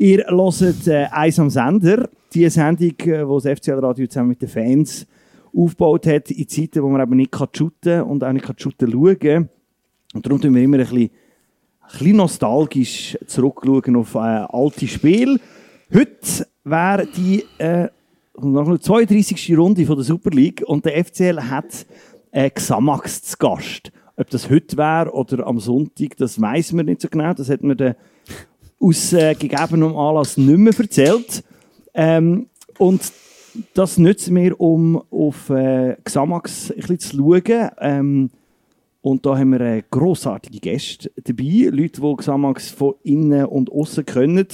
Ihr hört äh, «Eis am Sender», die Sendung, die äh, das FCL Radio zusammen mit den Fans aufgebaut hat, in Zeiten, wo man eben nicht shooten kann und auch nicht shooten schauen kann. Und darum schauen wir immer ein bisschen, ein bisschen nostalgisch zurückschauen auf äh, alte Spiele. Heute wäre die äh, noch 32. Runde von der Super League und der FCL hat äh, Xamax zu Gast. Ob das heute wäre oder am Sonntag, das weiß man nicht so genau. Das hat mir der aus äh, gegebenem Anlass nicht mehr erzählt. Ähm, und das nützt mir, um auf äh, Xamax ein zu schauen. Ähm, und da haben wir äh, grossartige Gäste dabei, Leute, die Xamax von innen und außen können.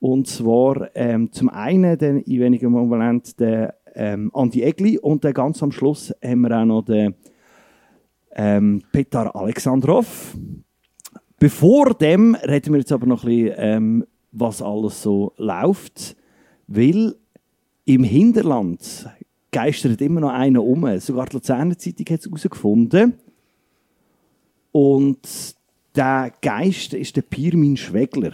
Und zwar ähm, zum einen den in wenigen Momenten der ähm, Andi Egli und dann ganz am Schluss haben wir auch noch den ähm, Petar Alexandrov. Bevor dem reden wir jetzt aber noch ein bisschen, ähm, was alles so läuft, weil im Hinterland geistert immer noch einer um. Sogar die Luzerner Zeitung hat es herausgefunden. Und der Geist ist der Pirmin Schwegler.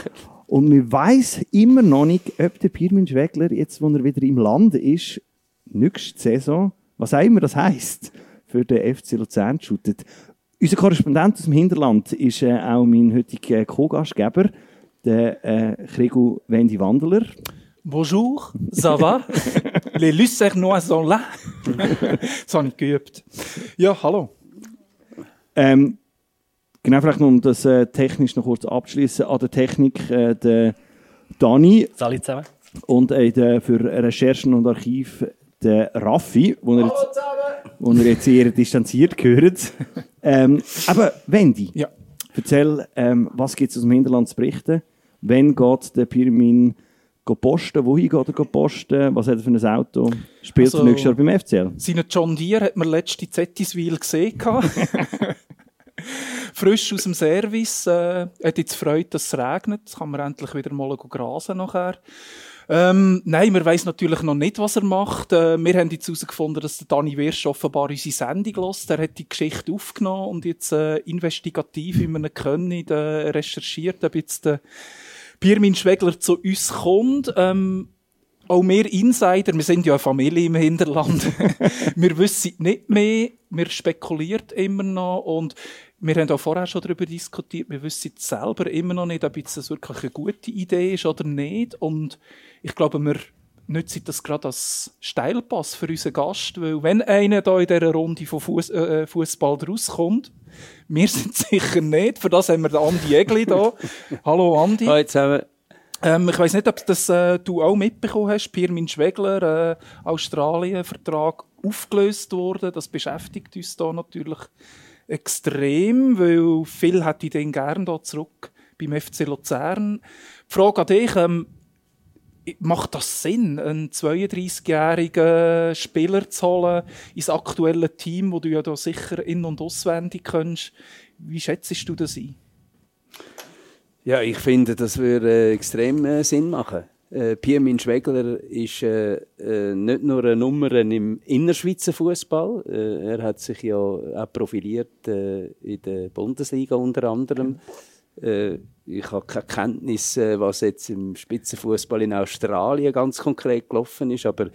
Und man weiß immer noch nicht, ob der Pirmin Schwegler, jetzt wo er wieder im Land ist, nächste Saison, was auch immer das heisst, für den FC Luzern shootet. Unser Korrespondent aus dem Hinterland ist äh, auch mein heutiger Co-Gastgeber, der äh, Krigu Wendy Wandeler. Bonjour, ça va? Les Lucernois sont là. das habe ich geübt. Ja, hallo. Ähm, genau, vielleicht noch, um das äh, technisch noch kurz abzuschließen. An der Technik äh, der Dani. Salut zusammen. Und äh, der für Recherchen und Archiv der Raffi, wo er jetzt, wo er jetzt eher distanziert gehört. Ähm, aber Wendy, Ja. erzähl, ähm, was gibt es aus dem Hinterland zu berichten? Wann geht der Pirmin posten? Wohin geht er posten? Was hat er für ein Auto? Spielt Also- er nächstes Jahr beim FCL? Seinen John Deere hat man letzte Zettiswil gesehen. Frisch aus dem Service. Äh, hat jetzt Freude, dass es regnet. Jetzt kann man endlich wieder mal grasen nachher. Ähm, nein, wir weiss natürlich noch nicht, was er macht. Äh, wir haben jetzt herausgefunden, dass der Dani Wirsch offenbar unsere Sendung lässt. Er hat die Geschichte aufgenommen und jetzt äh, investigativ, wie man ihn können, äh, recherchiert, ob jetzt der Pirmin Schwegler zu uns kommt. Ähm, auch wir Insider, wir sind ja eine Familie im Hinterland, wir wissen nicht mehr, wir spekulieren immer noch und wir haben auch vorher schon darüber diskutiert, wir wissen selber immer noch nicht, ob jetzt das wirklich eine gute Idee ist oder nicht und ich glaube, wir nutzen das gerade als Steilpass für unseren Gast, weil wenn einer da in dieser Runde von Fuß, äh, Fußball rauskommt, wir sind sicher nicht, für das haben wir den Andi Egli da. Hallo Andi. Hallo zusammen. Ähm, ich weiß nicht, ob das äh, du auch mitbekommen hast. Pirmin Schwegler, äh, Australien-Vertrag aufgelöst worden. Das beschäftigt uns da natürlich extrem, weil viel hätte ich den gern da zurück beim FC Luzern. Die Frage an dich, ähm, macht das Sinn, einen 32-jährigen Spieler zu holen ins aktuelle Team, wo du ja da sicher in- und auswendig kennst? Wie schätzt du das ein? Ja, ich finde, das würde äh, extrem äh, Sinn machen. Äh, Pirmin Schwegler ist äh, äh, nicht nur eine Nummer im Innerschweizer Fußball. Äh, er hat sich ja auch profiliert äh, in der Bundesliga unter anderem. Äh, ich habe keine Kenntnis, was jetzt im Spitzenfußball in Australien ganz konkret gelaufen ist, aber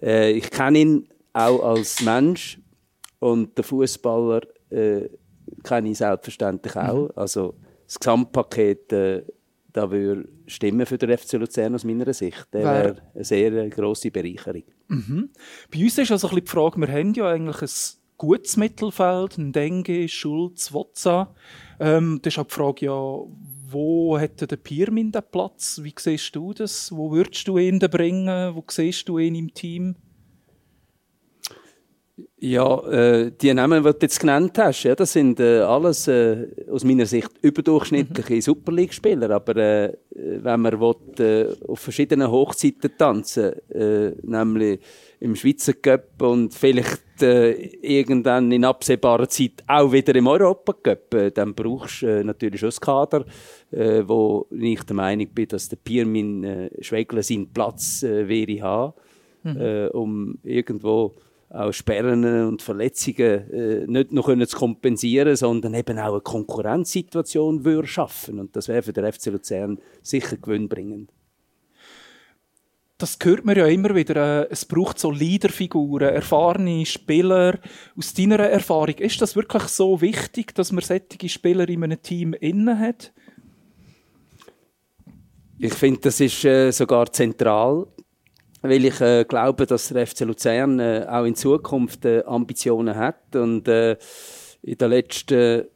ich kenne ihn auch als Mensch und der Fußballer kenne ich selbstverständlich auch. Also das Gesamtpaket, da würde stimmen für den FC Luzern aus meiner Sicht. Der Wer- wäre eine sehr grosse Bereicherung. Bei uns ist also ein bisschen die Frage, wir haben ja eigentlich ein gutes Mittelfeld, ein Dengue, Schulz, Wotza. Ähm, das ist auch die Frage, ja, wo hätte der Pirmin den Platz? Wie siehst du das? Wo würdest du ihn bringen? Wo siehst du ihn im Team? Ja, äh, die Namen, die du jetzt genannt hast, ja, das sind äh, alles äh, aus meiner Sicht überdurchschnittliche Super League-Spieler. Aber äh, wenn man will, äh, auf verschiedenen Hochzeiten tanzen äh, nämlich im Schweizer Cup und vielleicht äh, irgendwann in absehbarer Zeit auch wieder im Europa-Cup, äh, dann brauchst du natürlich schon ein Kader, wo ich der Meinung bin, dass der Pirmin äh, Schwegler seinen Platz äh, wäre haben, äh, um irgendwo auch Sperren und Verletzungen äh, nicht noch können zu kompensieren, sondern eben auch eine Konkurrenzsituation würde schaffen. Und das wäre für den FC Luzern sicher gewinnbringend. Das hört man ja immer wieder. Äh, es braucht so Leaderfiguren, erfahrene Spieler. Aus deiner Erfahrung, ist das wirklich so wichtig, dass man solche Spieler in einem Team innen hat? Ich finde, das ist äh, sogar zentral weil ich äh, glaube, dass der FC Luzern äh, auch in Zukunft äh, Ambitionen hat. Und äh, in den letzten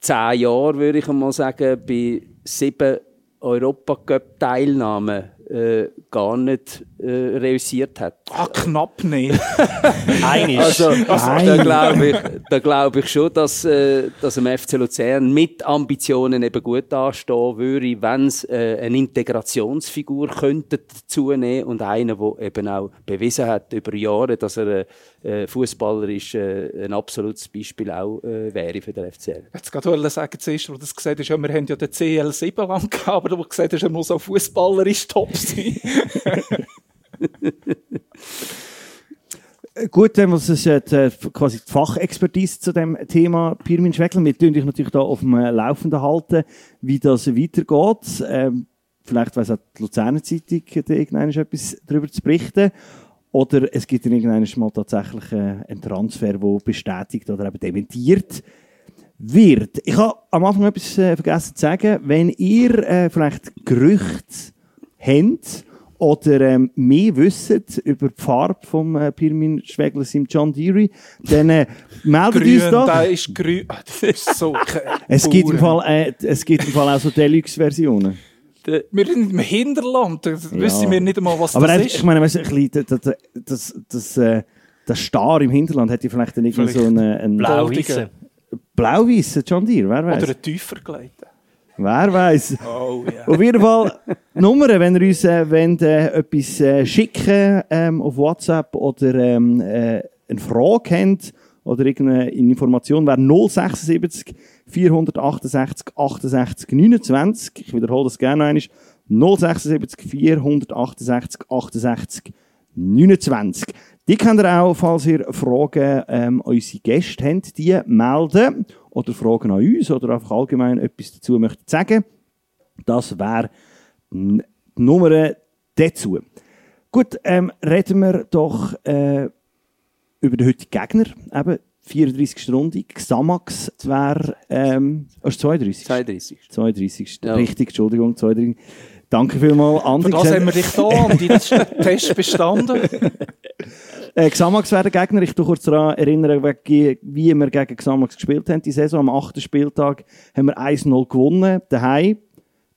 zehn Jahren würde ich mal sagen, bei sieben Europacup-Teilnahmen äh, gar nicht äh, reüssiert hat. Ah, knapp nicht. Einisch. Also, also da glaube ich, da glaub ich schon, dass, äh, dass dem FC Luzern mit Ambitionen eben gut anstehen würde, wenn es äh, eine Integrationsfigur könnte dazu nehmen und einer, der eben auch bewiesen hat über Jahre, dass er äh, Fußballer ist, äh, ein absolutes Beispiel auch äh, wäre für den FCL. Jetzt gerade sagen, zuerst, wo du das gesagt hast, ja, wir haben ja den CL7 lang gehabt, aber du gesagt hast, er muss auch Fußballer ist top sein. Gut, dann was ist jetzt äh, quasi die Fachexpertise zu dem Thema Pirmin Schweckel. Wir tun dich natürlich da auf dem Laufenden halten, wie das weitergeht. Ähm, vielleicht weiß auch die Luzerner Zeitung da irgendwann etwas darüber zu berichten. Oder es gibt irgendwann mal tatsächlich äh, einen Transfer, der bestätigt oder eben dementiert wird. Ich habe am Anfang etwas äh, vergessen zu sagen. Wenn ihr äh, vielleicht Gerüchte habt, oder ähm, mehr wissen über die Farbe vom äh, Pirmin Schwegler im John Deere, dann äh, meldet grün, uns doch. Da ist grün. Ah, das ist so es, gibt im Fall, äh, es gibt im Fall auch so Deluxe-Versionen. Wir sind im Hinterland, da ja. wissen wir nicht einmal, was Aber das ist. Ich meine, weißt, ein bisschen, das, das, das, das, äh, das Star im Hinterland ja vielleicht dann irgendwie so einen, einen blau-weißen John Deere, wer weiß. Oder einen tiefer geleitet. Wer weiß. Oh, yeah. Auf jeden Fall Nummern, wenn ihr uns äh, wollt, äh, etwas äh, schicken ähm, auf WhatsApp oder ähm, äh, eine Frage habt oder irgendeine Information, wäre 076 468 68 29. Ich wiederhole das gerne noch einmal. 076 468 68 29. Die könnt ihr auch, falls ihr Fragen ähm, unsere Gäste habt, die melden oder Fragen an uns oder einfach allgemein etwas dazu möchtet sagen. Das wäre die Nummer dazu. Gut, ähm, reden wir doch äh, über den heutigen Gegner. Eben, 34. Runde. Xamax wäre, ähm, oh, 32. 32. 32. Ja. Richtig, Entschuldigung, 32. Danke vielmals, Andi. Für das haben wir dich da, Andi. Das ist Test bestanden. Äh, Xamax wäre der Gegner. Ich tue kurz daran erinnern, wie wir gegen Xamax gespielt haben. Die Saison am 8. Spieltag haben wir 1-0 gewonnen, daheim.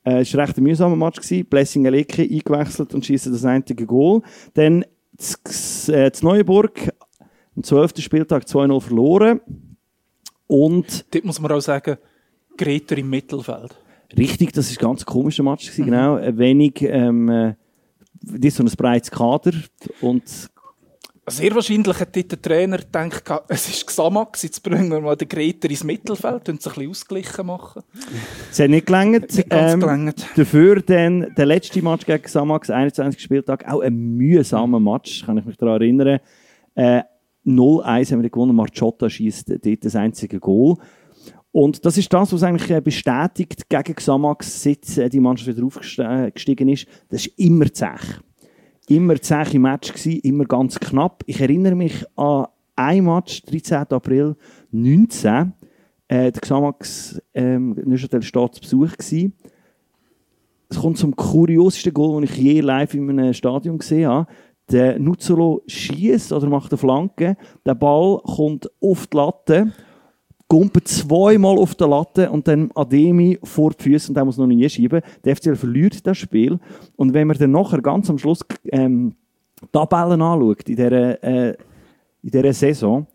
Äh, es war ein recht mühsamer Match. Gewesen. Blessing Aleke eingewechselt und schießt das einzige Goal. Dann zu äh, Neuenburg am 12. Spieltag 2-0 verloren. Und... Dort muss man auch sagen, Greta im Mittelfeld. Richtig, das war ein ganz komischer Match. Gewesen, mhm. genau. Wenig... Ähm, äh, das ist so ein breites Kader und sehr wahrscheinlich hat der Trainer gedacht, es ist Xamax, jetzt bringen wir mal den Greter ins Mittelfeld und es ein bisschen ausgleichen machen. Es hat nicht gelangt. Nicht ähm, gelangt. Dafür dann der letzte Match gegen Xamax, 21. Spieltag, auch ein mühsamer Match, kann ich mich daran erinnern. Äh, 0-1 haben wir gewonnen, Marciotta schießt dort das einzige Goal. Und das ist das, was eigentlich äh, bestätigt gegen Xamax, seit äh, die Mannschaft wieder aufgestiegen ist. Das ist immer zäh immer zähe Match gewesen, immer ganz knapp. Ich erinnere mich an ein Match, 13. April 19. Äh, der Xamax ähm, Neuchâtel steht zu Besuch gewesen. Es kommt zum kuriosesten Goal, das ich je live in einem Stadion gesehen habe. Der Nuzzolo schießt oder macht eine Flanke. Der Ball kommt auf die Latte gumpet zweimal auf der Latte und dann Ademi vor die Füße und der muss noch nie schieben. Der FCL verliert das Spiel. Und wenn man dann nachher ganz am Schluss ähm, Tabellen anschaut in dieser, äh, in dieser Saison,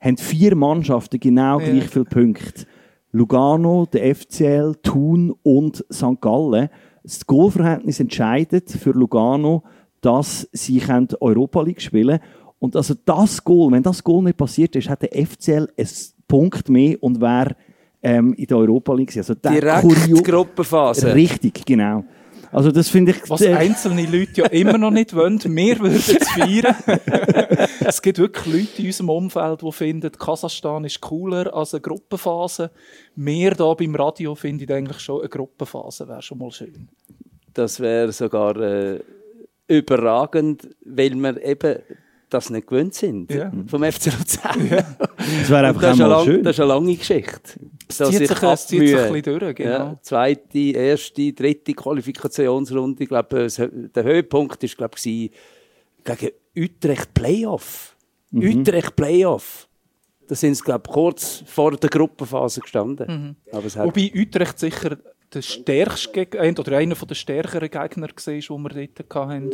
haben vier Mannschaften genau ja. gleich viele Punkte. Lugano, der FCL, Thun und St. Gallen. Das Goalverhältnis entscheidet für Lugano, dass sie Europa League spielen können. Und also das Goal, wenn das Goal nicht passiert ist, hat der FCL ein Punkt mehr und wäre ähm, in der Europa League. Also Direkt Kurio Gruppenphase. Richtig, genau. Also das finde ich... Was einzelne Leute ja immer noch nicht wollen, wir würden es feiern. es gibt wirklich Leute in unserem Umfeld, die finden, Kasachstan ist cooler als eine Gruppenphase. Wir hier beim Radio finden eigentlich schon, eine Gruppenphase wäre schon mal schön. Das wäre sogar äh, überragend, weil wir eben das nicht gewöhnt sind Ja. vom FC Luzern. Das wäre einfach das, ist eine einmal lang, schön. das ist eine lange Geschichte. Es zieht ich sich, sich ein bisschen durch, genau. Ja, zweite, erste, dritte Qualifikationsrunde. Ich glaube, der Höhepunkt ist, glaube ich, gegen Utrecht Playoff. Mhm. Utrecht Playoff. Da sind sie, glaube ich, kurz vor der Gruppenphase gestanden. Mhm. Aber es hat, Wobei Utrecht sicher der stärkste Gegner, oder einer der stärkeren Gegner war, die wir dort hatten.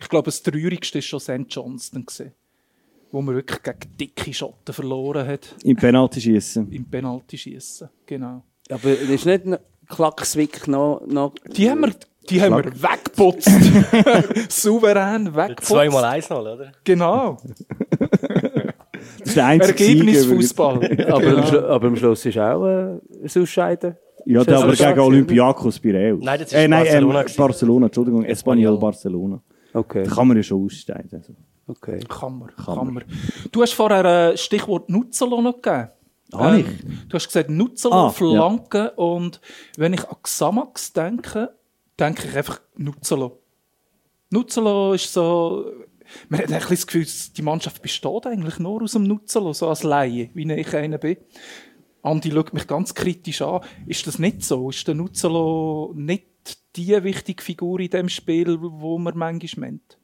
Ich glaube, das traurigste war schon St. Johnston, gewesen, wo man wirklich gegen dicke Schotten verloren hat Im Penalty schießen. im Penaltyschießen. Genau. aber es ist nicht ein Klackswick noch, noch Die haben wir, die haben wir weggeputzt. Souverän weggeputzt. Zweimal eins noch, oder? Genau. Das ist der einzige. Ergebnisfußball. aber, Genau. aber am Schluss ist auch äh, ein Ausscheiden. Ja, das aber gegen Olympiakos Piraeus. Nein, das ist äh, nein, Barcelona Ähm. Barcelona, Entschuldigung, Espanyol. Barcelona. Okay. Da kann man ja schon aussteigen. Also. okay. Kann man, kann man. Du hast vorher ein Stichwort Nutzelo noch gegeben. Ah, nicht? Du hast gesagt Nutzelo, Ah, Flanken und wenn ich an Xamax denke, denke ich einfach Nutzelo. Nutzelo ist so... Man hat ein bisschen das Gefühl, die Mannschaft besteht eigentlich nur aus dem Nutzelo, so als Laie, wie ich einer bin. Andi schaut mich ganz kritisch an. Ist das nicht so? Ist der Nutzelo nicht die wichtige Figur in dem Spiel, wo man manchmal meint?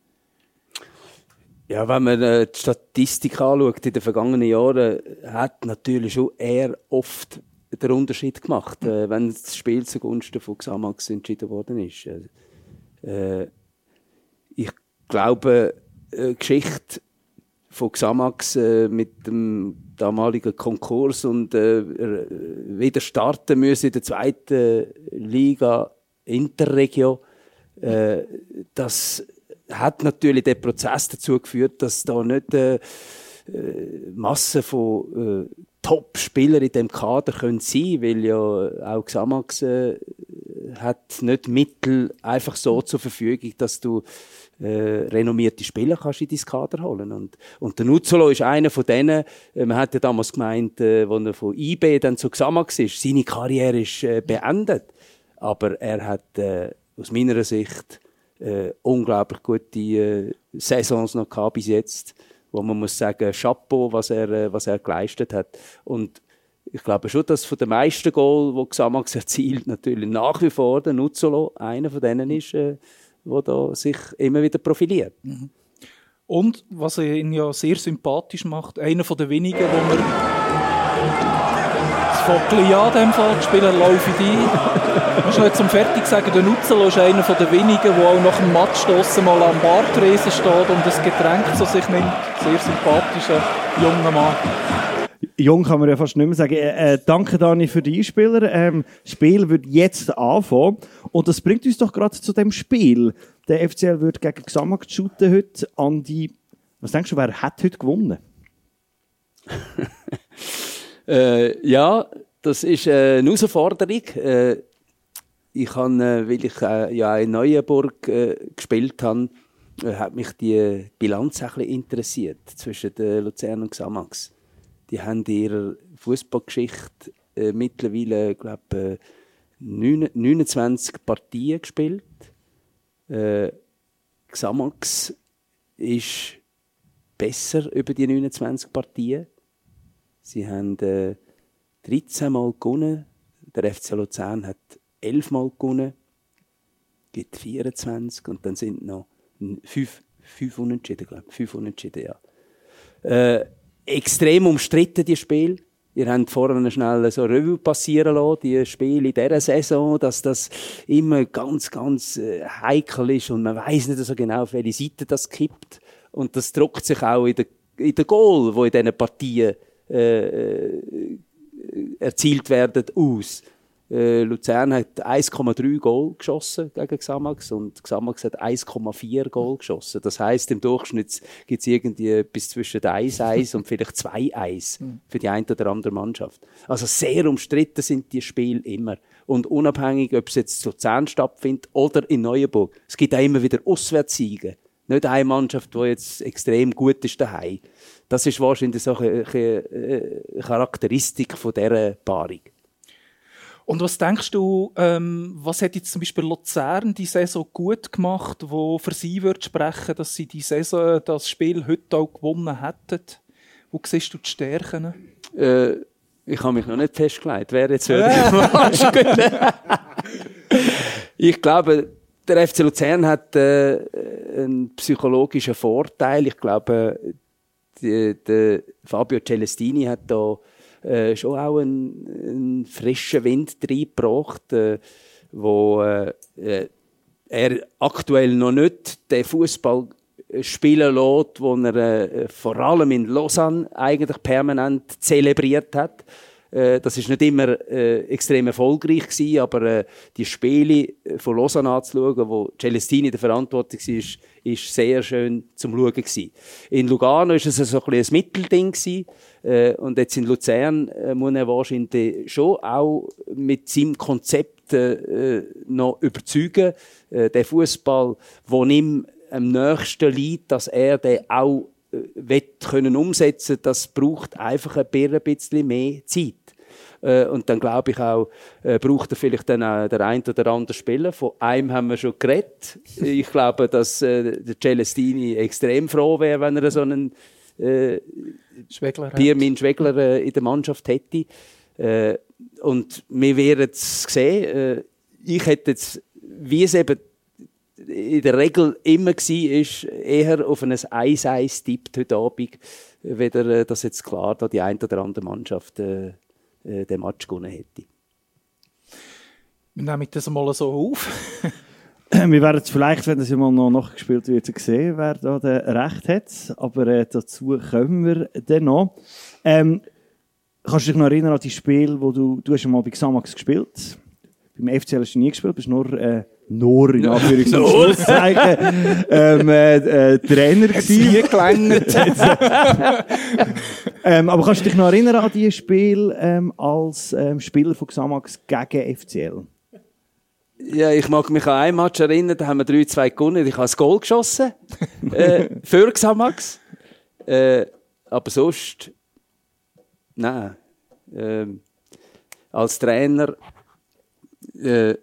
Ja, wenn man äh, die Statistik anschaut in den vergangenen Jahren, hat natürlich schon eher oft den Unterschied gemacht, äh, wenn das Spiel zugunsten von Xamax entschieden worden ist. Äh, ich glaube, äh, Geschichte von Xamax äh, mit dem damaligen Konkurs und äh, er- wieder starten müssen in der zweiten Liga Interregio, äh, das hat natürlich der Prozess dazu geführt, dass da nicht äh, äh, Masse von äh, Top-Spielern in dem Kader können sein, weil ja auch Xamax äh, hat nicht Mittel einfach so zur Verfügung, dass du äh, renommierte Spieler kannst in dein Kader holen. Und, und der Nuzzolo ist einer von denen, äh, man hat ja damals gemeint, äh, als er von IB dann zu Xamax ist, seine Karriere ist äh, beendet. Aber er hat äh, aus meiner Sicht äh, unglaublich gute äh, Saisons noch gehabt bis jetzt, wo man muss sagen, Chapeau, was er, äh, was er geleistet hat. Und ich glaube schon, dass von den meisten Goal, die Xamax erzielt, natürlich nach wie vor der Nuzzolo einer von denen ist, äh, der da sich immer wieder profiliert. Und was ihn ja sehr sympathisch macht, einer von den wenigen, wo man das Vogel ja dem Fall spielen, laufe ich ein. Muss noch zum fertig sagen, der Nutzelo ist einer von den wenigen, der auch nach dem Match draussen mal am Bartresen steht und das Getränk zu sich nimmt. Sehr sympathischer junger Mann. Jung kann man ja fast nicht mehr sagen. Äh, äh, danke, Dani, für die Einspieler. Ähm, Spiel wird jetzt anfangen. Und das bringt uns doch gerade zu dem Spiel. Der FCL wird gegen Xamax shooten heute. Andi, was denkst du, wer hat heute gewonnen? Äh, ja, das ist äh, eine Herausforderung. Äh, ich habe, äh, weil ich äh, ja in Neuenburg gespielt habe, hat mich die Bilanz ein bisschen interessiert zwischen Luzern und Xamax. Die haben in ihrer Fußballgeschichte äh, mittlerweile, glaube äh, 29 Partien gespielt. Äh, Xamax ist besser über die 29 Partien. Sie haben äh, 13 Mal gewonnen. Der FC Luzern hat 11 Mal gewonnen. Gibt 24 und dann sind noch 5, fünf Unentschieden, glaube ich. 5 Unentschieden, ja. Äh, extrem umstritten, die Spiel. Ihr habt vorhin schnell so Revue passieren lassen, die Spiele in dieser Saison, dass das immer ganz, ganz äh, heikel ist und man weiß nicht so genau, auf welche Seite das kippt. Und das druckt sich auch in der, in der Goal, wo in diesen Partien äh, äh, erzielt werden, aus. Äh, Luzern hat 1,3 Goal geschossen gegen Xamax und Xamax hat 1,4 Goal geschossen. Das heißt im Durchschnitt gibt es irgendwie bis zwischen 1-1 und vielleicht 2-1 für die eine oder andere Mannschaft. Also sehr umstritten sind die Spiele immer. Und unabhängig, ob es jetzt in Luzern stattfindet oder in Neuenburg, es gibt auch immer wieder Auswärtssiege. Nicht eine Mannschaft, die jetzt extrem gut ist daheim. Das ist wahrscheinlich so eine, eine Charakteristik von dieser Paarung. Und was denkst du, ähm, was hat jetzt zum Beispiel Luzern die Saison gut gemacht, wo für sie würde sprechen, dass sie die Saison, das Spiel heute auch gewonnen hätten? Wo siehst du die Stärken? Äh, ich habe mich noch nicht festgelegt, wer jetzt würde. ich glaube, der FC Luzern hat äh, einen psychologischen Vorteil. Ich glaube, die, der Fabio Celestini hat da äh, schon auch einen, einen frischen Wind reingebracht, äh, wo äh, äh, er aktuell noch nicht den Fußball spielen lässt, den er äh, vor allem in Lausanne eigentlich permanent zelebriert hat. Äh, das ist nicht immer äh, extrem erfolgreich gewesen, aber äh, die Spiele von Lausanne anzuschauen, wo Celestini der Verantwortung war, ist, sehr schön zum Schauen gewesen. In Lugano ist es so ein, ein Mittelding gewesen, äh, und jetzt in Luzern äh, muss er wahrscheinlich schon auch mit seinem Konzept äh, noch überzeugen, äh, der Fußball, wo ihm am nächsten liegt, dass er den auch äh, können umsetzen das braucht einfach ein bisschen mehr Zeit. Äh, und dann glaube ich auch, äh, braucht er vielleicht dann auch der ein oder andere Spieler. Von einem haben wir schon geredet. Ich glaube, dass äh, der Celestini extrem froh wäre, wenn er so einen äh, Schwegler Piermin Schwegler äh, in der Mannschaft hätte. Äh, und wir werden es sehen. Äh, ich hätte jetzt, wie es eben in der Regel immer war, ist eher auf ein 1-1 tippt heute Abend, weder äh, dass jetzt klar da die eine oder andere Mannschaft äh, äh, den Match gewonnen hätte. Wir nehmen das mal so auf. Wir werden es vielleicht, wenn das mal noch nachgespielt wird, sehen, wer da Recht hat. Aber äh, dazu kommen wir dann noch. Ähm, kannst du dich noch erinnern an die Spiele, wo du, du hast mal bei Xamax gespielt. Beim FCL hast du nie gespielt, bist nur, äh, nur in Anführungs- und Schlusszeichen, ähm, äh, äh, Trainer gewesen. Ähm, aber kannst du dich noch erinnern an dieses Spiel ähm, als ähm, Spieler von Xamax gegen FCL? Ja, ich mag mich an ein Match erinnern, da haben wir 3-2 gewonnen. Ich habe das Goal geschossen. äh, für Xamax. Äh, aber sonst, nein. Äh, als Trainer, äh,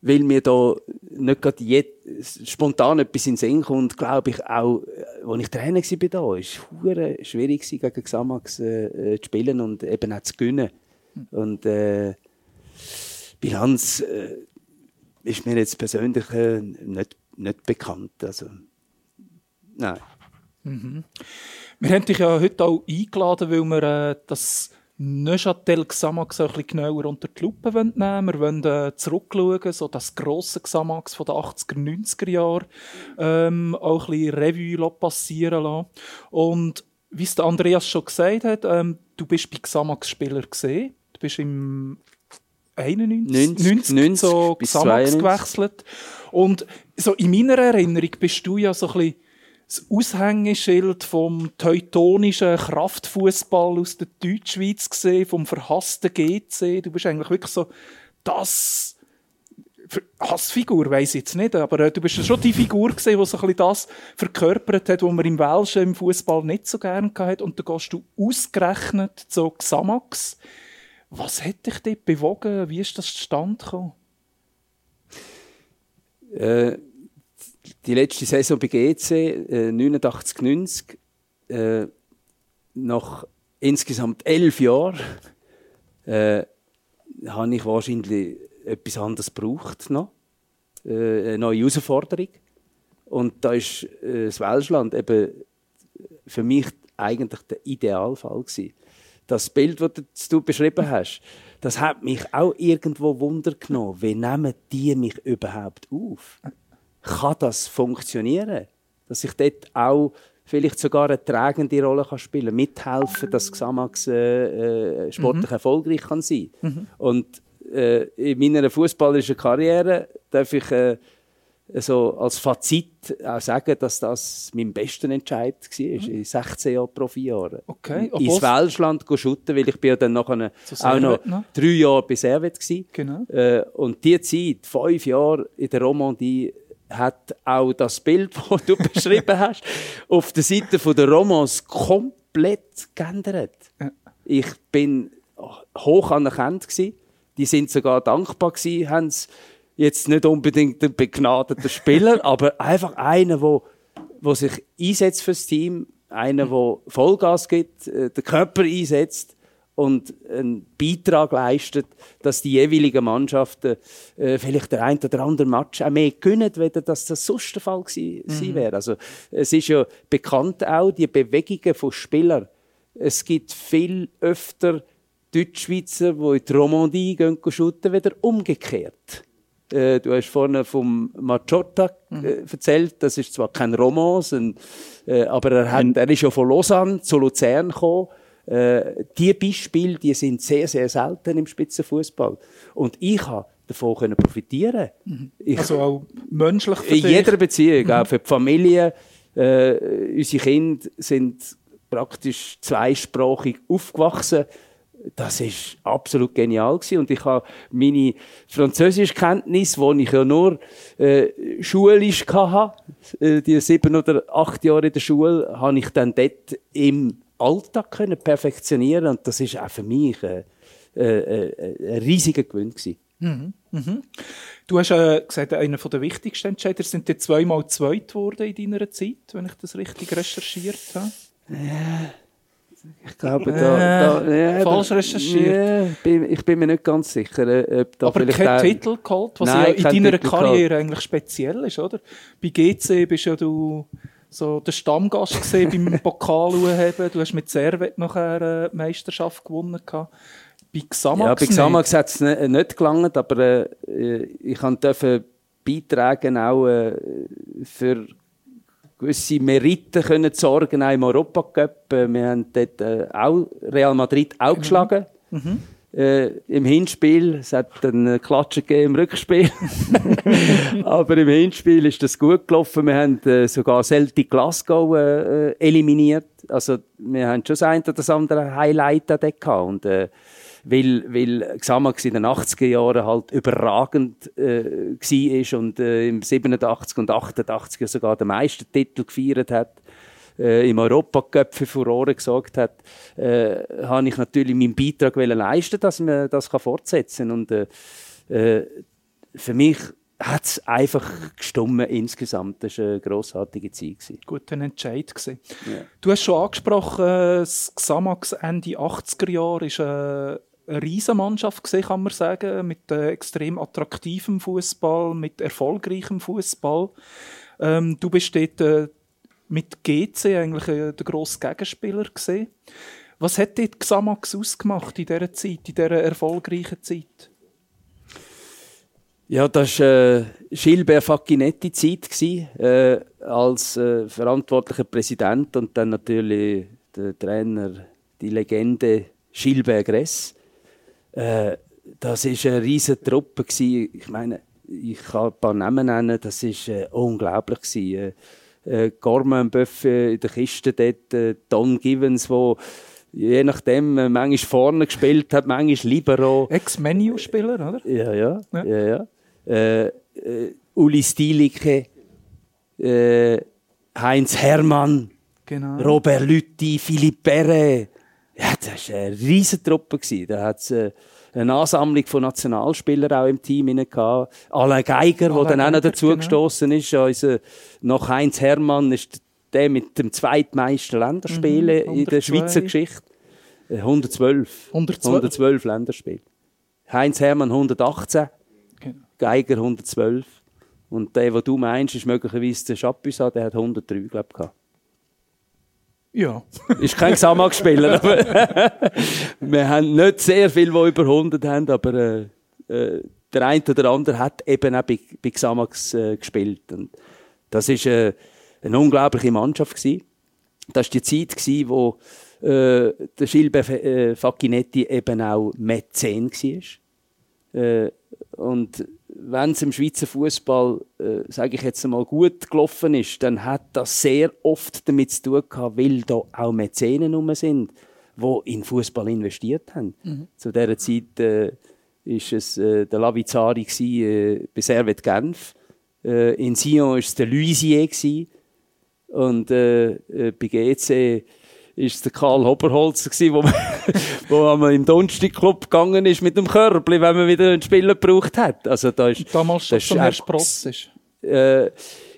weil mir da nicht gerade jetzt spontan etwas in den Sinn kommt, glaube ich auch, als ich Trainer war da, war es schwierig gegen Xamax äh, zu spielen und eben auch zu gewinnen. Und äh, Bilanz, äh, ist mir jetzt persönlich äh, nicht, nicht bekannt. Also, nein. Mhm. Wir haben dich ja heute auch eingeladen, weil wir äh, das Neuchâtel Xamax ein bisschen genauer unter die Lupe nehmen wollen. Wir wollen äh, zurückschauen, so das grosse Xamax von den 80er, 90er Jahren ähm, auch ein bisschen Revue passieren lassen. Und wie es der Andreas schon gesagt hat, ähm, du bist bei Xamax Spieler gesehen. Du bist im 91, 90, 90, so bis Xamax gewechselt. Und so in meiner Erinnerung bist du ja so ein bisschen das Aushängeschild vom teutonischen Kraftfußball aus der Deutschschweiz gesehen, vom verhassten GC. Du bist eigentlich wirklich so das Hassfigur, weiß ich jetzt nicht, aber äh, du bist schon die Figur gesehen, die so ein bisschen das verkörpert hat, was man im Welschen im Fußball nicht so gern hat. Und da gehst du ausgerechnet zu Xamax. Was hat dich dort bewogen? Wie ist das zustande gekommen? Äh, die letzte Saison bei GC, äh, 89, 90, äh, nach insgesamt elf Jahren, äh, habe ich wahrscheinlich etwas anderes gebraucht noch. Äh, eine neue Herausforderung. Und da ist äh, das Welschland eben für mich eigentlich der Idealfall gewesen das Bild, das du beschrieben hast, das hat mich auch irgendwo Wunder genommen. Wie nehmen die mich überhaupt auf? Kann das funktionieren? Dass ich dort auch vielleicht sogar eine tragende Rolle kann spielen mithelfen, dass Xamax äh, äh, sportlich mhm. erfolgreich kann sein mhm. Und äh, in meiner fußballerischen Karriere darf ich äh, so als Fazit auch sagen, dass das mein bester Entscheid war, mhm. in 16 Jahren Profijahren. Okay. Ins Welschland shooten, weil ich bin ja dann nachher auch noch ne? drei Jahre bei Servet gsi. Genau. Äh, und die Zeit, fünf Jahre in der Romandie, hat auch das Bild, das du beschrieben hast, auf der Seite der Romans komplett geändert. Ich bin hoch anerkannt gsi. Die sind sogar dankbar gsi, haben jetzt nicht unbedingt ein begnadeter Spieler, aber einfach einer, wo, wo sich einsetzt fürs Team, einer, der Vollgas gibt, äh, den Körper einsetzt und einen Beitrag leistet, dass die jeweiligen Mannschaften äh, vielleicht der ein oder andere Match auch mehr gewinnen, weder dass das sonst der Fall gewesen mhm. wäre. Also es ist ja bekannt auch die Bewegungen von Spielern. Es gibt viel öfter Deutschschweizer, die in die Romandie gehen, shooten, wieder umgekehrt. Äh, du hast vorne vom Machotta äh, mhm. erzählt. Das ist zwar kein Romans, äh, aber er, hat, er ist ja von Lausanne zu Luzern gekommen. Äh, die Beispiele, die sind sehr, sehr selten im Spitzenfußball. Und ich habe davon können profitieren. Mhm. Ich, also auch menschlich für In jeder Beziehung, mhm. auch für die Familie. Äh, unsere Kinder sind praktisch zweisprachig aufgewachsen das ist absolut genial gewesen. und ich habe meine Französischkenntnis, wo ich ja nur äh, schulisch hatte, äh, die sieben oder acht Jahre in der Schule, habe ich dann dort im Alltag können perfektionieren und das ist auch für mich äh, äh, äh, ein riesiger Gewinn gewesen. Mhm. Mhm. Du hast äh, gesagt, einer der wichtigsten Entscheider sind die zweimal zweit geworden in deiner Zeit, wenn ich das richtig recherchiert habe. Ja. Ich glaube, da, da ja, falsch recherchiert. Ja, bin, ich bin mir nicht ganz sicher, ob da Aber kein Titel geholt, was Nein, ja in deiner Titel Karriere geholt. eigentlich speziell ist, oder? Bei GC bist ja du so der Stammgast gesehen beim Pokal haben. Du hast mit Servet nachher äh, Meisterschaft gewonnen gehabt. Bei Xamax Ja, bei Xamax hat es nicht, nicht gelangt, aber äh, ich durfte beitragen auch äh, für gewisse Meriten können sorgen, auch im Europacup. Äh, wir haben dort äh, auch Real Madrid auch mhm. geschlagen. Mhm. Äh, Im Hinspiel, es hat einen Klatschen gegeben im Rückspiel. Aber im Hinspiel ist das gut gelaufen. Wir haben äh, sogar Celtic Glasgow äh, eliminiert. Also, wir haben schon das eine oder das andere Highlight da gehabt. Und, äh, weil, weil Xamax in den 80er Jahren halt überragend äh, war und äh, im 87 und 88 sogar den meisten Titel gefeiert hat, äh, im Europacup für Furore gesorgt hat, äh, habe ich natürlich meinen Beitrag leisten dass man das kann fortsetzen kann. Und äh, äh, für mich hat es einfach gestummen insgesamt. Das war eine grossartige Zeit. Gewesen. Guter Entscheid. Gewesen. Ja. Du hast schon angesprochen, das Xamax Ende 80er Jahre ist äh, eine Riesenmannschaft gesehen, kann man sagen, mit äh, extrem attraktivem Fußball, mit erfolgreichem Fußball. Ähm, du bist dort äh, mit GC eigentlich äh, der grosse Gegenspieler gesehen. Was hat dort Xamax ausgemacht in dieser Zeit, in dieser erfolgreichen Zeit? Ja, das war äh, Gilbert Facchinetti-Zeit äh, als äh, verantwortlicher Präsident und dann natürlich der Trainer, die Legende Gilbert Gress. Äh, das war eine riesige Truppe. Ich meine, ich kann ein paar Namen nennen, das war äh, unglaublich. Äh, äh, Gorman Buffet in der Kiste dort, äh, Don Givens, wo je nachdem äh, manchmal vorne gespielt hat, manchmal Libero. Ex-Menu-Spieler, oder? Ja, ja. ja. ja, ja. Äh, äh, Uli Stilicke, äh, Heinz Hermann, genau. Robert Lütti, Philipp Perret. Ja, das war eine riesige Truppe. Da hat es äh, eine Ansammlung von Nationalspielern auch im Team gehabt. Alain Geiger, der dann auch noch dazu genau. gestoßen ist. Also, nach Heinz Hermann ist der mit dem zweitmeisten Länderspielen mhm, in der Schweizer Geschichte. 112. 112. 112 Länderspiele. Heinz Hermann 118. Genau. Geiger 112. Und der, den du meinst, ist möglicherweise der Chapuisat, der hat 103, glaube ich. Ja. ist kein Xamax-Spieler. wir haben nicht sehr viele, die über 100 haben, aber äh, äh, der eine oder andere hat eben auch bei, bei Xamax äh, gespielt. Und das war äh, eine unglaubliche Mannschaft. Gewesen. Das war die Zeit, gewesen, wo äh, der Gilbert äh, Facchinetti eben auch Mäzen war. Äh, und wenn es im Schweizer Fußball, äh, sage ich jetzt einmal, gut gelaufen ist, dann hat das sehr oft damit zu tun gehabt, weil da auch Mäzenen rum sind, die in Fußball investiert haben. Mhm. Zu dieser Zeit äh, ist es äh, der Lavizari gsi, äh, bei Servet Genf. Äh, in Sion war es der Luisier gsi. und äh, äh, bei GC ist der Karl Hoberholzer gsi, wo man, wo man im Donnerstag-Club gegangen ist mit dem Körbli, wenn man wieder einen Spieler gebraucht hat. Also da ist, Damals schon Herr Spross ist. Äh,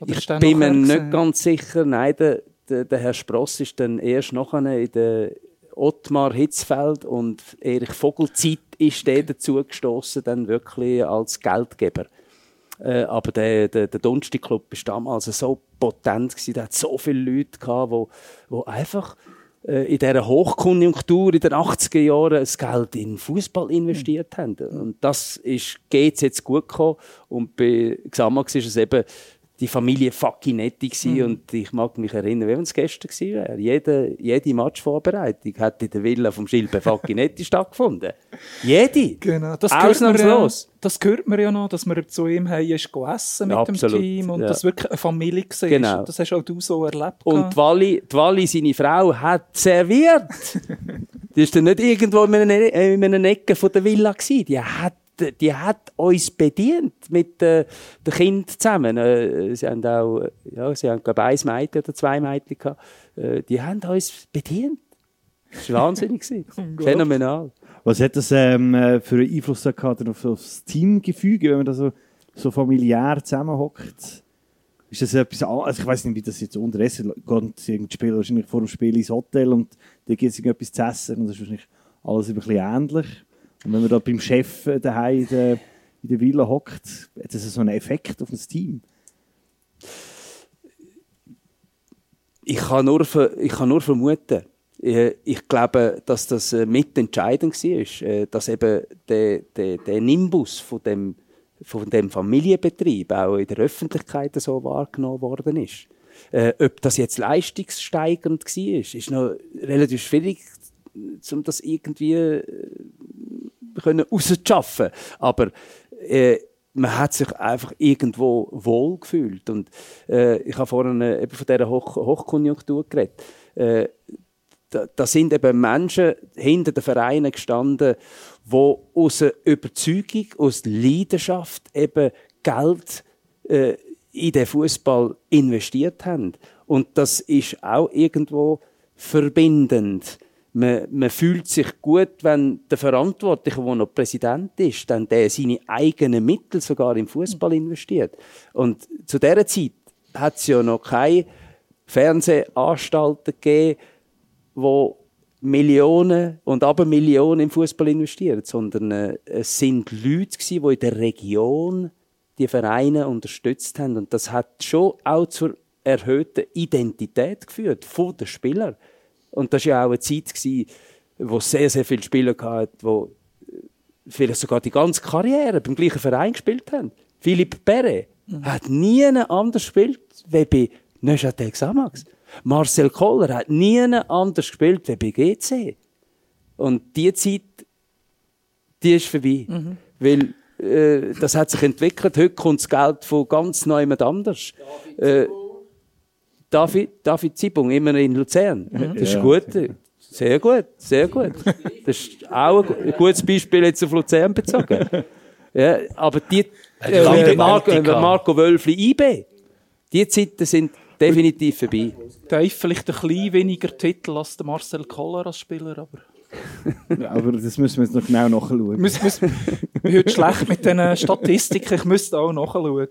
ich bin mir nicht gewesen? ganz sicher. Nein, der, der, der Herr Spross ist dann erst nachher in der Ottmar Hitzfeld und Erich Vogelzeit ist der dazu gestoßen, dann wirklich als Geldgeber. Äh, aber der, der, der Donnerstag Club war damals so potent gewesen, der hat so viele Leute gehabt, wo, wo einfach äh, in dieser Hochkonjunktur in den 80er Jahren das Geld in Fußball investiert haben. Und das ist, geht's jetzt gut gekommen. Und bei Xamax ist es eben die Familie Facchinetti gewesen. Und ich mag mich erinnern, wie wenn es gestern gewesen wäre. Jede, jede Matchvorbereitung hat in der Villa vom Schilbe Facchinetti stattgefunden. Jede! Genau, das gehört, mir ja, Ausnahmslos. das gehört mir ja noch, dass man zu ihm heim ist go essen mit Absolut, dem Team und ja. das wirklich eine Familie war. Genau. Das hast auch du so erlebt. Und die Wally, die Wally, seine Frau, hat serviert. die ist dann nicht irgendwo in einer, in einer Ecke von der Villa gewesen. Die hat, die hat uns bedient mit äh, den Kindern zusammen. Äh, sie haben auch, ja, sie haben, glaube ich, ein Mädchen oder zwei Mädchen gehabt. Äh, die haben uns bedient. Das war wahnsinnig. gewesen. Phänomenal. Was hat das ähm, äh, für einen Einfluss gehabt auf, auf das Teamgefüge, wenn man da so, so familiär zusammenhockt? Ist das etwas, also ich weiß nicht, wie das jetzt unterdessen geht, die Spieler wahrscheinlich vor dem Spiel ins Hotel und da gibt es etwas zu essen und das ist wahrscheinlich alles ein bisschen ähnlich. Und wenn man da beim Chef äh, daheim in der, in der Villa hockt, hat das so einen Effekt auf das Team? Ich kann nur, ich kann nur vermuten. Äh, Ich glaube, dass das äh, mitentscheidend war, dass eben der, der, der Nimbus von dem, von dem Familienbetrieb auch in der Öffentlichkeit so wahrgenommen worden ist. Ob das jetzt leistungssteigernd war, ist noch relativ schwierig, um das irgendwie können rauszuschaffen. Aber äh, man hat sich einfach irgendwo wohl gefühlt. Und äh, ich habe vorhin äh, eben von dieser Hoch Hochkonjunktur geredet. Äh, da, da sind eben Menschen hinter den Vereinen gestanden, die aus Überzeugung, aus Leidenschaft eben Geld äh, in den Fußball investiert haben. Und das ist auch irgendwo verbindend. Man, man fühlt sich gut, wenn der Verantwortliche, der noch Präsident ist, dann der seine eigenen Mittel sogar im Fußball investiert. Und zu dieser Zeit hat es ja noch keine Fernsehanstalten gegeben, wo Millionen und aber Millionen im Fußball investieren, sondern äh, es sind Leute gewesen, die in der Region die Vereine unterstützt haben und das hat schon auch zur erhöhten Identität geführt von den Spielern. Und das war ja auch eine Zeit, gewesen, wo es sehr, sehr viele Spieler gab, die vielleicht sogar die ganze Karriere beim gleichen Verein gespielt haben. Philipp Perret hat nie anders gespielt wie bei Neuchâtel Xamax. Marcel Koller hat nie anders gespielt wie bei GC. Und die Zeit, die ist vorbei. Weil äh, das hat sich entwickelt. Heute kommt das Geld von ganz neuem anders. Äh, David, David Zibung, immer in Luzern. Das ist gut. Sehr gut, sehr gut. Das ist auch ein gu- ein gutes Beispiel jetzt auf Luzern bezogen. Ja, aber die, äh, Marco. Marco Wölfli IB, die Zeiten sind definitiv vorbei. Dave vielleicht ein bisschen weniger Titel als der Marcel Koller als Spieler, aber aber das müssen wir jetzt noch genau nachschauen. Müs, müs, ich bin heute schlecht mit diesen Statistiken, ich müsste auch nachschauen.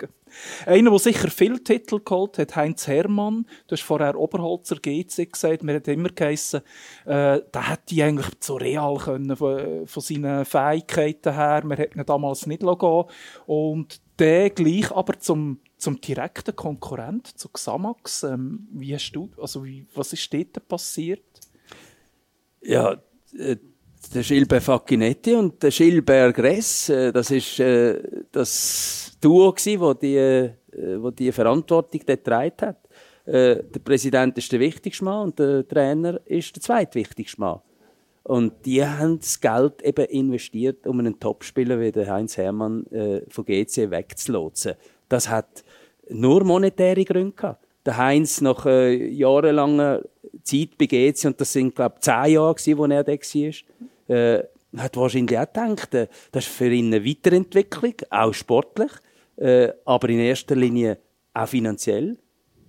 Einer, der sicher viele Titel geholt hat, Heinz Hermann. Du hast vorher Oberholzer GC gesagt, mir hat immer geheissen, äh, der hätte eigentlich zu real können, von, von seinen Fähigkeiten her. Man hätte ihn damals nicht gehen Und der gleich aber zum, zum direkten Konkurrent, zu Xamax. Ähm, wie hast du, also wie, was ist dort passiert? Ja, äh, der Gilbert Facchinetti und der Gilbert Gress, äh, das ist äh, das Duo gsi, wo die, äh, wo die Verantwortung dort getragen hat. Äh, der Präsident ist der wichtigste Mann und der Trainer ist der zweitwichtigste Mann. Und die haben das Geld eben investiert, um einen Topspieler wie den Heinz Hermann äh, von GC wegzulotsen. Das hat nur monetäre Gründe gehabt. Der Heinz nach äh, jahrelanger Zeit bei GC, und das sind, glaube ich, zehn Jahre gewesen, wo er da war, äh, hat wahrscheinlich auch gedacht, äh, das ist für ihn eine Weiterentwicklung, auch sportlich, äh, aber in erster Linie auch finanziell.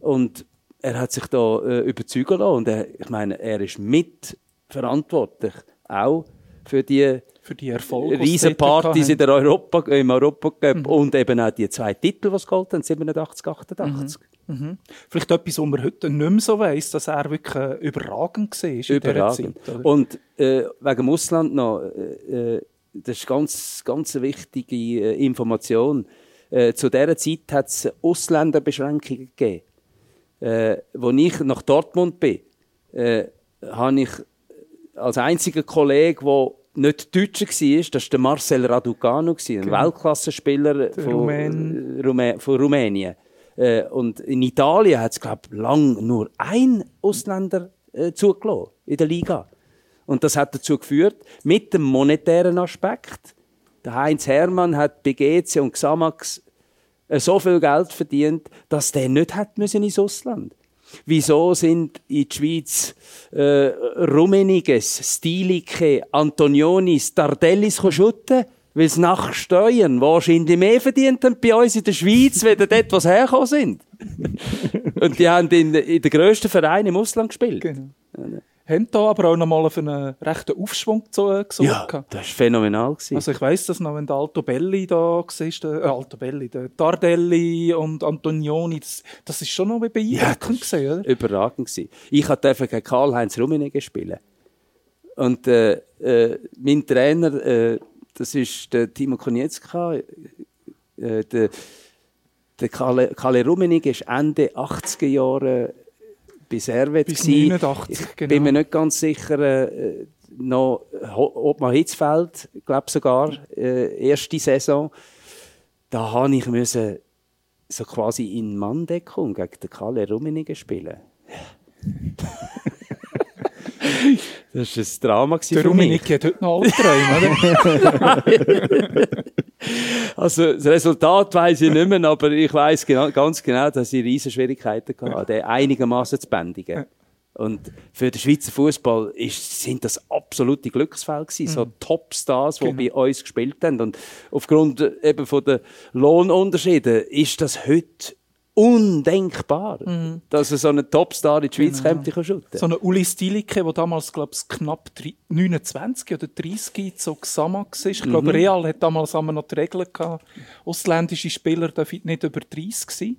Und er hat sich da äh, überzeugen lassen. Und er, ich meine, er ist mitverantwortlich auch für die, für die Erfolge, Riesenpartys in der Europa, im Europacup mhm. und eben auch die zwei Titel, die es geholt haben, 87, 88. Mhm. Mhm. Vielleicht etwas, was man heute nicht mehr so weiss, dass er wirklich äh, überragend war Überragend. Zeit, und äh, wegen dem Ausland noch, äh, äh, das ist ganz, ganz eine wichtige äh, Information. Äh, zu dieser Zeit hat es Ausländerbeschränkungen gegeben. Äh, als ich nach Dortmund bin, äh, habe ich als einziger Kollege, der nicht Deutscher war, das war der Marcel Raducanu, ein genau. Weltklassenspieler von, Rumän Rumä von Rumänien. Äh, und in Italien hat es, glaube ich, lang nur ein Ausländer äh, zugelassen in der Liga. Und das hat dazu geführt, mit dem monetären Aspekt, der Heinz Hermann hat bei GC und Xamax äh, so viel Geld verdient, dass der nicht hat müssen ins Ausland. Wieso sind in der Schweiz äh, Rumeniges, Stilike, Antonionis, Tardellis schutten? Weil sie nach Steuern wahrscheinlich mehr verdient haben bei uns in der Schweiz, wenn dort was hergekommen sind. Und die haben in, in den grössten Vereinen im Ausland gespielt. Genau haben da aber auch nochmal für einen rechten Aufschwung gesorgt. Ja, das war phänomenal. Gewesen. Also ich weiss das noch, wenn der Alto Belli da war, der, äh, Alto Belli, der Tardelli und Antonioni, das, das ist schon noch beeindruckend ja, gewesen, oder? überragend gewesen. Ich durfte gegen Karl-Heinz Rummenigge spielen. Und äh, äh, mein Trainer, äh, das ist der Timo Konietzka, äh, der, der Kalle, Kalle Rummenigge ist Ende 80er Jahre bei Servet. Bis 89, ich genau. bin mir nicht ganz sicher, äh, noch Obmar Hitzfeld, glaube sogar, äh, erste Saison. Da habe ich müssen so quasi in Manndeckung gegen den Kalle Rummenigge spielen. das war ein Drama für Der Rummenigge hat heute noch alle Träume, oder? Also das Resultat weiß ich nicht mehr, aber ich weiß genau, ganz genau, dass ich riesige Schwierigkeiten hatte, den einigermaßen zu bändigen. Und für den Schweizer Fußball sind das absolute Glücksfälle gewesen. Mhm. So Topstars, die genau. bei uns gespielt haben. Und aufgrund eben von den Lohnunterschieden ist das heute undenkbar, mhm. dass er so einen Topstar in die Schweiz genau. kommt, kann So eine Uli Stilike, der damals, glaube ich, knapp 29 oder 30 zu Xama war. Ich glaube, mhm. Real hat damals noch die Regel gehabt, ausländische Spieler dürfen nicht über 30 sein.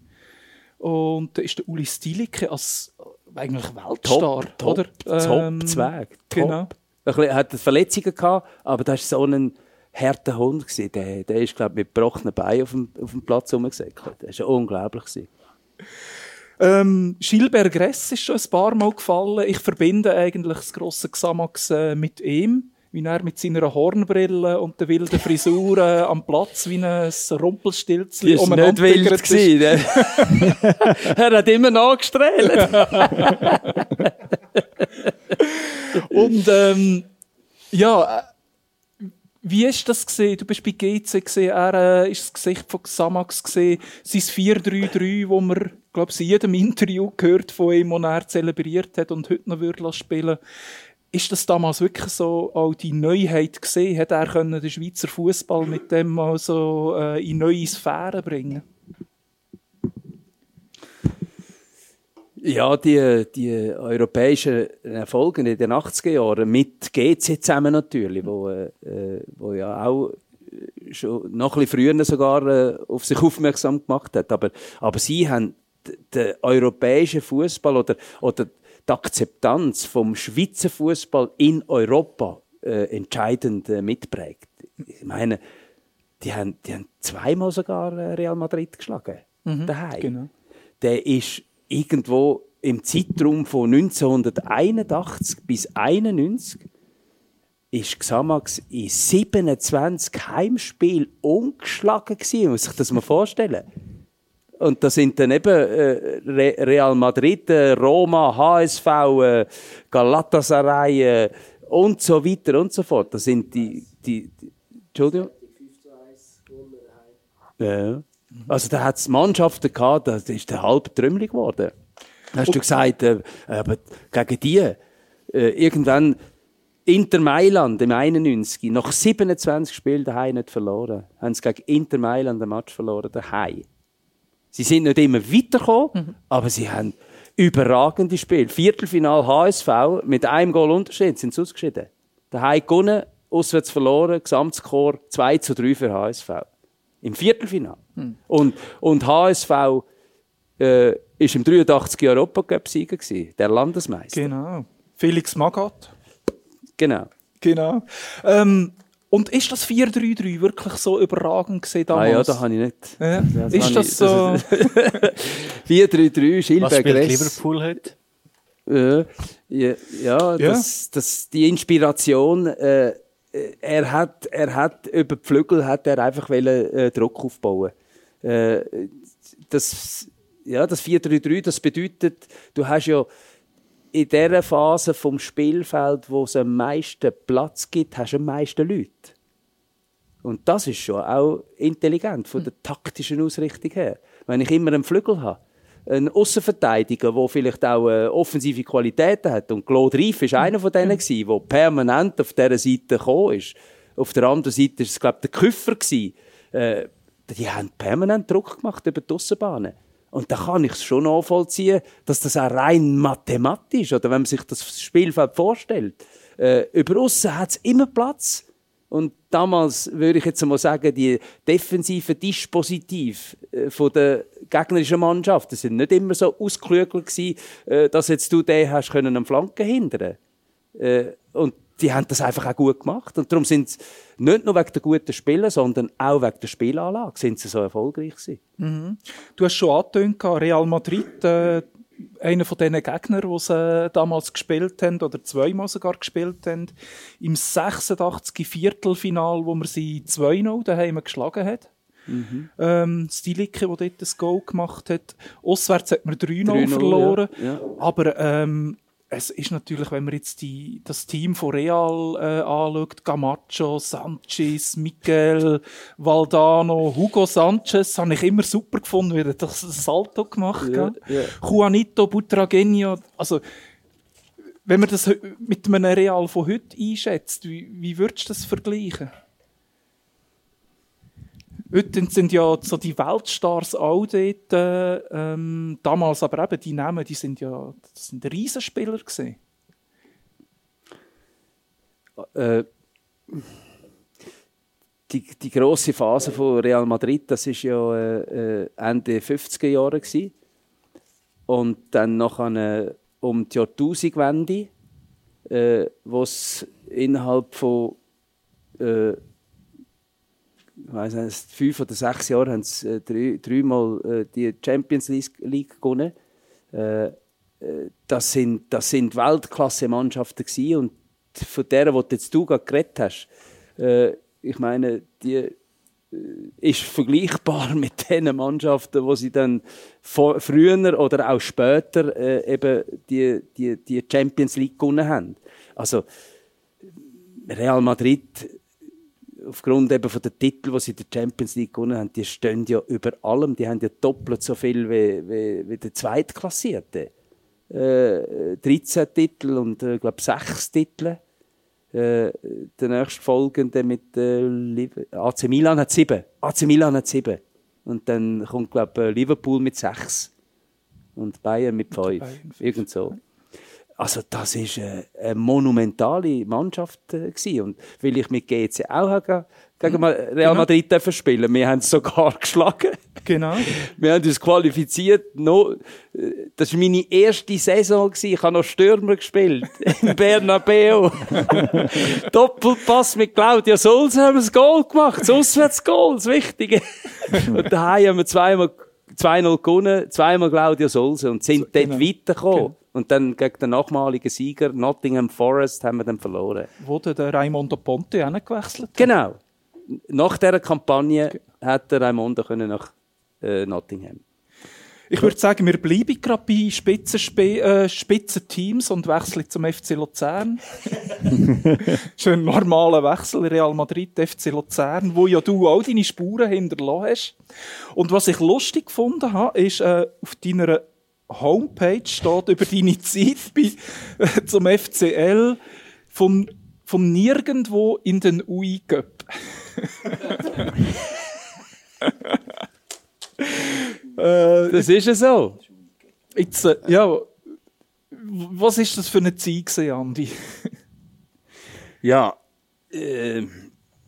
Und da ist der Uli Stilike als eigentlich Weltstar, top, oder? Top, ähm, Zweig. Genau. Er hat Verletzungen gehabt, aber das ist so ein harter Hund gewesen. Der, der ist, glaube ich, mit gebrochenen Beinen auf dem, auf dem Platz rumgesäckelt. Das war unglaublich. Gewesen. Ähm, Gilbert Gress ist schon ein paar Mal gefallen. Ich verbinde eigentlich das grosse Xamax äh, mit ihm. Wie er mit seiner Hornbrille und der wilden Frisur äh, am Platz wie ein Rumpelstilzchen um nicht wild gewesen, ne? Er hat immer nachgestrahlt. und ähm, ja, wie ist das gesehen? Du bist bei GC gesehen, er äh, ist das Gesicht von Xamax gesehen, sein 4-3-3, wo man, glaube ich, in jedem Interview gehört von ihm, das er zelebriert hat und heute noch würde spielen. Ist das damals wirklich so auch die Neuheit gesehen? Hat er können den Schweizer Fußball mit dem mal so äh, in neue Sphären bringen? Ja, die, die europäischen Erfolge in den 80er Jahren mit GC zusammen natürlich, wo, äh, wo ja auch schon noch ein bisschen früher sogar äh, auf sich aufmerksam gemacht hat. Aber, aber sie haben den europäischen Fußball oder, oder die Akzeptanz vom Schweizer Fußball in Europa äh, entscheidend äh, mitprägt. Ich meine, die haben, die haben zweimal sogar äh, Real Madrid geschlagen. Mhm, daheim. Genau. Der ist irgendwo im Zeitraum von 1981 bis 1991 ist Xamax in 27 Heimspielen ungeschlagen gewesen. Muss sich das mal vorstellen. Und da sind dann eben äh, Real Madrid, äh, Roma, HSV, äh, Galatasaray, äh, und so weiter und so fort. Das sind die, die, die Entschuldigung? Ja. Also da hat es Mannschaften gehabt, da ist der halb trümmelig geworden. Hast du gesagt, äh, aber gegen die, äh, irgendwann Inter Mailand im 91, nach 27 Spielen daheim nicht verloren, haben sie gegen Inter Mailand ein Match verloren, daheim. Sie sind nicht immer weitergekommen, mhm. aber sie haben überragende Spiele. Viertelfinal HSV mit einem Goal Unterschied sind sie ausgeschieden. Daheim gewonnen, auswärts verloren, Gesamtscore 2 zu 3 für HSV. Im Viertelfinal. Und, und HSV äh, ist im 83 Europacup-Sieger der Landesmeister. Genau. Felix Magath. Genau. Genau. Ähm, und ist das 4-3-3 wirklich so überragend gesehen damals? Ah ja, das habe ich nicht. Ja. Das ist das ich, so? 4-3-3, Schilberg Was spielt Liverpool heute? Äh, ja, ja, ja. Das, das, die Inspiration, äh, er hat, er hat über die Flügel hat er einfach wollen, äh, Druck aufbauen. Äh, das, ja, das 4-3-3, das bedeutet, du hast ja in der Phase vom Spielfeld, wo es am meisten Platz gibt, hast du am meisten Leute. Und das ist schon auch intelligent von der taktischen Ausrichtung her. Wenn ich immer einen Flügel habe, einen Außenverteidiger, der vielleicht auch äh, offensive Qualitäten hat. Und Claude Rief war einer von denen, der permanent auf dieser Seite gekommen ist. Auf der anderen Seite war es, glaube ich, der Küffer. Äh, die haben permanent Druck gemacht über die Aussenbahnen. Und da kann ich es schon nachvollziehen, dass das auch rein mathematisch, oder wenn man sich das Spielfeld vorstellt, äh, über aussen hat es immer Platz. Und damals würde ich jetzt einmal sagen, die defensiven Dispositiv äh, von der gegnerischen Mannschaft, das sind nicht immer so ausgeklügelt gewesen, äh, dass jetzt du den hast können am Flanken hindern. Äh, und die haben das einfach auch gut gemacht. Und darum sind sie nicht nur wegen der guten Spiele, sondern auch wegen der Spielanlage sind sie so erfolgreich gewesen. Mhm. Du hast schon angetönt, Real Madrid, äh, einer von diesen Gegnern, die sie damals gespielt haben, oder zweimal sogar gespielt haben, im 86. Viertelfinal, wo man sie 2-0 daheim geschlagen hat. Mhm. Ähm, Stilike, der dort das Goal gemacht hat. Auswärts hat man 3-0 verloren. Ja. Ja. Aber ähm, es ist natürlich, wenn man jetzt die, das Team von Real äh, anschaut, Gamacho, Sanchez, Miguel, Valdano, Hugo Sanchez, habe ich immer super gefunden, wie er das Salto gemacht hat. Ja, ja. Juanito, Butragenio, also wenn man das mit einem Real von heute einschätzt, wie, wie würdest du das vergleichen? Heute sind ja so die Weltstars auch dort, äh, ähm, damals aber eben die Namen, die sind ja das sind Riesenspieler gewesen. Äh, die, die grosse Phase von Real Madrid, das ist ja äh, äh Ende 50er Jahre gewesen. und dann noch eine, um die Jahrtausendwende, äh, es innerhalb von äh, ich weiss nicht, fünf oder sechs Jahre haben sie äh, drei, dreimal äh, die Champions League gewonnen. Äh, äh, das sind, das sind Weltklasse-Mannschaften und von der, die jetzt du gerade geredet hast, äh, ich meine, die äh, ist vergleichbar mit den Mannschaften, wo sie dann vor, früher oder auch später äh, eben die, die, die Champions League gewonnen haben. Also Real Madrid aufgrund eben von den Titeln, die sie in der Champions League gewonnen haben, die stehen ja über allem. Die haben ja doppelt so viel wie, wie, wie der Zweitklassierte. Äh, 13 Titel und, äh, glaube 6 Titel. Äh, der nächste folgende mit äh, AC Milan hat 7. AC Milan hat 7. Und dann kommt, glaube äh, Liverpool mit 6. Und Bayern mit 5. Irgend so. Also das ist eine, eine monumentale Mannschaft äh, gewesen. und weil ich mit GC auch gegen Real genau. Madrid genau. spielen, wir haben es sogar geschlagen. Genau. Wir haben uns qualifiziert. No, äh, das war meine erste Saison gewesen. Ich habe noch Stürmer gespielt im Bernabeu. Doppelpass mit Claudia Solz haben wir das Goal gemacht, das Auswärtsgoal, das Wichtige. und daheim haben wir zweimal 2-0 gewonnen, zweimal Claudia Solze und sind so, dort genau. weitergekommen. Genau. Und dann gegen den nachmaligen Sieger Nottingham Forest haben wir dann verloren. Wo der Raimondo Ponte gewechselt? Genau. Nach dieser Kampagne okay. hat der Raimondo nach äh, Nottingham. Ich würde sagen, wir bleiben gerade bei Spitzenspe äh, Spitzenteams und wechseln zum FC Luzern. Schön normaler Wechsel, Real Madrid, FC Luzern, wo ja du auch deine Spuren hinterlassen hast. Und was ich lustig gefunden habe, ist, äh, auf deiner Homepage steht über deine Zeit bei, äh, zum FCL von, von nirgendwo in den UI äh, das ist ja so. Jetzt, äh, ja, was ist das für eine Zeit gewesen, Andi? ja, äh,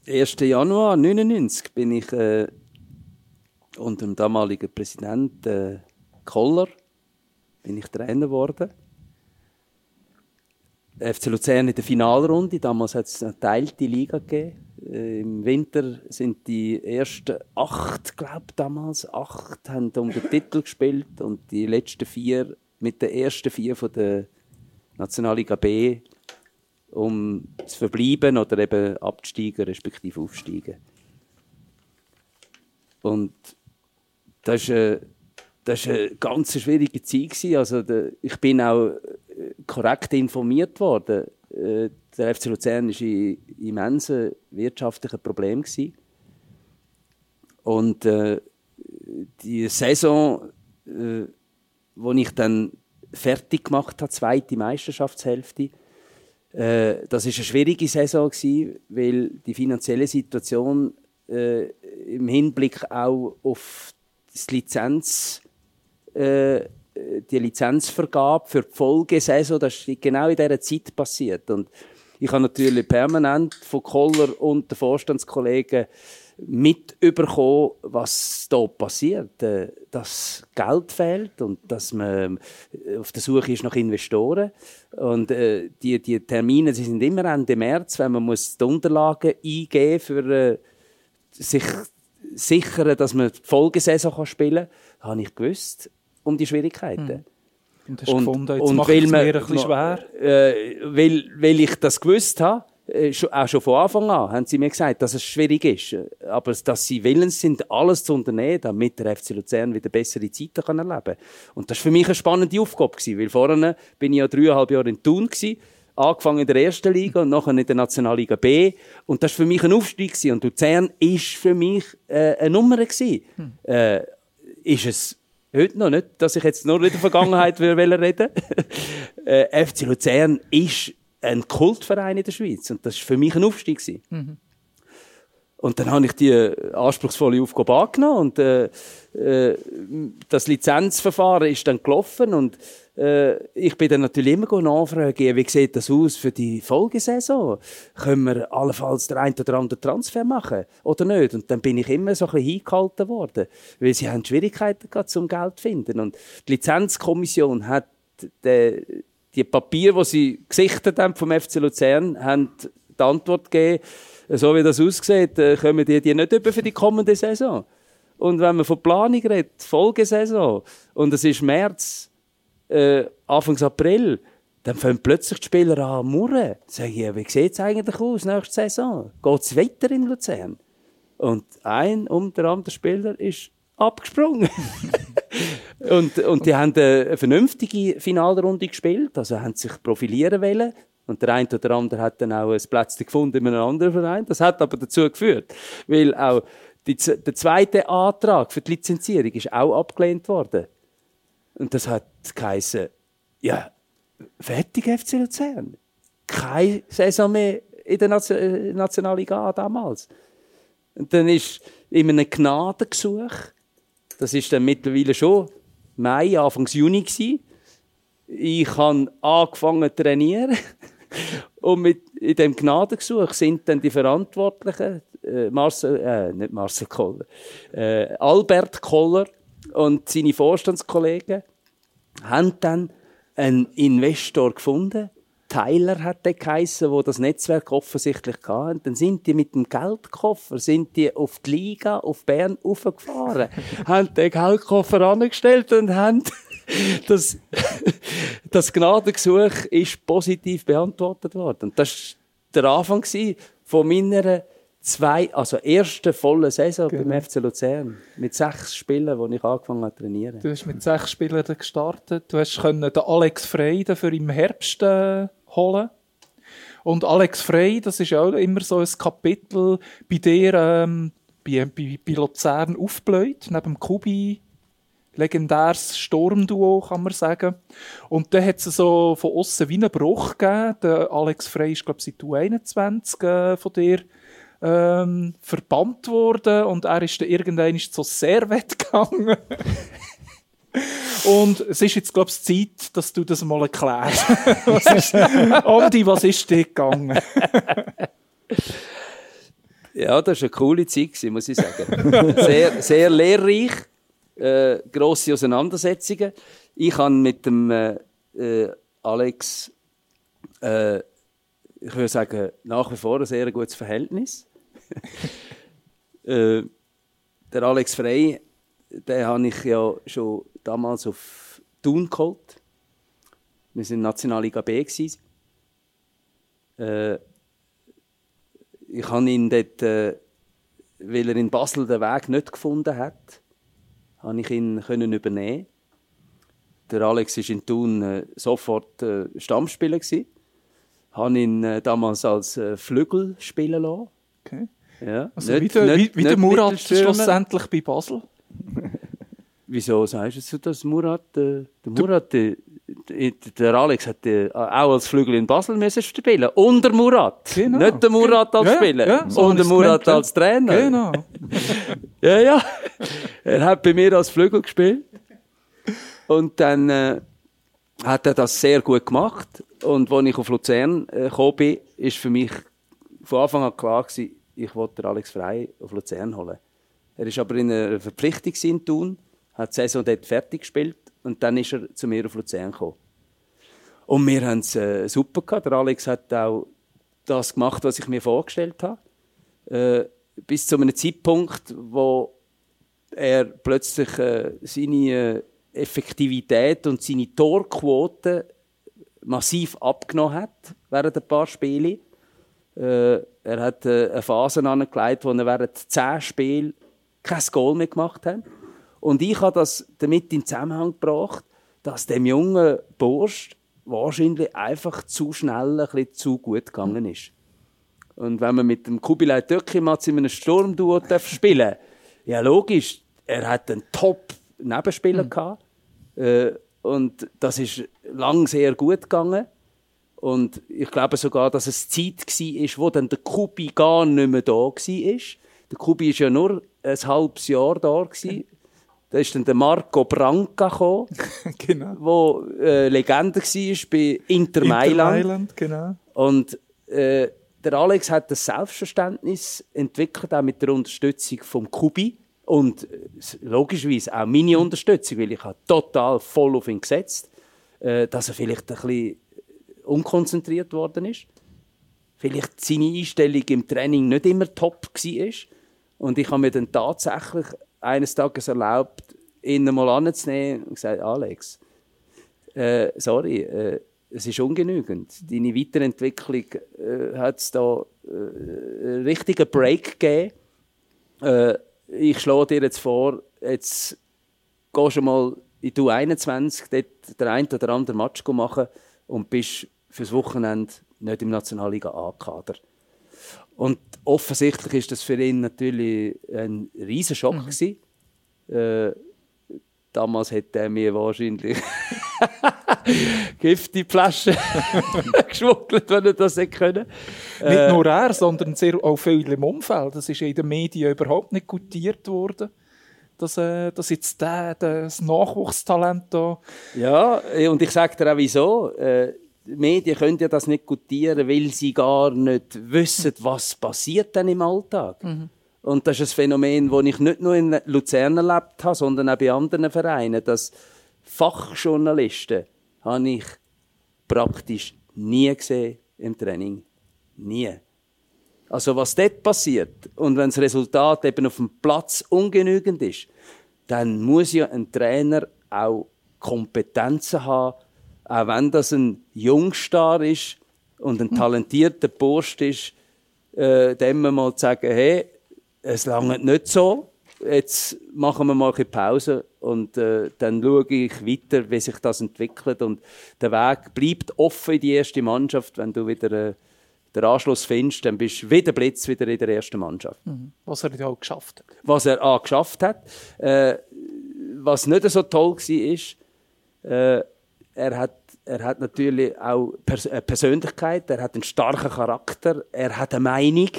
1. Januar 1999 bin ich äh, unter dem damaligen Präsidenten äh, Koller bin ich Trainer geworden. FC Luzern in der Finalrunde, damals hat es eine geteilte Liga gegeben. Äh, Im Winter sind die ersten acht, glaube damals, acht haben um den Titel gespielt und die letzten vier mit den ersten vier von der Nationalliga B um zu verbleiben oder eben abzusteigen, respektive aufsteigen. Und das ist, eine, das ist eine ganz schwierige Zeit. Also, ich bin auch korrekt informiert worden. Äh, der FC Luzern war in immensen wirtschaftlichen Problemen. Und äh, die Saison, äh, wo ich dann fertig gemacht habe, zweite Meisterschaftshälfte, äh, das ist eine schwierige Saison weil die finanzielle Situation äh, im Hinblick auch auf das Lizenz äh, die Lizenzvergabe für die Folgesaison, das ist genau in dieser Zeit passiert. Und ich habe natürlich permanent von Koller und den Vorstandskollegen mitbekommen, was da passiert. Äh, dass Geld fehlt und dass man auf der Suche ist nach Investoren. Und äh, die, die Termine sie sind immer Ende März, wenn man muss die Unterlagen eingeben für äh, sich sichern, dass man die Folgesaison spielen kann, habe ich gewusst um die Schwierigkeiten. Hm. Und hast und, gefunden, jetzt macht es mir ein bisschen schwer? Äh, weil, weil ich das gewusst habe, äh, auch schon von Anfang an, haben sie mir gesagt, dass es schwierig ist. Aber dass sie willens sind, alles zu unternehmen, damit der FC Luzern wieder bessere Zeiten kann erleben kann. Und das war für mich eine spannende Aufgabe, gewesen, weil vorne bin ich ja dreieinhalb Jahre in Thun gewesen, angefangen in der ersten Liga und nachher in der Nationalliga B. Und das war für mich ein Aufstieg gewesen. Und Luzern ist für mich äh, eine Nummer gewesen. Hm. Äh, ist es Heute noch nicht, dass ich jetzt nur in der Vergangenheit reden äh, FC Luzern ist ein Kultverein in der Schweiz und das war für mich ein Aufstieg. Mhm. Und dann habe ich die anspruchsvolle Aufgabe angenommen und äh, äh, das Lizenzverfahren ist dann gelaufen und äh, ich bin dann natürlich immer nachfragen, wie sieht das aus für die Folgesaison? Können wir allenfalls den einen oder anderen Transfer machen oder nicht? Und dann bin ich immer so ein bisschen hingehalten worden, weil sie haben Schwierigkeiten gehabt, zum Geld zu finden. Und die Lizenzkommission hat die, die Papiere, die sie gesichtet haben vom FC Luzern, haben die Antwort gegeben, so wie das aussieht, äh, kommen die, die nicht über für die kommende Saison. Und wenn man von Planung redet, Folgesaison, und es ist März, äh, Anfang April, dann fangen plötzlich die Spieler an zu murren. Sagen, ja, wie sieht es eigentlich aus nächste Saison? Geht es weiter in Luzern? Und ein um der andere Spieler ist abgesprungen. und, und die haben eine vernünftige Finalrunde gespielt, also haben sich profilieren wollen. Und der eine oder andere hat dann auch ein Plätzchen gefunden in einem anderen Verein. Das hat aber dazu geführt, weil auch die, der zweite Antrag für die Lizenzierung ist auch abgelehnt worden. Und das hat geheißen, ja, fertig FC Luzern. Keine Saison mehr in der äh, Nationalliga damals. Und dann ist in einem Gnadengesuch, das ist dann mittlerweile schon Mai, Anfang Juni gewesen. Ich habe angefangen zu trainieren. Und mit, in dem Gnadengesuch sind dann die Verantwortlichen, äh, Marcel, äh, nicht Marcel Koller, äh, Albert Koller und seine Vorstandskollegen haben dann einen Investor gefunden. Tyler hat der geheissen, wo das Netzwerk offensichtlich hatte. Dann sind die mit dem Geldkoffer, sind die auf die Liga, auf Bern aufgefahren, haben den Geldkoffer angestellt und haben das, das Gnadengesuch ist positiv beantwortet worden. Und das war der Anfang von meiner zwei, also erste volle Saison Genau. beim FC Luzern. Mit sechs Spielen, wo ich angefangen habe zu trainieren. Du hast mit sechs Spielern gestartet. Du hast können den Alex Frey für im Herbst äh, holen. Und Alex Frey, das ist auch immer so ein Kapitel bei dir ähm, bei, bei, bei Luzern aufgebläht, neben dem Kubi. Legendäres Sturmduo, kann man sagen. Und dann hat es so von außen wie einen Bruch gegeben. Der Alex Frey ist, glaube ich, seit U21 äh, von dir ähm, verbannt worden und er ist dann irgendwann zu Servet gegangen. Und es ist jetzt, glaube ich, Zeit, dass du das mal erklärst. was ist, Andi, was ist dir gegangen? Ja, das war eine coole Zeit, muss ich sagen. sehr, sehr lehrreich, äh, grosse Auseinandersetzungen. Ich habe mit dem äh, äh, Alex, äh, ich würde sagen, nach wie vor ein sehr gutes Verhältnis. äh, der Alex Frey, den habe ich ja schon damals auf Thun geholt. Wir waren Nationalliga B. Gewesen. Äh, ich habe ihn dort, äh, weil er in Basel den Weg nicht gefunden hat, habe ich ihn können übernehmen. Der Alex war in Thun äh, sofort äh, Stammspieler gewesen. Habe ihn äh, damals als Flügel spielen lassen. Okay. Ja. Also Nicht- wie der, nicht- wie, wie der Murat schlussendlich bei Basel. Wieso sagst du das, Murat? Äh, der Murat, der, der Alex hat äh, auch als Flügel in Basel müssen spielen. Und der Murat. Genau. Nicht der Murat als Ja, ja, Spieler. ja, so und der Murat gemeint, ja. als Trainer. Genau. Ja, ja. Er hat bei mir als Flügel gespielt. Und dann äh, hat er das sehr gut gemacht. Und als ich auf Luzern äh, gekommen bin, ist für mich von Anfang an klar gewesen, ich wollte Alex Frey auf Luzern holen. Er war aber in einer Verpflichtung in Thun, hat die Saison dort fertig gespielt und dann ist er zu mir auf Luzern gekommen. Und wir haben es äh, super gehabt. Der Alex hat auch das gemacht, was ich mir vorgestellt habe. Äh, bis zu einem Zeitpunkt, wo er plötzlich äh, seine äh, Effektivität und seine Torquote massiv abgenommen hat während ein paar Spiele. Äh, er hat äh, eine Phase angelegt, wo er während zehn Spielen kein Goal mehr gemacht hat. Und ich habe das damit in Zusammenhang gebracht, dass dem jungen Bursch wahrscheinlich einfach zu schnell ein bisschen zu gut gegangen ist. Und wenn man mit dem Kubilay Töckimatz in einem Sturmduo darf spielen ja logisch, er hat einen Top-Nebenspieler gehabt. Äh, und das ist lang sehr gut gegangen. Und ich glaube sogar, dass es Zeit war, wo dann der Kubi gar nicht mehr da war. Der Kubi war ja nur ein halbes Jahr da. gewesen. Da ist dann der Marco Branca gekommen, genau. der äh, Legende war bei Inter Mailand. Mailand, genau. Und äh, der Alex hat das Selbstverständnis entwickelt, auch mit der Unterstützung vom Kubi. Und logischerweise auch meine Unterstützung, weil ich habe total voll auf ihn gesetzt, äh, dass er vielleicht ein bisschen unkonzentriert worden ist. Vielleicht seine Einstellung im Training nicht immer top war. Und ich habe mir dann tatsächlich eines Tages erlaubt, ihn mal anzunehmen und gesagt, Alex, äh, sorry, äh, es ist ungenügend. Deine Weiterentwicklung äh, hat es da äh, einen richtigen Break gegeben. Äh, ich schlage dir jetzt vor, jetzt gehst du mal in die U21, dort den einen oder anderen Match machen und bist fürs Wochenende nicht im Nationalliga A-Kader. Und offensichtlich ist das für ihn natürlich ein riesen Schock gewesen. Äh, damals hätte er mir wahrscheinlich Gift in die Flasche geschmuggelt, wenn er das hätte können. Nicht Äh, nur er, sondern sehr, auch viele im Umfeld. Das ist in den Medien überhaupt nicht gutiert worden, dass, äh, dass jetzt der, das Nachwuchstalent da... Ja, äh, und ich sage dir auch wieso. Äh, die Medien können ja das nicht gutieren, weil sie gar nicht wissen, was passiert dann im Alltag. Und das ist ein Phänomen, das ich nicht nur in Luzern erlebt habe, sondern auch bei anderen Vereinen, dass Fachjournalisten habe ich praktisch nie gesehen im Training. Nie. Also was dort passiert und wenn das Resultat eben auf dem Platz ungenügend ist, dann muss ja ein Trainer auch Kompetenzen haben, auch wenn das ein Jungstar ist und ein talentierter Bursch ist, äh, dem mal zu sagen, hey, es langt nicht so, jetzt machen wir mal eine Pause und äh, dann schaue ich weiter, wie sich das entwickelt und der Weg bleibt offen in die erste Mannschaft, wenn du wieder äh, den Anschluss findest, dann bist du wieder Blitz wieder in der ersten Mannschaft. Mhm. Was er ja auch geschafft hat. Was er auch geschafft hat. Äh, was nicht so toll war, ist, äh, er hat er hat natürlich auch Pers eine Persönlichkeit, er hat einen starken Charakter, er hat eine Meinung.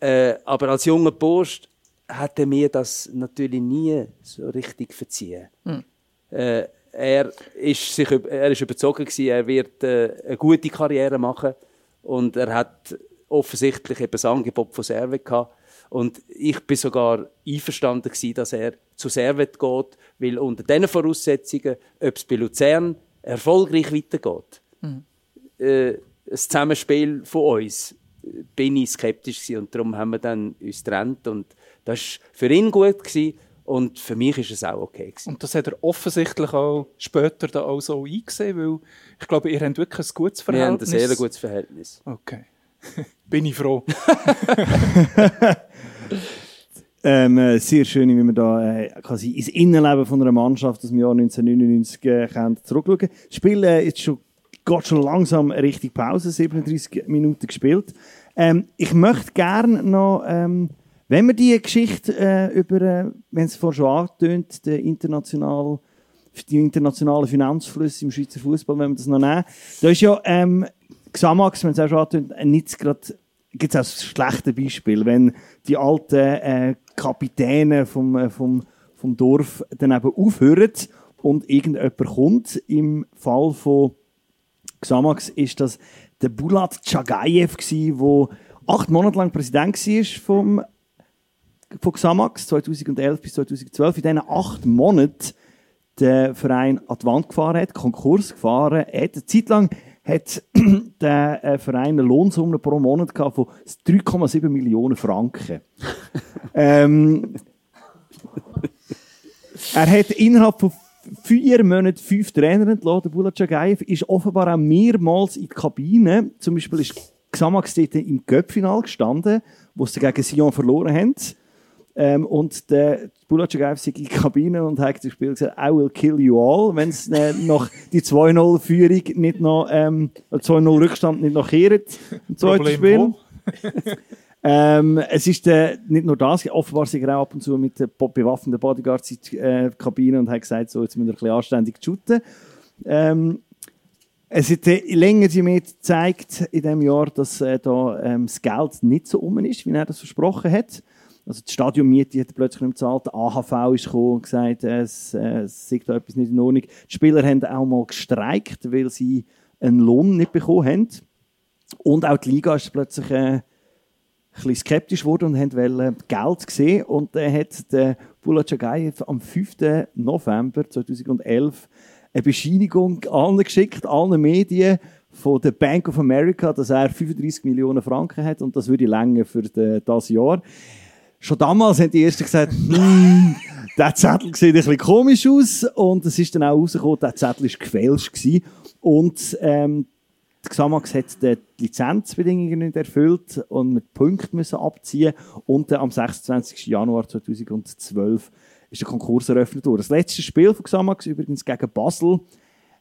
Äh, aber als junger Bursch hat er mir das natürlich nie so richtig verziehen. Mhm. Äh, er ist sich er ist überzogen gewesen, er wird äh, eine gute Karriere machen und er hat offensichtlich eben das Angebot von Servet gehabt. Und ich bin sogar einverstanden gewesen, dass er zu Servet geht, weil unter diesen Voraussetzungen, ob es bei Luzern erfolgreich weitergeht, mhm. äh, das Zusammenspiel von uns, bin ich skeptisch gewesen und darum haben wir dann uns getrennt und das war für ihn gut gewesen und für mich ist es auch okay gewesen. Und das hat er offensichtlich auch später da auch so eingesehen, weil ich glaube, ihr habt wirklich ein gutes Verhältnis. Wir haben ein sehr gutes Verhältnis. Okay. bin ich froh. ähm, äh, sehr schön, wie wir da äh, quasi ins Innenleben von einer Mannschaft aus dem Jahr 1999 äh, zurückschauen können. Das Spiel äh, ist schon, geht schon langsam richtig Pause, 37 Minuten gespielt. Ähm, ich möchte gerne noch, ähm, wenn wir die Geschichte äh, über, äh, wenn es vorhin schon angetönt, der international, die internationalen Finanzflüsse im Schweizer Fußball, wenn wir das noch nehmen, da ist ja ähm, Xamax, wenn es auch schon angetönt, äh, nicht gerade gibt es auch schlechte Beispiel, wenn die alten äh, Kapitäne vom, äh, vom, vom Dorf dann eben aufhören und irgendjemand kommt. Im Fall von Xamax ist das der Bulat Chagayev der acht Monate lang Präsident war vom, von Xamax, 2011 bis 2012. In diesen acht Monaten den Verein an die Wand gefahren hat, Konkurs gefahren hat. Eine Zeit lang hat der äh, Verein eine Lohnsumme pro Monat gehabt von 3,7 Millionen Franken. ähm, er hat innerhalb von vier Monaten fünf Trainer entlassen. Bulat Chagayev ist offenbar auch mehrmals in die Kabine. Zum Beispiel ist Xamax dort im Göppfinal gestanden, wo sie gegen Sion verloren haben. Ähm, und der Bulacic einfach in die Kabine und hat das Spiel gesagt, I will kill you all, wenn es äh, nach die 2-0-Führung nicht noch, ähm, 2-0 Rückstand nicht noch kehrt im zweiten Spiel. ähm, es ist äh, nicht nur das, offenbar sind er auch ab und zu mit äh, bewaffneten Bodyguards in die äh, Kabine und hat gesagt, so, jetzt müssen wir ein bisschen anständig shooten. Ähm, es hat äh, länger mehr gezeigt in diesem Jahr, dass äh, da, ähm, das Geld nicht so um ist, wie er das versprochen hat. Also die Stadionmiete hat plötzlich nicht bezahlt, der AHV ist gekommen und gesagt, es, äh, es sei da etwas nicht in Ordnung. Die Spieler haben auch mal gestreikt, weil sie einen Lohn nicht bekommen haben. Und auch die Liga ist plötzlich äh, ein bisschen skeptisch geworden und wollte Geld gesehen. Und dann hat der Bula Chagayev am 5. November 2011 eine Bescheinigung allen allen Medien, von der Bank of America, dass er 35 Millionen Franken hat und das würde länger für das Jahr. Schon damals haben die Ersten gesagt, hm, der Zettel sieht ein bisschen komisch aus. Und es ist dann auch rausgekommen, der Zettel war gefälscht. Und ähm, die Xamax hat die Lizenzbedingungen nicht erfüllt und mit Punkten müssen abziehen. Und dann am 26. Januar 2012 ist der Konkurs eröffnet worden. Das letzte Spiel von Xamax übrigens gegen Basel,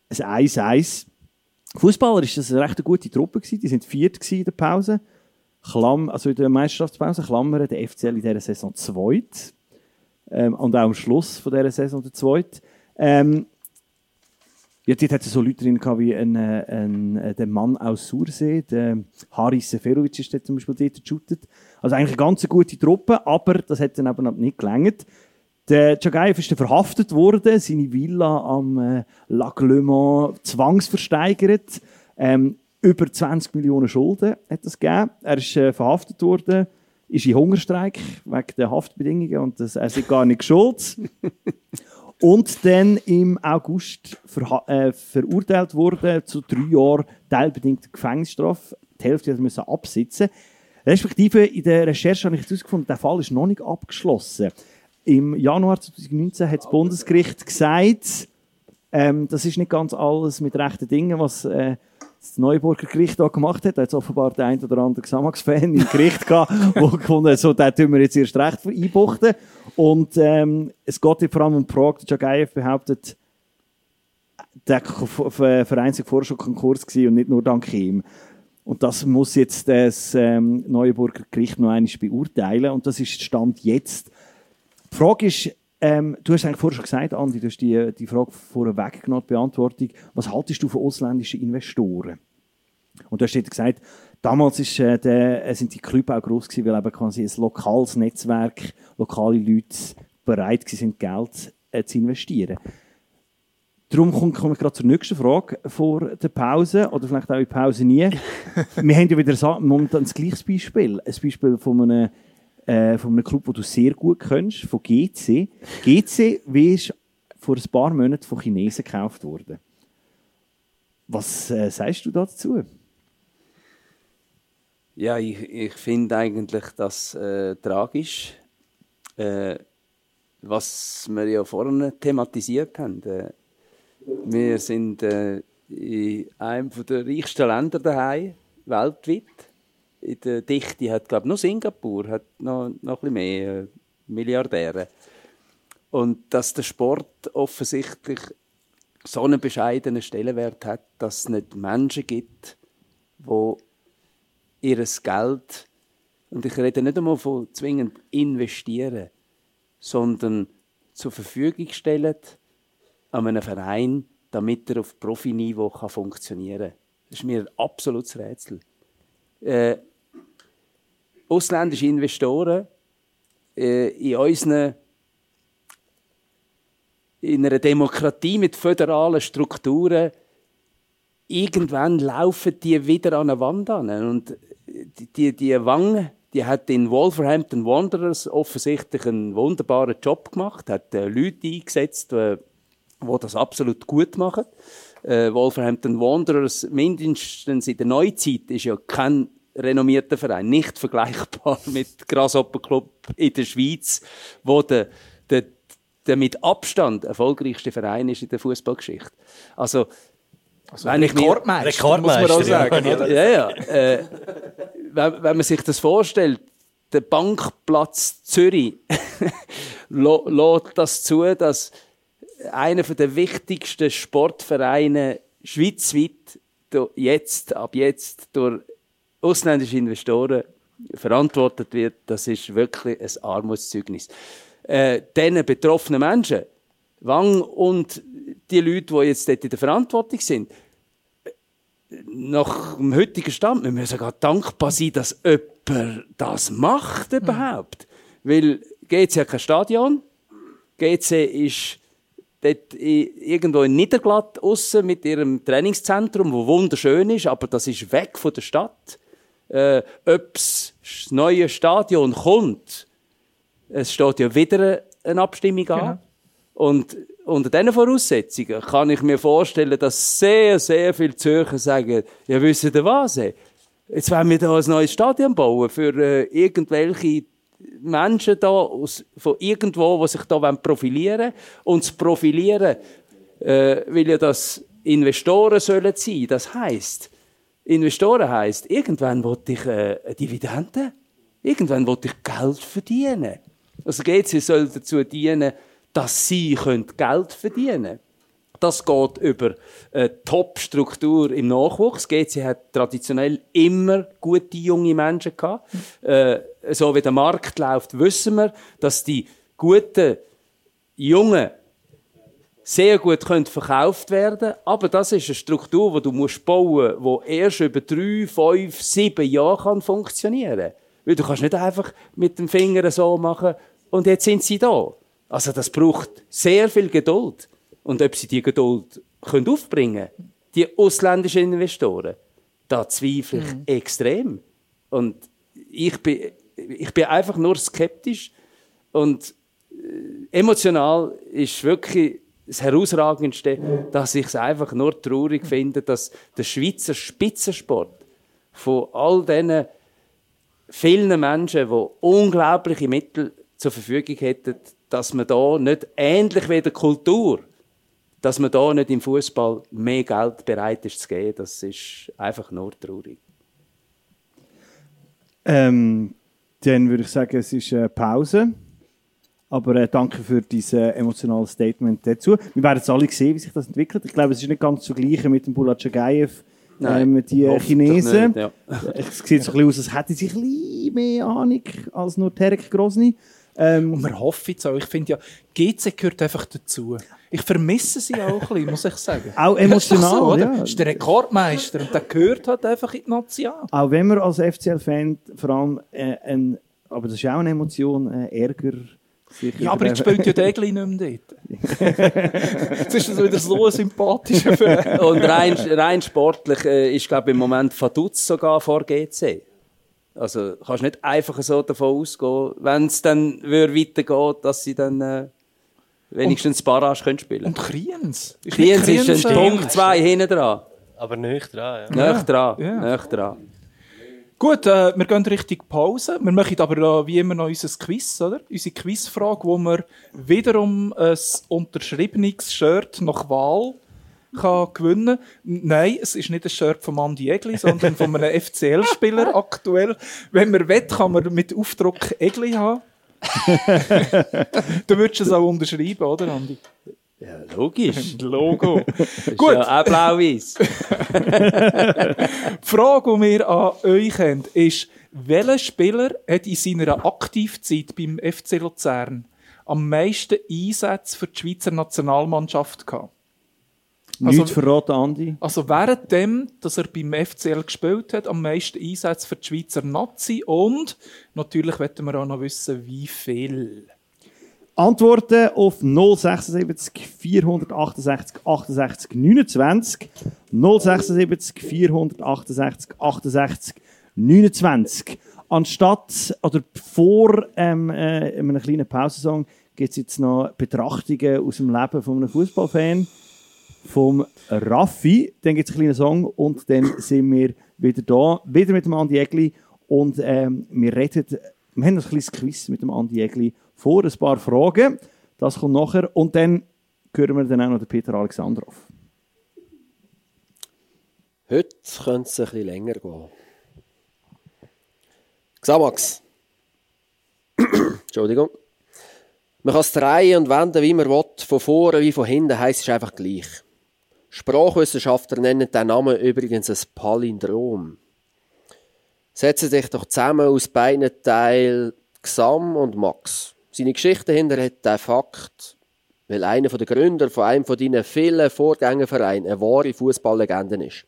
ein 1-1. Fußballer ist das eine recht gute Truppe. Die sind viert in der Pause. Klamm, also in der Meisterschaftspause klammern der FCL in dieser Saison zweit. Ähm, und auch am Schluss von dieser Saison der zweit. Ähm, ja, dort hat es so Leute drin wie ein, äh, ein, äh, der Mann aus Sursee, der Haris Seferovic ist dort zum Beispiel dort geshootet. Also eigentlich eine ganz gute Truppe, aber das hat dann eben nicht gelangt. Der Chagayev ist dann verhaftet worden, seine Villa am äh, Lac Le Mans zwangsversteigert. Ähm, über 20 Millionen Schulden hat das gegeben. Er ist äh, verhaftet worden, ist in Hungerstreik wegen der Haftbedingungen und das, er ist gar nicht schuld. und dann im August ver äh, verurteilt wurde zu drei Jahren teilbedingter Gefängnisstrafe. Die Hälfte musste er absitzen. Respektive in der Recherche habe ich herausgefunden, der Fall ist noch nicht abgeschlossen. Im Januar 2019 hat das Bundesgericht gesagt, ähm, das ist nicht ganz alles mit rechten Dingen, was äh, das Neuburger Gericht da gemacht hat. Da hat offenbar der ein oder andere Xamax-Fan im Gericht gehabt, der gefunden hat, so, da tun wir jetzt erst recht einbuchten. Und ähm, es geht vor allem um die Frage, Jagayev behauptet, der Verein sei vorher schon Konkurs gewesen und nicht nur dank ihm. Und das muss jetzt das ähm, Neuburger Gericht noch einmal beurteilen. Und das ist Stand jetzt. Die Frage ist, ähm, du hast eigentlich vorher schon gesagt, Andi, du hast die, die Frage vorher weggenommen, die Beantwortung. Was haltest du von ausländischen Investoren? Und du hast gesagt, damals ist, äh, der, äh, sind die Clubs auch gross gewesen, weil eben quasi ein lokales Netzwerk, lokale Leute bereit waren, Geld äh, zu investieren. Darum komme ich gerade zur nächsten Frage vor der Pause, oder vielleicht auch in der Pause nie. Wir haben ja wieder momentan das gleiche Beispiel. Ein Beispiel von einem, äh, von einem Club, den du sehr gut kennst, von GC. GC wie ist vor ein paar Monaten von Chinesen gekauft worden. Was äh, sagst du dazu? Ja, ich, ich finde eigentlich das äh, tragisch. Äh, was wir ja vorhin thematisiert haben. Äh, wir sind äh, in einem der reichsten Länder daheim, weltweit. In der Dichte hat, glaube nur Singapur hat noch, noch ein bisschen mehr äh, Milliardäre. Und dass der Sport offensichtlich so einen bescheidenen Stellenwert hat, dass es nicht Menschen gibt, die ihr Geld, und ich rede nicht einmal von zwingend investieren, sondern zur Verfügung stellen, an einem Verein, damit er auf Profiniveau funktionieren kann. Das ist mir ein absolutes Rätsel. Äh, ausländische Investoren äh, in unseren in einer Demokratie mit föderalen Strukturen irgendwann laufen die wieder an eine Wand an. Und die, die, die die hat in Wolverhampton Wanderers offensichtlich einen wunderbaren Job gemacht, hat äh, Leute eingesetzt, äh, die das absolut gut machen. Äh, Wolverhampton Wanderers, mindestens in der Neuzeit, ist ja kein renommierter Verein, nicht vergleichbar mit Grasshopper Club in der Schweiz, wo der, der, der mit Abstand erfolgreichste Verein ist in der Fußballgeschichte. Also, also wenn Rekordmeister, Rekordmeister, muss man auch sagen. Ja, ja. ja äh, wenn, wenn man sich das vorstellt, der Bankplatz Zürich lässt das zu, dass einer der wichtigsten Sportvereine schweizweit jetzt, ab jetzt durch ausländische Investoren verantwortet wird, das ist wirklich ein Armutszeugnis. Äh, diesen betroffenen Menschen, Wang und die Leute, die jetzt dort in der Verantwortung sind, nach dem heutigen Stand, wir müssen sogar dankbar sein, dass jemand das macht überhaupt. Mhm. Weil GC hat kein Stadion, GC ist dort irgendwo in Niederglatt aussen mit ihrem Trainingszentrum, wo wunderschön ist, aber das ist weg von der Stadt. Äh, Ob das neue Stadion kommt, es steht ja wieder eine Abstimmung an. Genau. Und unter diesen Voraussetzungen kann ich mir vorstellen, dass sehr, sehr viele Zürcher sagen, ja, wisst ihr was? Jetzt wollen wir da ein neues Stadion bauen für äh, irgendwelche Menschen da aus, von irgendwo, die sich da profilieren wollen. Und das Profilieren äh, will ja das Investoren sollen sein. Das heisst, Investoren heisst, irgendwann wollte ich äh, Dividende, irgendwann wollte ich Geld verdienen. Also GC soll dazu dienen, dass sie Geld verdienen können. Das geht über eine Top-Struktur im Nachwuchs. GC hat traditionell immer gute junge Menschen gehabt. Äh, so wie der Markt läuft, wissen wir, dass die guten Jungen sehr gut können verkauft werden Aber das ist eine Struktur, die du musst bauen musst, die erst über drei, fünf, sieben Jahre kann funktionieren kann. Weil du kannst nicht einfach mit dem Finger so machen und jetzt sind sie da. Also das braucht sehr viel Geduld. Und ob sie die Geduld können aufbringen können, die ausländischen Investoren, da zweifle ich mhm. extrem. Und ich bin, ich bin einfach nur skeptisch und äh, emotional ist wirklich das Herausragendste, dass ich es einfach nur traurig finde, dass der Schweizer Spitzensport von all diesen vielen Menschen, die unglaubliche Mittel zur Verfügung hätten, dass man da nicht ähnlich wie der Kultur dass man da nicht im Fußball mehr Geld bereit ist zu geben, das ist einfach nur traurig. Ähm, dann würde ich sagen, es ist eine Pause. Aber äh, danke für dieses emotionale Statement dazu. Wir werden jetzt alle sehen, wie sich das entwickelt. Ich glaube, es ist nicht ganz so gleich mit dem Bulat Chagayev, ähm, die Chinesen. Nicht, ja. Es sieht so ein bisschen aus, als hätte sie ein bisschen mehr Ahnung als nur Terek Grosny. Ähm, und wir hoffen jetzt auch, ich finde ja, GC gehört einfach dazu. Ich vermisse sie auch ein bisschen, muss ich sagen. Auch emotional, so, oder? Ja. ist der Rekordmeister und der gehört halt einfach in die Nation. Auch wenn man als FCL-Fan vor allem äh, ein, aber das ist auch eine Emotion, äh, Ärger ja, aber jetzt spielt ja Degli nicht mehr dort. jetzt ist das wieder so ein sympathischer Fan. Und rein, rein sportlich äh, ist, glaube ich, im Moment Vaduz sogar vor GC. Also kannst nicht einfach so davon ausgehen, wenn es dann weitergeht, dass sie dann äh, wenigstens und, Barrage können spielen Und Kriens. Kriens ist ein Punkt 2 hinten dran. Aber nicht dran, ja. Nicht dran, ja. nicht dran. Gut, äh, wir gehen richtig Pause. Wir machen aber wie immer noch unser Quiz, oder? Unsere Quizfrage, wo wir wiederum ein unterschriebenes Shirt nach Wahl kann gewinnen Nein, es ist nicht ein Shirt von Mandy Egli, sondern von einem FCL-Spieler aktuell. Wenn man will, kann man mit Aufdruck Egli haben. du würdest es auch unterschreiben, oder, Andi? Ja, logisch. Logo. Gut. Ja auch blau-weiß. die Frage, die wir an euch haben, ist, welcher Spieler hat in seiner Aktivzeit beim FC Luzern am meisten Einsätze für die Schweizer Nationalmannschaft gehabt? Also, Nichts verraten, Andi. Also während dem, dass er beim FCL gespielt hat, am meisten Einsätze für die Schweizer Nazi und natürlich wollen wir auch noch wissen, wie viel. Antworten auf 076 468 68 29. 076 468 68 29. Anstatt oder vor ähm, äh, einem kleinen Pausensong gibt es jetzt noch Betrachtungen aus dem Leben von einem Fußballfan, vom Raffi. Dann gibt es einen kleinen Song und dann sind wir wieder da, wieder mit dem Andi Egli und ähm, wir reden, wir haben ein kleines Quiz mit dem Andi Egli vor, ein paar Fragen. Das kommt nachher. Und dann hören wir dann auch noch den Peter Alexandrov. Heute könnte es ein bisschen länger gehen. Xamax. Entschuldigung. Man kann es drehen und wenden, wie man will. Von vorne wie von hinten heisst es einfach gleich. Sprachwissenschaftler nennen den Namen übrigens ein Palindrom. Setzen sich doch zusammen aus beiden Teilen Xam und Max. Seine Geschichte dahinter hat der Fakt, weil einer der Gründer von einem von deinen vielen Vorgängervereinen eine wahre Fußballlegende ist.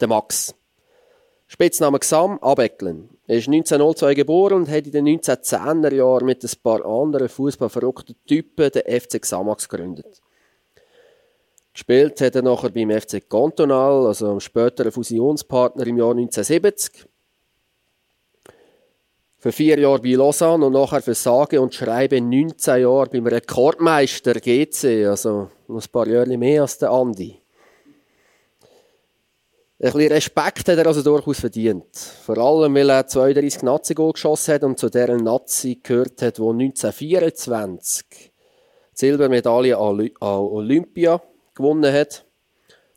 Der Max. Spitzname Xam Abecklen. Er ist 1902 geboren und hat in den 1910er Jahren mit ein paar anderen fußballverrückten Typen den FC Xamax gegründet. Gespielt hat er nachher beim FC Cantonal, also einem späteren Fusionspartner im Jahr 1970 für vier Jahre bei Lausanne und nachher für sage und schreibe 19 Jahre beim Rekordmeister GC, also noch ein paar Jahre mehr als der Andi. Ein bisschen Respekt hat er also durchaus verdient. Vor allem, weil er 32 Nazi-Goal geschossen hat und zu deren Nazi gehört hat, wo 1924 die Silbermedaille an Olympia gewonnen hat.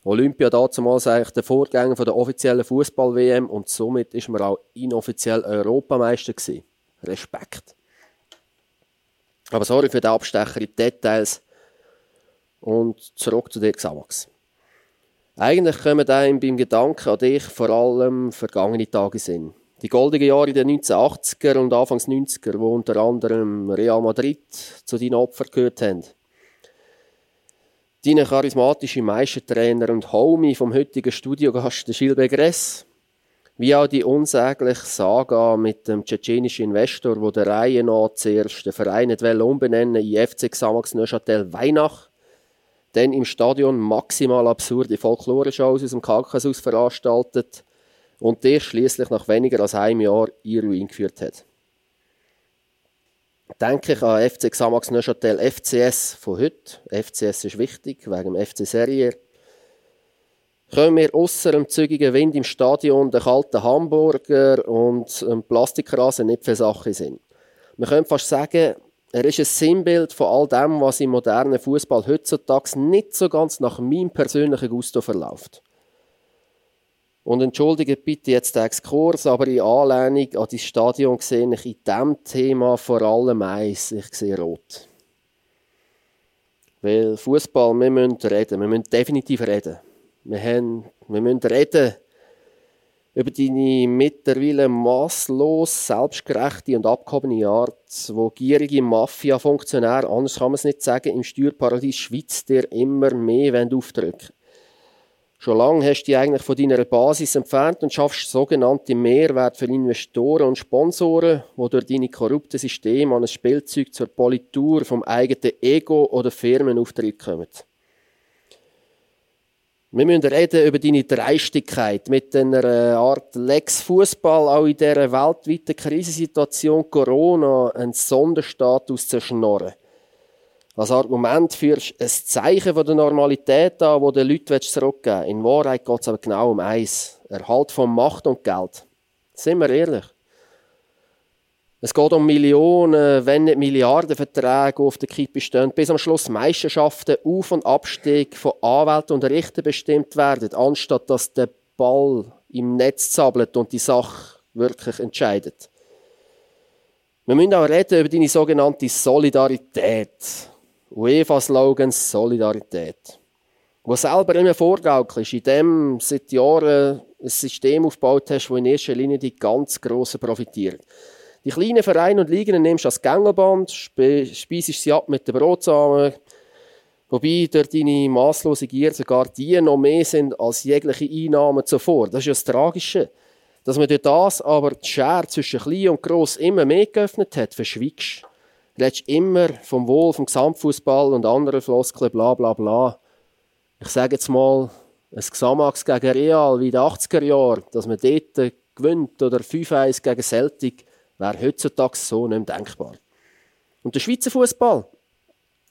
Olympia damals eigentlich der Vorgänger von der offiziellen Fußball-WM und somit ist man auch inoffiziell Europameister gewesen. Respekt. Aber sorry für den Abstecher in die Details. Und zurück zu dir, Xamax. Eigentlich kommen einem beim Gedanken an dich vor allem vergangene Tage sind. Die goldenen Jahre der 1980er und Anfangs 90er, wo unter anderem Real Madrid zu deinen Opfern gehört haben. Deine charismatische Meistertrainer und Homie vom heutigen Studiogast, Gilles Gress, wie auch die unsägliche Saga mit dem tschetschenischen Investor, wo der Reihe nach zuerst den Verein nicht umbenennen in FC Xamax Neuchâtel Weihnacht, dann im Stadion maximal absurde Folklore-Shows aus dem Kaukasus veranstaltet und der schließlich nach weniger als einem Jahr in Ruin geführt hat denke ich an FC Xamax Neuchâtel FCS von heute. FCS ist wichtig, wegen dem FC Serie. Können wir ausser dem zügigen Wind im Stadion, den kalten Hamburger und dem Plastikrasen nicht für Sache sind. Man könnte fast sagen, Er ist ein Sinnbild von all dem, was im modernen Fußball heutzutage nicht so ganz nach meinem persönlichen Gusto verläuft. Und entschuldige bitte jetzt den Exkurs, aber in Anlehnung an das Stadion sehe ich in diesem Thema vor allem eins, ich sehe rot. Weil Fußball, wir müssen reden, wir müssen definitiv reden. Wir, haben, wir müssen reden über deine mittlerweile maßlos selbstgerechte und abgehobene Art, wo gierige Mafia-Funktionäre, anders kann man es nicht sagen, im Steuerparadies Schweiz dir immer mehr aufdrücken Schon lange hast du dich eigentlich von deiner Basis entfernt und schaffst sogenannte Mehrwert für Investoren und Sponsoren, die durch deine korrupten Systeme an ein Spielzeug zur Politur vom eigenen Ego oder Firmenauftritt kommen. Wir müssen reden über deine Dreistigkeit mit einer Art Lex Fußball auch in dieser weltweiten Krisensituation Corona einen Sonderstatus zu schnorren. Als Argument führst ein Zeichen von der Normalität an, das den Leuten zurückgeben willst. In Wahrheit geht es aber genau um eins. Erhalt von Macht und Geld. Sind wir ehrlich? Es geht um Millionen, wenn nicht Milliarden Verträge, auf der Kippe stehen, bis am Schluss Meisterschaften, Auf- und Abstieg von Anwälten und Richtern bestimmt werden, anstatt dass der Ball im Netz zappelt und die Sache wirklich entscheidet. Wir müssen auch reden über deine sogenannte Solidarität. UEFA-Slogan Solidarität. Wo selber immer vorgaukelst, in dem seit Jahren ein System aufgebaut hast, wo in erster Linie die ganz Grossen profitieren. Die kleinen Vereine und Ligen nimmst du als Gängelband, speisest sie ab mit den Brotsamen, wobei durch deine masslose Gier sogar die noch mehr sind als jegliche Einnahmen zuvor. Das ist ja das Tragische. Dass man durch das aber die Schere zwischen klein und gross immer mehr geöffnet hat, verschwiegst. Redest immer vom Wohl, vom Gesamtfußball und anderen Floskeln, bla bla bla. Ich sage jetzt mal, ein Xamax gegen Real wie in den 80er Jahren, dass man dort gewinnt oder 5-1 gegen Celtic, wäre heutzutage so nicht mehr denkbar. Und der Schweizer Fußball,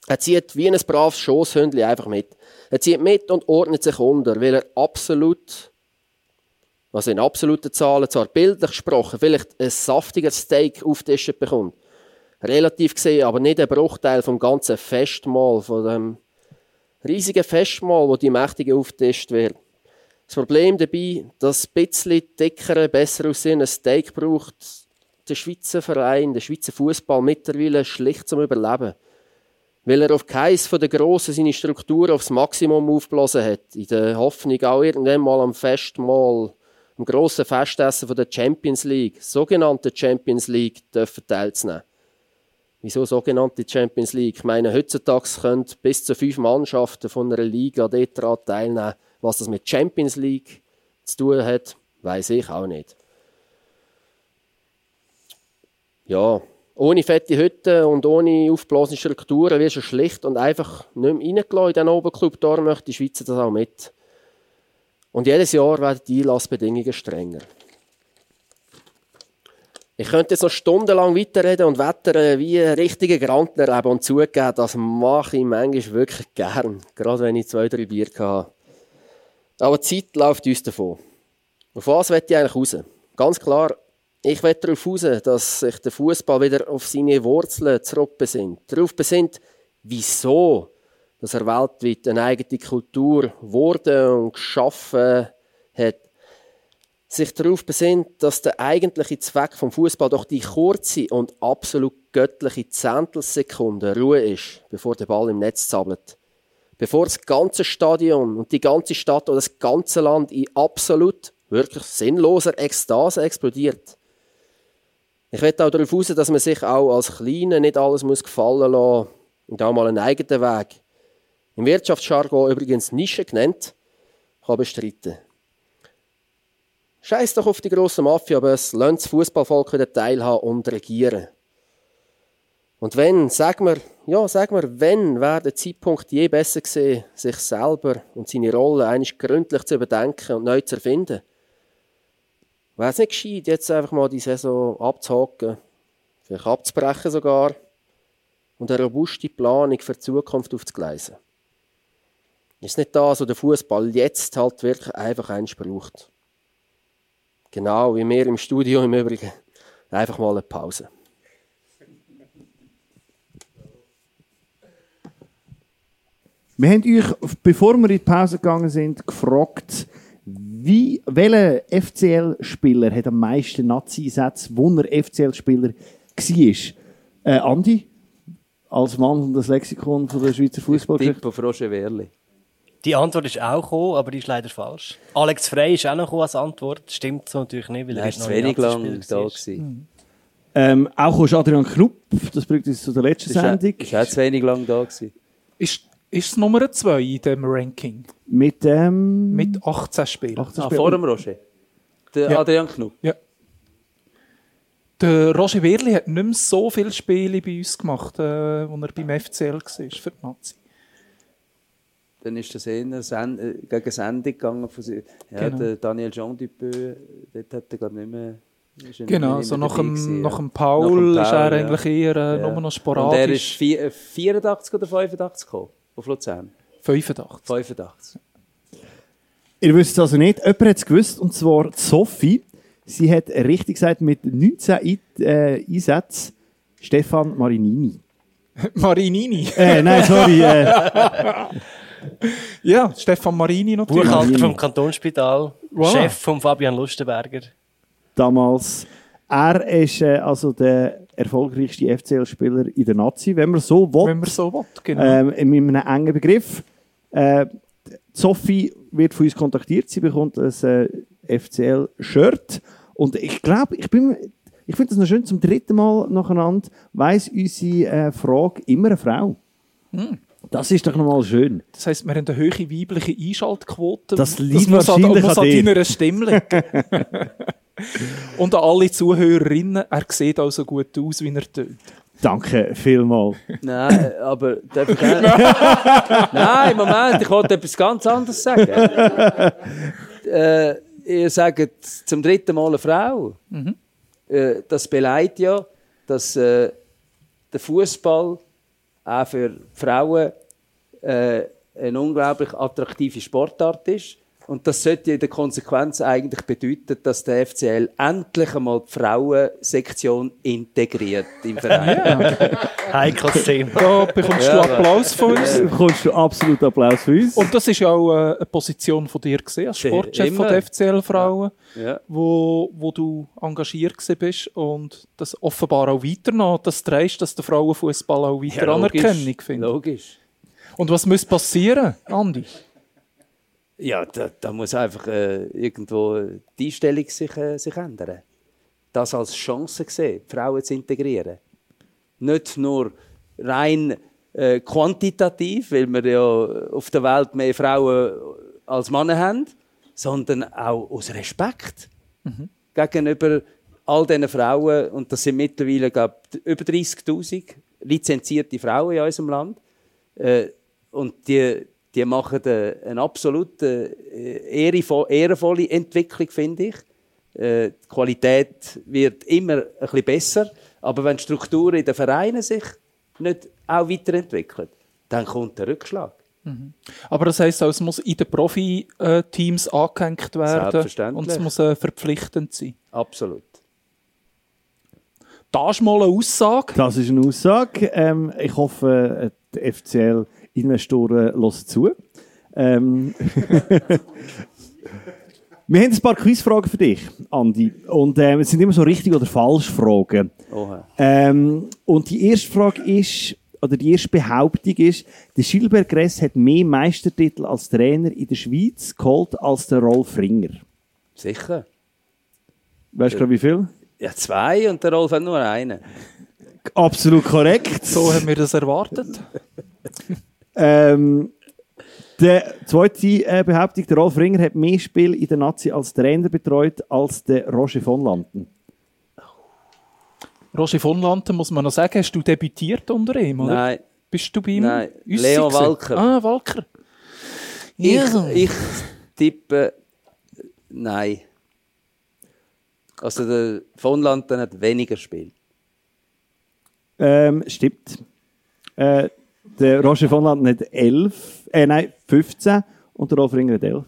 er zieht wie ein braves Schosshündli einfach mit. Er zieht mit und ordnet sich unter, weil er absolut, also in absoluten Zahlen, zwar bildlich gesprochen, vielleicht ein saftiger Steak auftischt bekommt. Relativ gesehen, aber nicht ein Bruchteil vom ganzen Festmahl, von dem riesigen Festmahl, wo die Mächtigen auftischt wird. Das Problem dabei, dass ein bisschen dickere, besser aussehende Steak braucht, der Schweizer Verein, der Schweizer Fußball mittlerweile schlicht zum Überleben. Weil er auf keins von den Grossen seine Strukturen aufs Maximum aufgeblasen hat. In der Hoffnung auch irgendwann mal am Festmahl, am grossen Festessen von der Champions League, sogenannte Champions League, dürfen teilzunehmen. Wieso sogenannte Champions League? Ich meine, heutzutage können bis zu fünf Mannschaften von einer Liga dort teilnehmen. Was das mit Champions League zu tun hat, weiß ich auch nicht ja, ohne fette Hütten und ohne aufgeblasene Strukturen wirst du schlicht und einfach nicht mehr reingelassen in diesen Oberclub. Da möchte die Schweizer das auch mit. Und jedes Jahr werden die Einlassbedingungen strenger. Ich könnte jetzt noch stundenlang weiterreden und wettern, wie ein richtiger Grantner erleben und zugeben, das mache ich manchmal wirklich gern. Gerade wenn ich zwei, drei Bier habe. Aber die Zeit läuft uns davon. Auf was will ich eigentlich raus? Ganz klar, ich will darauf raus, dass sich der Fußball wieder auf seine Wurzeln zurückbesinnt. Darauf besinnt, wieso dass er weltweit eine eigene Kultur wurde und geschaffen hat. Sich darauf besinnt, dass der eigentliche Zweck vom Fußball doch die kurze und absolut göttliche Zehntelsekunde Ruhe ist, bevor der Ball im Netz zappelt. Bevor das ganze Stadion und die ganze Stadt oder das ganze Land in absolut, wirklich sinnloser Ekstase explodiert. Ich werde auch darauf raus, dass man sich auch als Kleiner nicht alles muss gefallen lassen und auch mal einen eigenen Weg, im Wirtschaftsjargon übrigens Nische genannt, kann bestreiten. Scheiß doch auf die grosse Mafia, aber es lasst das Fußballvolk wieder teilhaben und regieren. Und wenn, sag mir, ja, sag mir, wenn wäre der Zeitpunkt je besser gesehen, sich selber und seine Rolle eigentlich gründlich zu überdenken und neu zu erfinden? Wäre es nicht gescheit, jetzt einfach mal die Saison abzuhaken, vielleicht abzubrechen sogar und eine robuste Planung für die Zukunft aufzugleisen? Ist nicht das, was der Fußball jetzt halt wirklich einfach eins braucht? Genau wie wir im Studio im Übrigen. Einfach mal eine Pause. Wir haben euch, bevor wir in die Pause gegangen sind, gefragt, wie, welcher FCL-Spieler hat am meisten Nazi-Sätze, wo er FCL-Spieler war? Äh, Andi, als Mann und das Lexikon von der Schweizer Fußballgeschichte. Tippo Frosche Werli. Die Antwort ist auch gekommen, aber die ist leider falsch. Alex Frey ist auch noch gekommen als Antwort. Stimmt so natürlich nicht, weil Er ist noch wenig lang da war. gewesen. Ähm, auch ist Adrian Knupp, das bringt uns zu der letzten Ist auch- Sendung. Ist auch zu wenig lang da gewesen. Ist, ist es Nummer 2 in diesem Ranking? Mit dem. Mit 18 Spielen. 18 Ah, Spielen. vor dem Roger. Der Ja. Adrian Knupp. Ja. Der Roger Werli hat nicht mehr so viele Spiele bei uns gemacht, äh, als er beim FCL war, für die Nazi. Dann ist das eher Sen äh, gegen Sendung gegangen. Von. Ja, Genau. der Daniel Jean Dupeux, dort hat er gerade nicht mehr... Genau, so nach dem, gewesen, nach dem Paul, Nach dem ist er Paul, ja. eigentlich eher äh, Ja. nur noch Und er sporadisch. ist vi- äh, 84 oder 85 gekommen, auf Luzern. 85. 85. Ihr wisst es also nicht. Jemand hat es gewusst, und zwar Sophie. Sie hat richtig gesagt, mit 19 Ein äh, Einsätzen Stefan Marinini. Marinini. Äh, nein, sorry. Äh, Ja, Stefan Marini natürlich. Buchhalter vom Kantonsspital, Wow. Chef von Fabian Lustenberger. damals. Er ist äh, also der erfolgreichste FCL-Spieler in der Nazi, wenn man so will. Wenn man so will, genau. ähm, in einem engen Begriff. Äh, Sophie wird von uns kontaktiert, sie bekommt ein äh, FCL-Shirt. Und ich glaube, ich bin. Ich finde das noch schön, zum dritten Mal nacheinander weiss unsere äh, Frage immer eine Frau. Hm. Das ist doch nochmal schön. Das heisst, wir haben eine hohe weibliche Einschaltquote. Das liegt muss an, wahrscheinlich muss an an dir. deiner Stimme liegen. Und an alle Zuhörerinnen, er sieht auch so gut aus, wie er tut. Danke vielmals. Nein, aber darf ich auch- Nein, Moment, ich wollte etwas ganz anderes sagen. äh, ihr sagt zum dritten Mal eine Frau. Äh, das beleidigt ja, dass äh, der Fußball auch für Frauen äh, eine unglaublich attraktive Sportart ist. Und das sollte in der Konsequenz eigentlich bedeuten, dass der FCL endlich einmal die Frauensektion integriert im Verein. Heikles Thema. Da bekommst du Applaus von uns. Da bekommst du absolut Applaus für uns. Und das ist ja auch äh, eine Position von dir gesehen als Sportchef Immer. von der FCL-Frauen, Ja. wo, wo du engagiert gewesen bist und das offenbar auch weiternommen, das dreist, dass der Frauenfußball auch weiter Anerkennung findet. Logisch. Und was muss passieren, Andi? Ja, da, da muss einfach äh, irgendwo die Einstellung sich, äh, sich ändern. Das als Chance sehen, Frauen zu integrieren. Nicht nur rein äh, quantitativ, weil wir ja auf der Welt mehr Frauen als Männer haben, sondern auch aus Respekt gegenüber all diesen Frauen. Und das sind mittlerweile glaub, über 30.000 lizenzierte Frauen in unserem Land. Äh, und die, die machen eine absolut äh, ehrenvo- ehrenvolle Entwicklung, finde ich. Äh, die Qualität wird immer ein bisschen besser, aber wenn die Strukturen in den Vereinen sich nicht auch weiterentwickeln, dann kommt der Rückschlag. Aber das heisst auch, es muss in den Profi-Teams angehängt werden und es muss äh, verpflichtend sein. Absolut. Das ist mal eine Aussage. Das ist eine Aussage. Ähm, ich hoffe, die FCL-Investoren hören zu. Ähm, wir haben ein paar Quizfragen für dich, Andi. Und ähm, es sind immer so richtig oder falsch Fragen. Ähm, und die erste Frage ist, oder die erste Behauptung ist, der Gilbert Gress hat mehr Meistertitel als Trainer in der Schweiz geholt als der Rolf Ringer. Sicher. Weißt du gerade wie viel? Ja, zwei und der Rolf hat nur einen. Absolut korrekt. So haben wir das erwartet. Ähm, die zweite äh, Behauptung, der Rolf Ringer hat mehr Spiele in der Nazi als Trainer betreut als der Roger von Lanten. Roger von Lanten, muss man noch sagen, hast du debütiert unter ihm, oder? Nein. Bist du bei ihm? Nein, Leo? Walker. Ah, Walker. Ich, Ja. ich tippe nein. Also der von Lanten hat weniger Spiel. Ähm, stimmt. Äh, der Roger von Lanten hat 11, äh, nein, 15 und der Rolf Ringer hat 11.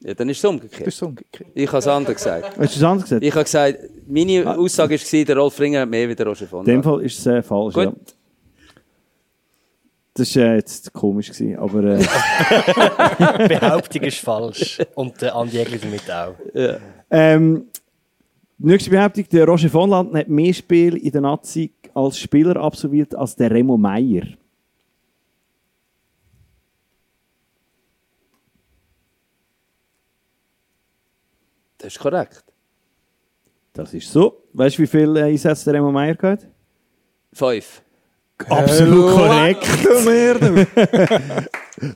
Ja, dann ist es umgekehrt. Das ist umgekehrt. Ich habe es anders gesagt. Hast du es anders gesagt? Ich habe gesagt, meine Aussage war, der Rolf Ringer hat mehr wie der Roger von In dem. Fall ist es äh, falsch. Gut. Ja. Das war äh, jetzt komisch, gewesen, aber äh, Die Behauptung ist falsch. Und der Andi Egli damit auch. ähm, nächste Behauptung, der Roger von Landen hat mehr Spiele in der Nazi als Spieler absolviert als der Remo Meier. Das ist korrekt. Das ist so. Weißt du, wie viele Einsätze der Remo Meier hat? Fünf. Absolut korrekt.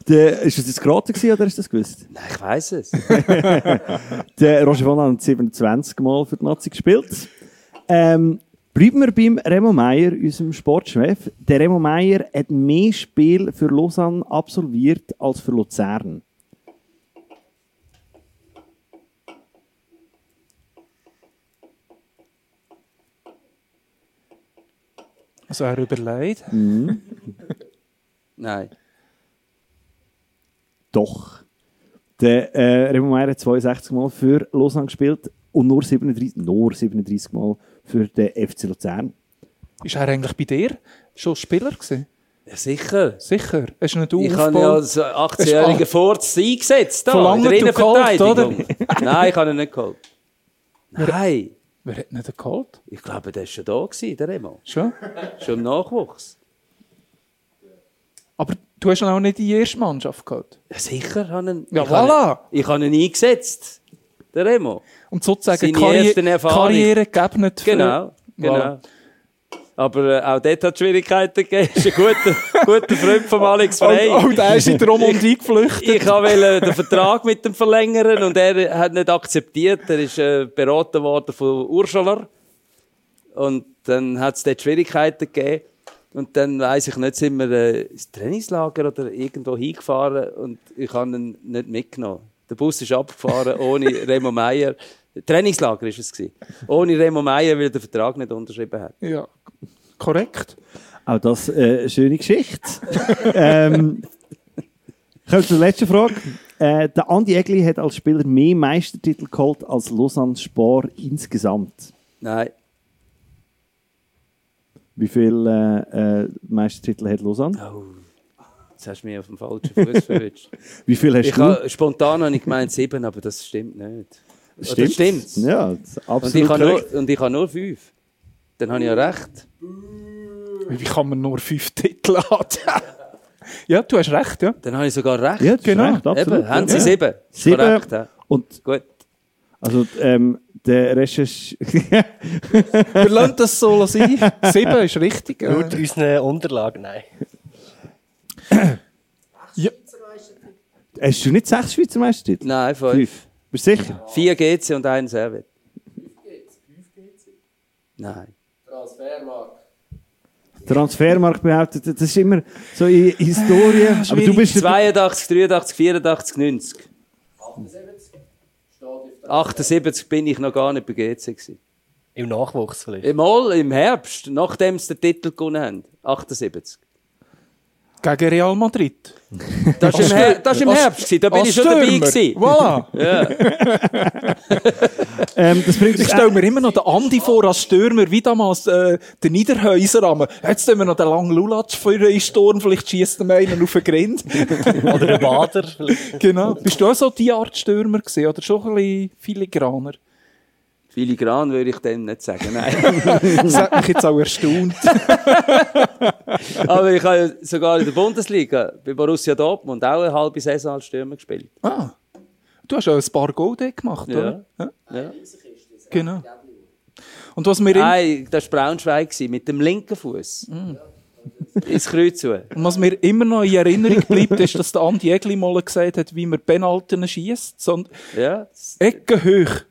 der, ist das jetzt geraten gewesen, oder ist das gewusst? Nein, ich weiß es. Der Roger von Landen hat 27 Mal für die Nazi gespielt. Ähm, bleiben wir beim Remo Meier, unserem Sportchef. Der Remo Meier hat mehr Spiele für Lausanne absolviert als für Luzern. Also er überlegt. Nein. Doch. Der äh, Remo Meier hat 62 Mal für Lausanne gespielt und nur 37, nur 37 Mal für den FC Luzern. Ist er eigentlich bei dir schon Spieler gewesen? Ja, sicher. Sicher. Hast du nicht Ich habe ja als 18-Jähriger Furz eingesetzt. Da, der Langen geholt, Innenverteidigung. Nein, ich habe ihn nicht geholt. Nein. Wer hat nicht geholt? Ich glaube, der war schon da, gewesen, der Remo. Schon? Schon im Nachwuchs. Aber du hast ihn auch nicht in die erste Mannschaft geholt. Ja, sicher. Habe ihn, Ja, ich habe voilà. ihn- Ich habe ihn eingesetzt. Der Remo. Und sozusagen Seine Karriere. Karriere geebnet für... Genau. genau. Voilà. Aber äh, auch dort hat es Schwierigkeiten gegeben. ist ein guter, guter Freund von Alex Und, Frey. und er ist in die Romandie geflüchtet. Ich wollte den Vertrag mit dem verlängern und er hat nicht akzeptiert. Er ist äh, beraten worden von Ursula. Und dann hat es dort Schwierigkeiten gegeben. Und dann weiss ich nicht, sind wir äh, ins Trainingslager oder irgendwo hingefahren und ich habe ihn nicht mitgenommen. Der Bus ist abgefahren ohne Remo Meier. Trainingslager ist es gewesen. Ohne Remo Meier, weil er den Vertrag nicht unterschrieben hat. Ja, korrekt. Auch das äh, eine schöne Geschichte. ähm, kommen wir zur letzten Frage. Äh, der Andi Egli hat als Spieler mehr Meistertitel geholt als Lausanne Spar insgesamt. Nein, Wie viele äh, äh, Meistertitel hat Lausanne? oh, jetzt hast du mich auf dem falschen Fuß verwünscht. Wie viele hast Ich du? ha, spontan habe ich gemeint sieben, aber das stimmt nicht. Oder stimmt's? Ja, ist Und ich, absolut habe nur, und ich habe nur fünf. Dann habe ich ja recht. Wie kann man nur fünf Titel haben? ja, du hast recht, ja. Dann habe ich sogar recht. Ja, Genau. recht, absolut. Eben, haben Sie ja. sieben? Sieben. Korrekt, ja. Und Gut. also, ähm, der Rest ist... Wir lassen das so sein. Sieben ist richtig. Laut Äh, unseren Unterlagen, nein. ja. Hast du nicht sechs Schweizer Meistertitel? Nein, fünf. Fünf. Bist du sicher? Vier GC und ein Servet. Nein. Transfermarkt behauptet, das ist immer so in Historie. aber du bist... 82, 83, 84, 90. 78 bin ich noch gar nicht bei GC. Gewesen. Im Nachwuchs vielleicht. Im Mal im Herbst, nachdem sie den Titel gewonnen haben. 78. Gegen Real Madrid. Das war im, Her das ist im Herbst, gewesen, da bin ich schon dabei. Gewesen. Voilà. Ähm, das bringt Ich stelle mir immer noch den Andi vor als Stürmer, wie damals äh, der Niederhäuser. Jetzt tun wir noch den langen Lulatsch für den Sturm, vielleicht schießt er einen auf den Grind. Oder ein Bader. vielleicht. genau. Bist du auch so die Art Stürmer gewesen, oder schon ein bisschen filigraner? Filigran würde ich dem nicht sagen, nein. Das hat mich jetzt auch erstaunt. Aber ich habe ja sogar in der Bundesliga bei Borussia Dortmund auch eine halbe Saison als Stürmer gespielt. Ah, du hast auch ein paar Goal dort gemacht, Ja. oder? Ja. Ja. Genau. Und was mir, im, Nein, das war Braunschweig mit dem linken Fuß Ins Kreuz zu. und was mir immer noch in Erinnerung bleibt, ist, dass der Andi Egli mal gesagt hat, wie man Penalten schießt. Ja, Ecke hoch.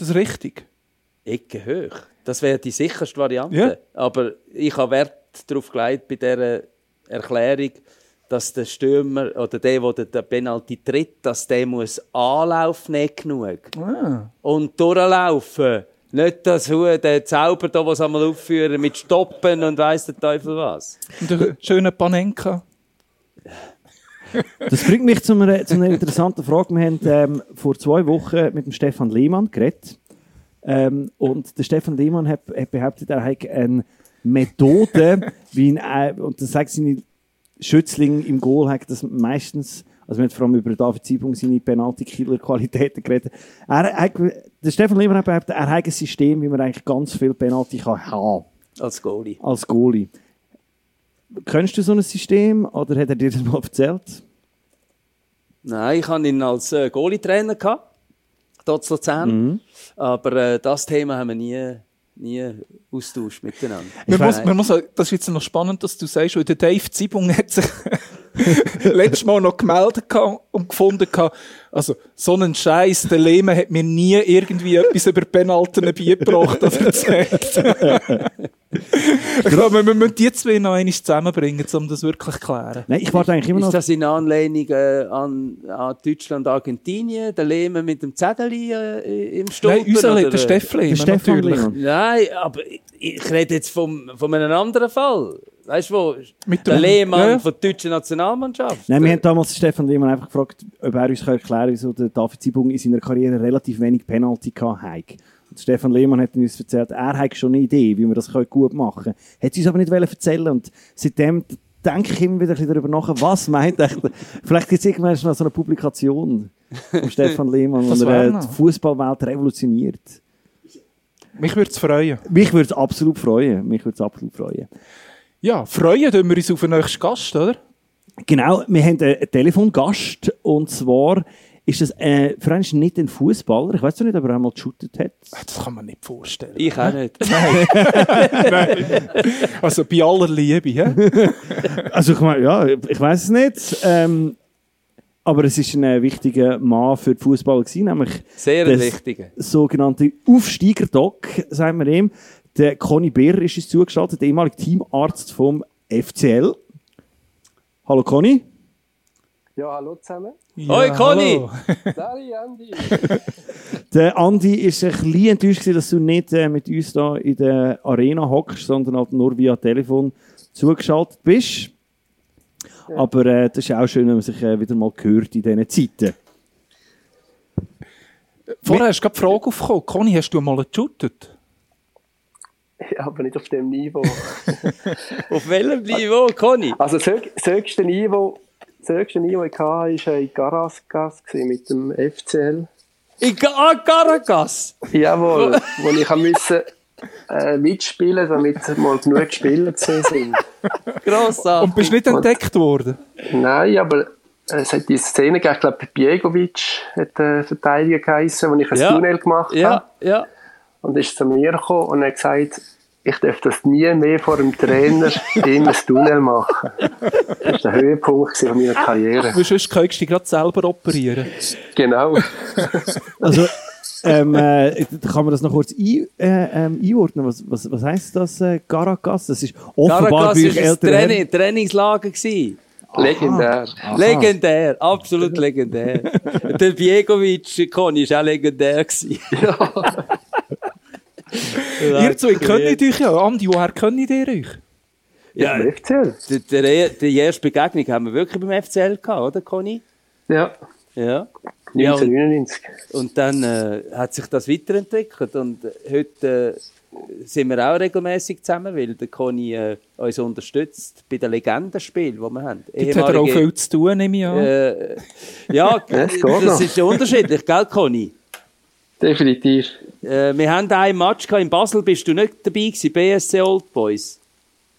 Ist das richtig? Ecke hoch. Das wäre die sicherste Variante. Ja. Aber ich habe Wert darauf gelegt bei dieser Erklärung, dass der Stürmer oder der, der den Penalty tritt, dass der muss Anlauf nehmen genug. Ah. Und durchlaufen. Nicht das Hu- der Zauber, da, was einmal aufführen mit Stoppen und weiss der Teufel was. Und einen schönen Panenka. Das bringt mich zu einer, zu einer interessanten Frage. Wir haben ähm, vor zwei Wochen mit dem Stefan Lehmann geredet. Ähm, und der Stefan Lehmann hat, hat behauptet, er hätte eine Methode, wie ihn, äh, und das sagt seine Schützling im Goal hat das meistens, also wir haben vor allem über David Ziebung seine Penalty-Killer-Qualitäten geredet. Er, er, der Stefan Lehmann hat behauptet, er hat ein System, wie man eigentlich ganz viel Penalty kann haben Als Goalie. als Goalie. Kennst du so ein System oder hat er dir das mal erzählt? Nein, ich hatte ihn als äh, Goalie-Trainer gehabt, dort in Luzern. Aber äh, das Thema haben wir nie, nie austauscht miteinander. Man muss, man muss, das ist jetzt noch spannend, dass du sagst, weil der Dave Zibung hat sich letztes Mal noch gemeldet gehabt und gefunden gehabt, also so einen Scheiß, der Lehmann hat mir nie irgendwie etwas über Penalten beigebracht oder erzählt. ich glaube, wir müssen die zwei noch einmal zusammenbringen, um das wirklich zu klären. Nein, ich warte eigentlich immer noch. Ist das in Anlehnung äh, an, an Deutschland, Argentinien, der Lehmann mit dem Zettel äh, im Stolpen? Nein, unser Le oder, der Steff Lehmann natürlich. Lehmann. Nein, aber ich, rede jetzt vom, von einem anderen Fall. Weißt du wo? Mit der Lehmann Ja, von der deutschen Nationalmannschaft. Nein, wir haben damals Stefan Lehmann einfach gefragt, ob er uns erklären kann, wieso der David Zibung in seiner Karriere relativ wenig Penalty gehabt hat. Und Stefan Lehmann hat uns erzählt, er hat schon eine Idee, wie man das gut machen kann. Hat es uns aber nicht wollen erzählen und seitdem denke ich immer wieder darüber nach, was meint echt, vielleicht gibt es irgendwann noch so eine Publikation von Stefan Lehmann, wo er die Fußballwelt revolutioniert. Mich würde es freuen. Mich würde es absolut freuen. Mich würde es absolut freuen. Ja, freuen tun wir uns auf den nächsten Gast, oder? Genau, wir haben einen Telefongast und zwar ist das äh, für einen nicht ein Fußballer. Ich weiß nicht, ob er einmal geshootet hat. Das kann man nicht vorstellen. Ich auch nicht. Also bei aller Liebe, hä? Also ich meine, ja, ich weiß es nicht. Ähm, aber es ist ein äh, wichtiger Mann für die Fußballer gewesen, nämlich Sehr Das- wichtig. sogenannte Aufsteiger-Doc, sagen wir ihm. Der Conny Beer ist uns zugeschaltet, der ehemalige Teamarzt vom FCL. Hallo Conny. Ja, hallo zusammen. Hoi, Conny! hallo. Sali, Andi. Der Andi ist ein bisschen enttäuscht, dass du nicht äh, mit uns da in der Arena hockst, sondern halt nur via Telefon zugeschaltet bist. Aber äh, das ist auch schön, wenn man sich äh, wieder mal hört in diesen Zeiten. Vorher hast du gerade die Frage aufgekommen. Conny, hast du mal geshootet? Ja, aber nicht auf dem Niveau. Auf welchem Niveau, Conny? Also das höchste Niveau, das höchste Niveau, das ich hatte, war in Caracas gewesen mit dem FCL. In Ga- ah, Caracas! Jawohl, wo ich müssen, äh, mitspielen damit mal genug Spieler zu sehen sind. Grossartig. Und bist nicht entdeckt worden? Nein, aber es hat die Szene gegeben, ich glaube, Biegovic hat der Verteidiger geheissen, wo ich ein Ja. Tunnel gemacht habe. Ja, ja. Und ist zu mir gekommen und hat gesagt, ich darf das nie mehr vor dem Trainer in ein Tunnel machen. Das war der Höhepunkt von meiner Karriere. Weil sonst könntest du dich gerade selber operieren. Genau. Also, ähm, äh, kann man das noch kurz ein, äh, ähm, einordnen? Was, was, was heisst das, äh, Caracas? Das ist offenbar Caracas war euch ein Training, Trainingslager. Gewesen. Legendär. Legendär, absolut legendär. Der Biegovic, Conny, ist auch legendär. Gewesen. Ihr zwei kennt euch ja. Andi, woher kennt ihr euch? Ja, Im FCL. die, die, die erste Begegnung haben wir wirklich beim FCL gehabt, oder, Conny? Ja. Ja. Ja, und, 1999. und dann äh, hat sich das weiterentwickelt und heute äh, sind wir auch regelmäßig zusammen, weil der Conny äh, uns unterstützt bei den Legendenspielen, die wir haben. Dort hat er auch viel zu tun, nehme ich an. Äh, ja, Ja, das noch. ist ja unterschiedlich, gell, Conny? Definitiv. Äh, wir haben einen Match gehabt, in Basel, bist du nicht dabei gewesen, BSC Old Boys.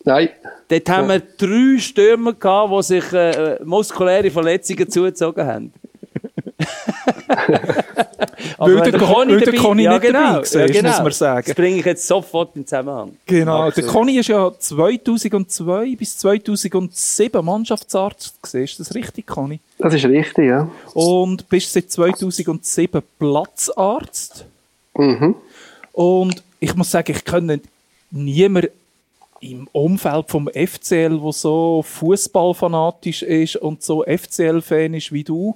Nein. Dort haben wir drei Stürmer gehabt, die sich äh, muskuläre Verletzungen zugezogen haben. Weil der Con- weil der dabei- Conny ja, nicht dabei genau, war, ja, genau. muss man sagen. Das bringe ich jetzt sofort in Zusammenhang. Genau, der Conny ist ja 2002 bis 2007 Mannschaftsarzt gewesen. Ist das richtig, Conny? Das ist richtig, ja. Und bist seit 2007 Platzarzt. Mhm. Und ich muss sagen, ich kenne niemanden im Umfeld vom FCL, wo so Fußballfanatisch ist und so FCL-Fan ist wie du.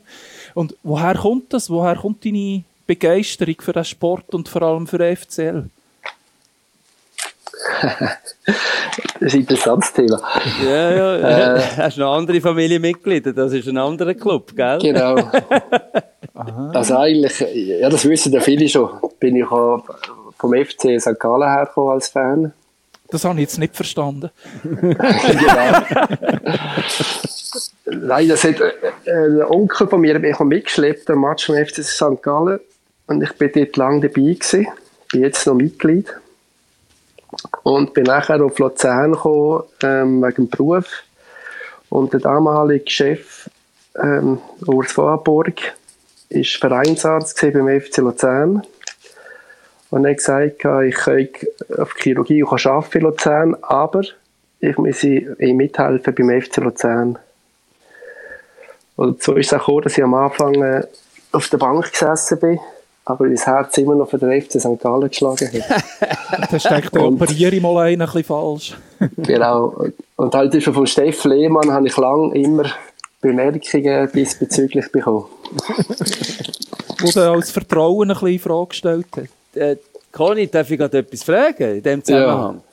Und woher kommt das? Woher kommt deine Begeisterung für den Sport und vor allem für den FCL? Das ist ein interessantes Thema. Ja, ja. ja. Hast noch andere Familienmitglieder? Das ist ein anderer Club, gell? Genau. Also eigentlich, ja, das wissen ja viele schon, bin ich auch vom FC St. Gallen hergekommen als Fan. Das habe ich jetzt nicht verstanden. genau. Nein, das hat äh, ein Onkel von mir mich mitgeschleppt, am Match vom FC St. Gallen. Und ich bin dort lange dabei gewesen. Bin jetzt noch Mitglied. Und bin nachher auf Luzern gekommen, ähm, wegen dem Beruf. Und der damalige Chef, ähm, Urs Vorburg, war Vereinsarzt beim FC Luzern. Und er hat gesagt, ich könnte auf Chirurgie arbeiten in Luzern, aber ich muss ihm mithelfen beim FC Luzern. Und so ist es auch gekommen, dass ich am Anfang äh, auf der Bank gesessen bin, aber mein Herz immer noch für den FC St. Gallen geschlagen hat. Das steckt der operiere mal einen ein bisschen falsch. genau. Und halt schon von Steff Lehmann habe ich lange immer Bemerkungen diesbezüglich bekommen. Wo er als Vertrauen ein bisschen in Frage gestellt hat. Äh, Conny, darf ich gerade etwas fragen in diesem Zusammenhang? Ja.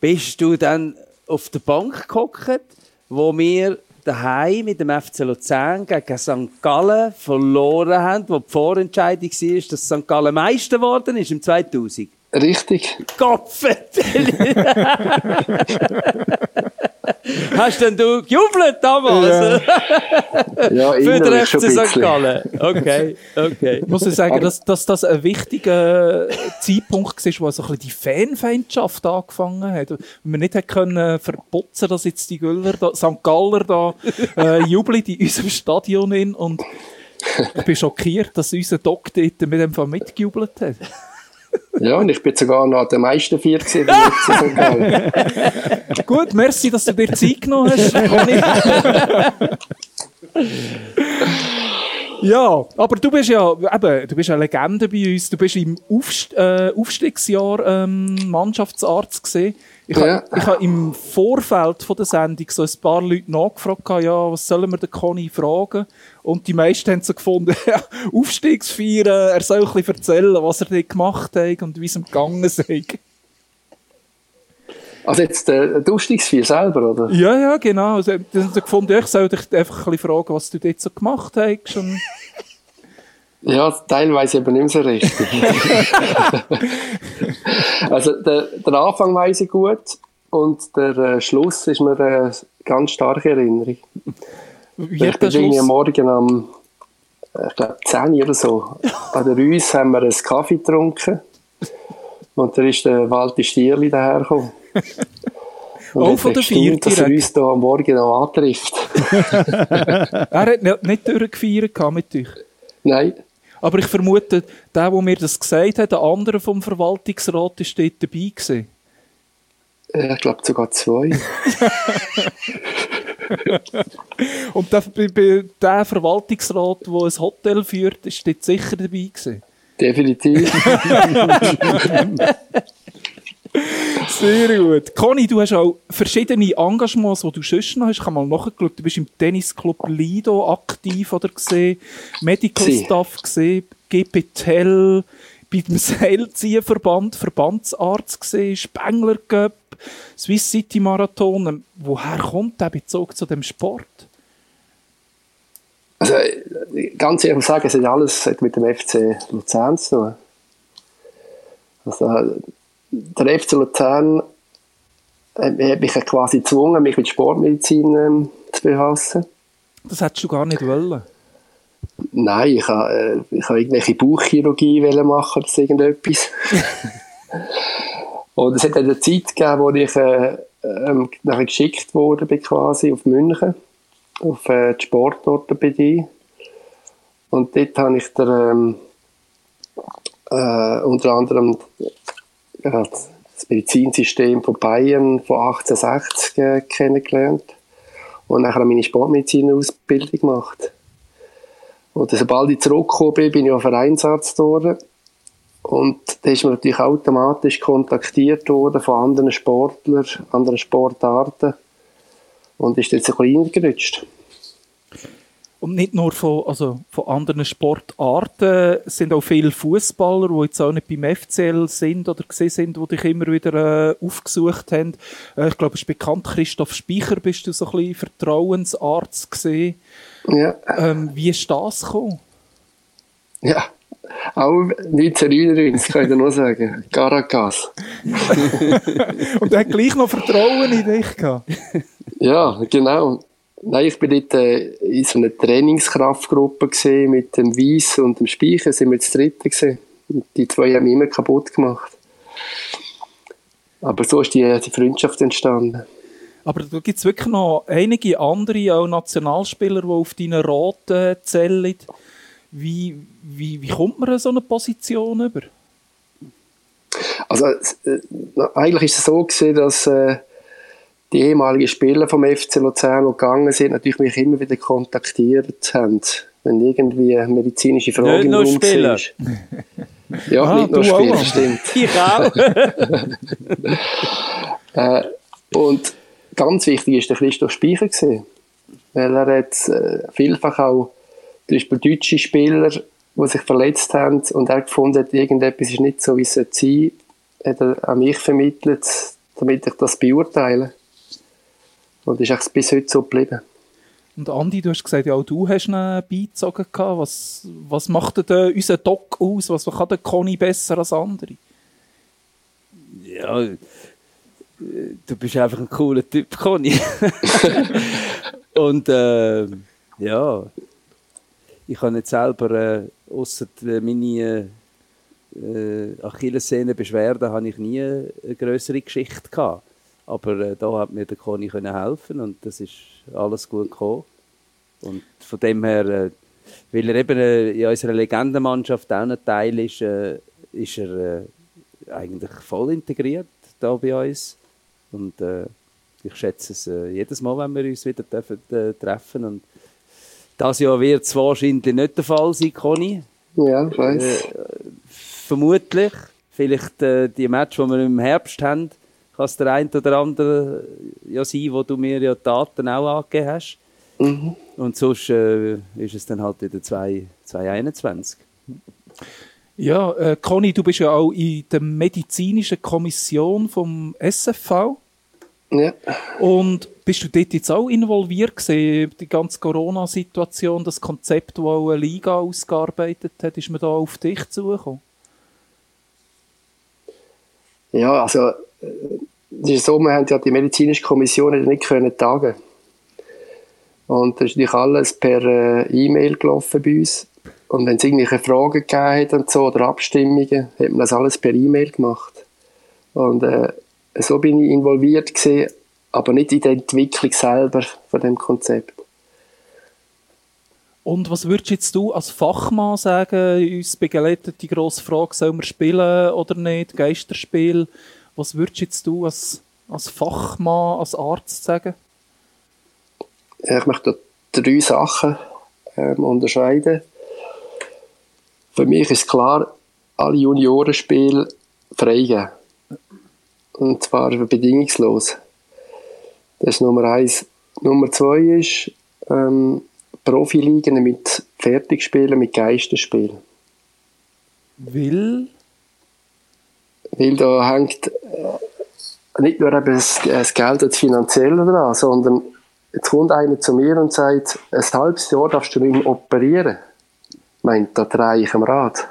Bist du dann auf der Bank gehockt, wo wir daheim mit dem FC Luzern gegen St. Gallen verloren haben, wo die Vorentscheidung war, dass St. Gallen Meister geworden ist im 2000? Richtig. Gottverdammt! Hast denn du gejubelt damals? Ja, ja Für den FC St. Gallen. Okay, okay. Muss ich sagen, dass, dass das ein wichtiger Zeitpunkt war, wo so ein bisschen die Fanfeindschaft angefangen hat. Wenn wir nicht können verputzen, dass jetzt die Güller da, St. Galler da äh, jubeln in unserem Stadion in und ich bin schockiert, dass unser Doc dort mit dem Fall mitgejubelt hat. Ja, und ich bin sogar noch der meisten vier gesehen. Gut, merci, dass du dir Zeit genommen hast. ja, aber du bist ja eben, du bist eine Legende bei uns. Du bist im Aufst äh, Aufstiegsjahr ähm, Mannschaftsarzt gesehen. Ich ja. habe ha im Vorfeld von der Sendung so ein paar Leute nachgefragt, ja, was sollen wir den Conny fragen? Und die meisten haben so gefunden, ja, Aufstiegsfeiern, er soll ein bisschen erzählen, was er dort gemacht hat und wie es ihm gegangen ist. Also jetzt äh, der Aufstiegsfeier selber, oder? Ja, ja, genau. Also, dann haben sie gefunden, ich soll dich einfach ein bisschen fragen, was du dort so gemacht hast. Und ja, teilweise eben nicht so richtig. also der, der Anfang weiß ich gut und der äh, Schluss ist mir eine ganz starke Erinnerung. Wie ich bin irgendwie Morgen am ich glaube 10 oder so an der Rüss haben wir einen Kaffee getrunken und da ist der Walter Stierli dahergekommen. Und Auch von der Vier dass er uns hier am Morgen noch antrifft. er hat nicht, nicht durchgefeiert mit euch? Nein. Aber ich vermute, der, der mir das gesagt hat, der andere vom Verwaltungsrat, ist dort dabei gewesen. Ich glaube sogar zwei. Und der, der Verwaltungsrat, der ein Hotel führt, ist dort sicher dabei gewesen. Definitiv. Sehr gut. Conny, du hast auch verschiedene Engagements, die du sonst noch hast. Ich habe mal nachgeschaut, du bist im Tennisclub Lido aktiv oder gesehen, Medical Sie. Staff gesehen, GPTEL, bei dem Seilziehverband, Verbandsarzt gesehen, Spengler Cup, Swiss City Marathon. Woher kommt der Bezug zu dem Sport? Also, ganz ehrlich sagen, es hat alles mit dem FC Luzern zu tun. Also, der FC Luzern hat mich quasi gezwungen, mich mit Sportmedizin ähm, zu befassen. Das hättest du gar nicht wollen? Nein, ich habe, äh, ich irgendwelche Bauchchirurgie machen oder irgendetwas. Und es hat eine Zeit gegeben, wo ich äh, ähm, nachher geschickt wurde bin quasi auf München, auf äh, die Sportorthopädie. Und dort habe ich der, ähm, äh, unter anderem das Medizinsystem von Bayern von 1860 äh, kennengelernt und nachher meine Sportmedizinausbildung gemacht. Und sobald ich zurückgekommen bin, bin ich auf Vereinsarzt geworden. Und da ist man natürlich automatisch kontaktiert worden von anderen Sportlern, anderen Sportarten. Und ist jetzt ein bisschen eingerutscht. Und nicht nur von, also von anderen Sportarten, es sind auch viele Fußballer, die jetzt auch nicht beim FCL sind oder gesehen sind, die dich immer wieder äh, aufgesucht haben. Äh, ich glaube, es ist bekannt, Christoph Speicher bist du so ein bisschen Vertrauensarzt gesehen. Ja. Ähm, wie ist das gekommen? Ja, Auch 1999, kann ich dir nur sagen. Caracas. Und er hat gleich noch Vertrauen in dich gehabt. Ja, genau. Nein, ich bin dort äh, in so einer Trainingskraftgruppe gesehen mit dem Weiss und dem Speicher, sind wir das dritte gesehen. Die zwei haben mich immer kaputt gemacht. Aber so ist die, die Freundschaft entstanden. Aber da gibt es wirklich noch einige andere, auch Nationalspieler, die auf deinen Roten zählen. Wie, wie, wie kommt man an so eine Position über? Also, äh, eigentlich ist es so gesehen, dass äh, die ehemaligen Spieler vom FC Luzern, die gegangen sind, natürlich mich immer wieder kontaktiert haben, wenn irgendwie eine medizinische Frage Nicht nur im Raum Spieler. war. Ja, Ah, nicht nur auch Spieler, noch. stimmt. Ich auch. Äh, und ganz wichtig ist der Christoph Speicher gewesen, weil er hat äh, vielfach auch zum Beispiel deutsche Spieler, die sich verletzt haben und er gefunden hat, irgendetwas ist nicht so, wie es sein sollte, hat er an mich vermittelt, damit ich das beurteile. Und ist echt bis heute so geblieben. Und Andi, du hast gesagt, ja, auch du hast ihn beizogen gehabt. Was, was macht denn unser Doc aus? Was kann der Conny besser als andere? Ja, äh, du bist einfach ein cooler Typ, Conny. Und äh, ja, ich habe nicht selber, äh, außer meine äh, Achillessehne-Beschwerden, habe ich nie eine größere Geschichte gehabt. Aber äh, da hat mir der Conny können helfen und das ist alles gut gekommen. Und von dem her, äh, weil er eben äh, in unserer Legendenmannschaft auch ein Teil ist, äh, ist er äh, eigentlich voll integriert da bei uns. Und äh, ich schätze es jedes Mal, wenn wir uns wieder dürfen, treffen. Und das Jahr wird es wahrscheinlich nicht der Fall sein, Conny. Ja, ich weiss. Vermutlich. Vielleicht die Match, die wir im Herbst haben, kann es der ein oder andere ja sein, wo du mir ja die Daten auch angegeben hast. Und sonst äh, ist es dann halt wieder 2 2021. Ja, äh, Conny, du bist ja auch in der medizinischen Kommission vom SFV. Ja. Und bist du dort jetzt auch involviert gewesen, die ganze Corona-Situation, das Konzept, das auch eine Liga ausgearbeitet hat, ist man da auf dich zugekommen? Ja, also, es ist so, wir haben ja die medizinische Kommission nicht können tagen. Und das ist natürlich alles per äh, E-Mail gelaufen bei uns. Und wenn es irgendwelche Fragen gegeben und so, oder Abstimmungen, hat man das alles per E-Mail gemacht. Und äh, so bin ich involviert gewesen, aber nicht in der Entwicklung selber von dem Konzept. Und was würdest jetzt du als Fachmann sagen? Uns begleitet die grosse Frage, sollen wir spielen oder nicht? Geisterspiel. Was würdest jetzt du als, als Fachmann, als Arzt sagen? Ich möchte da drei Sachen ähm, unterscheiden. Für mich ist klar, alle Juniorenspiele freigeben. Und zwar bedingungslos. Das ist Nummer eins. Nummer zwei ist ähm, Profiligen mit Fertigspielen, mit Geisterspielen. Will. Weil da hängt äh, nicht nur eben das, das Geld das Finanzielle dran, sondern jetzt kommt einer zu mir und sagt, ein halbes Jahr darfst du mehr operieren. Ich meine, da drehe ich am Rad.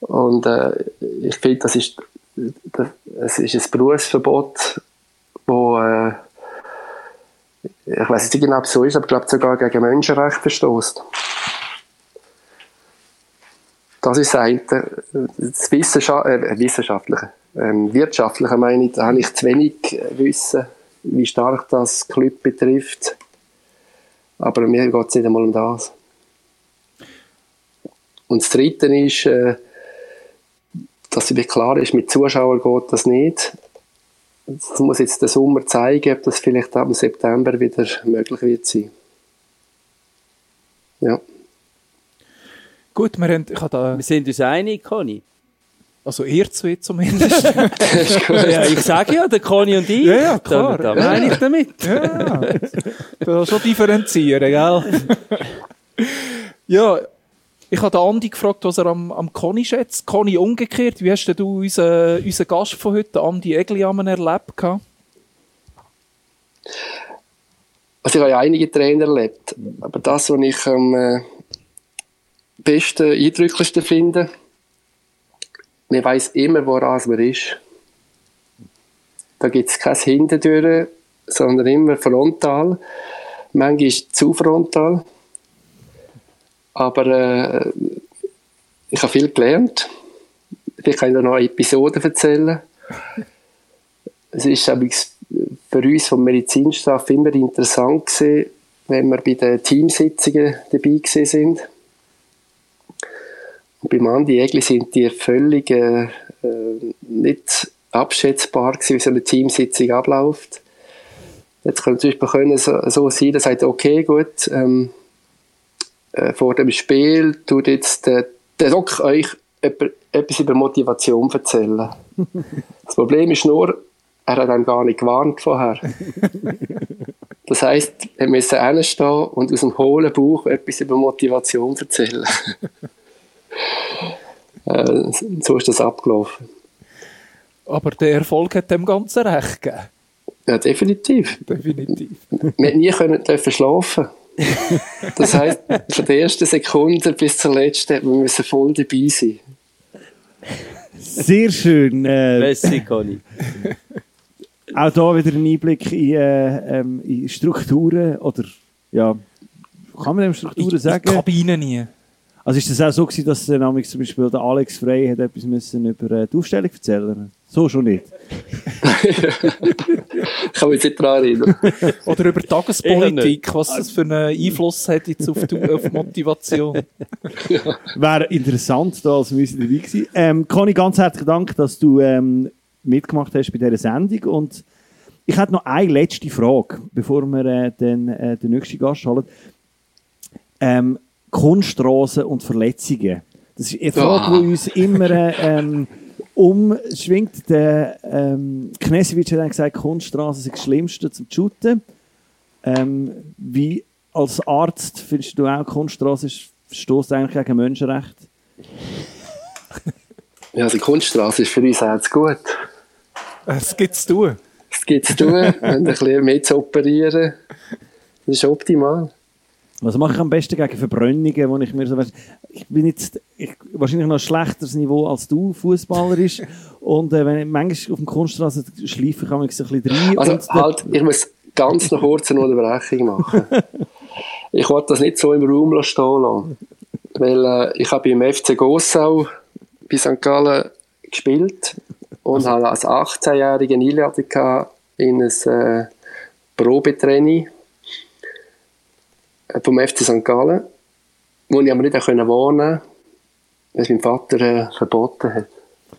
Und äh, ich finde, das ist, das, es ist ein Berufsverbot, wo äh, ich weiß nicht genau, ob es so ist, aber ich glaube sogar gegen Menschenrechte verstößt. Das ist eine. Das Wissenschaft äh, Wissenschaftliche. Ähm, Wirtschaftliche meine ich, da habe ich zu wenig äh, Wissen, wie stark das Club betrifft. Aber mir geht es nicht einmal um das. Und das Dritte ist, äh, dass es klar ist, mit Zuschauern geht das nicht. Das muss jetzt der Sommer zeigen, ob das vielleicht ab September wieder möglich wird sein. Ja. Gut, wir haben, ich habe da, Wir sind uns einig, Conny. also ihr zwei zumindest. Ja, ich sage ja, der Conny und ich. Ja, ja, klar. Da, da meine ich damit. ja, da schon differenzieren, gell? ja, ich habe den Andi gefragt, was er am, am Conny schätzt. Conny, umgekehrt, wie hast denn du unseren, unseren Gast von heute, Andi Egliamen, erlebt? gehabt? Also ich habe ja einige Trainer erlebt, aber das, was ich am, äh, besten, eindrücklichsten finde, man weiß immer, woran man ist. Da gibt es kein Hintendüren, sondern immer frontal. Manchmal ist zu frontal. Aber äh, ich habe viel gelernt. Ich kann dir noch Episoden erzählen. Es ist für uns vom Medizinstaff immer interessant gewesen, wenn wir bei den Teamsitzungen dabei sind. Und beim Andi Egli sind die völlig äh, nicht abschätzbar gewesen, wie so eine Teamsitzung abläuft. Jetzt könnte es können so, so sein, dass er sagt, okay, gut, ähm, äh, vor dem Spiel tut jetzt der, der Doc euch etwas über Motivation erzählen. das Problem ist nur, er hat einem gar nicht gewarnt vorher. Das heisst, er müsse hinstehen und aus dem hohlen Bauch etwas über Motivation erzählen. äh, so ist das abgelaufen. Aber der Erfolg hat dem Ganzen recht gegeben. Ja, definitiv. Definitiv. Wir nie können dürfen schlafen. Das heisst, von der ersten Sekunde bis zur letzten wir müssen voll dabei sein. Sehr schön. Äh, Messi, Conny. auch da wieder ein Einblick in, äh, ähm, in Strukturen oder ja, kann man dem Strukturen In, in sagen? Kabinen nie. Also ist das auch so gewesen, dass äh, nämlich zum Beispiel der Alex Frey hat etwas müssen über äh, die Aufstellung erzählen? So schon nicht. Ich kann mich nicht daran erinnern. Oder über Tagespolitik, was das für einen Einfluss hat jetzt auf die, auf die Motivation. Wäre interessant, da als Müsse dabei gewesen. Ähm, Conny, ganz herzlichen Dank, dass du ähm, mitgemacht hast bei dieser Sendung. Und ich hätte noch eine letzte Frage, bevor wir äh, den, äh, den nächsten Gast holen. Ähm, Kunststraßen und Verletzungen. Das ist eine Frage, die uns immer äh, ähm, umschwingt. Der ähm, Knesewitsch hat dann gesagt, Kunststraßen sind das Schlimmste zum Shooten. Ähm, wie als Arzt findest du auch, Kunststraße stößt eigentlich gegen Menschenrecht? Ja, die Kunststraße ist für uns auch zu gut. Es gibt zu tun. Es gibt zu tun, und ein bisschen mehr zu operieren. Das ist optimal. Was mache ich am besten gegen Verbrennungen, wo ich mir so weiss, ich bin jetzt ich, wahrscheinlich noch ein schlechteres Niveau als du, Fußballer ist. und äh, wenn ich manchmal auf dem Kunststraße schleife, kann man so ein bisschen rein. Also halt, ich muss ganz noch kurz eine Unterbrechung machen. ich wollte das nicht so im Raum stehen lassen. Weil äh, ich habe beim FC Gossau bei St. Gallen gespielt und habe als 18-Jähriger einladung in ein äh, Probetraining vom FC St. Gallen, wo ich aber nicht auch wohnen konnte, weil es mein Vater äh, verboten hat.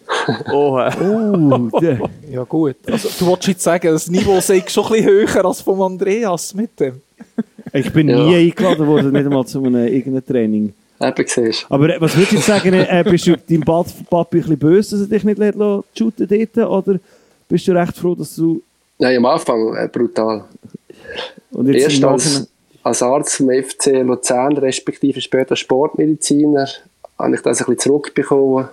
Oha. Oh, der, Ja gut. Also, du wolltest jetzt sagen, das Niveau sei schon ein bisschen höher als vom Andreas mit dem. ich bin Ja. nie eingeladen worden, nicht einmal zu einem irgendeinem Training. Eben, siehst du. Aber äh, was würdest du jetzt sagen, äh, bist du deinem Bad- Papi ein bisschen böse, dass er dich nicht lässt shooten dort? Oder bist du recht froh, dass du... Nein, am Anfang äh, brutal. Und jetzt Erst als, als Arzt vom FC Luzern, respektive später Sportmediziner, habe ich das ein bisschen zurückbekommen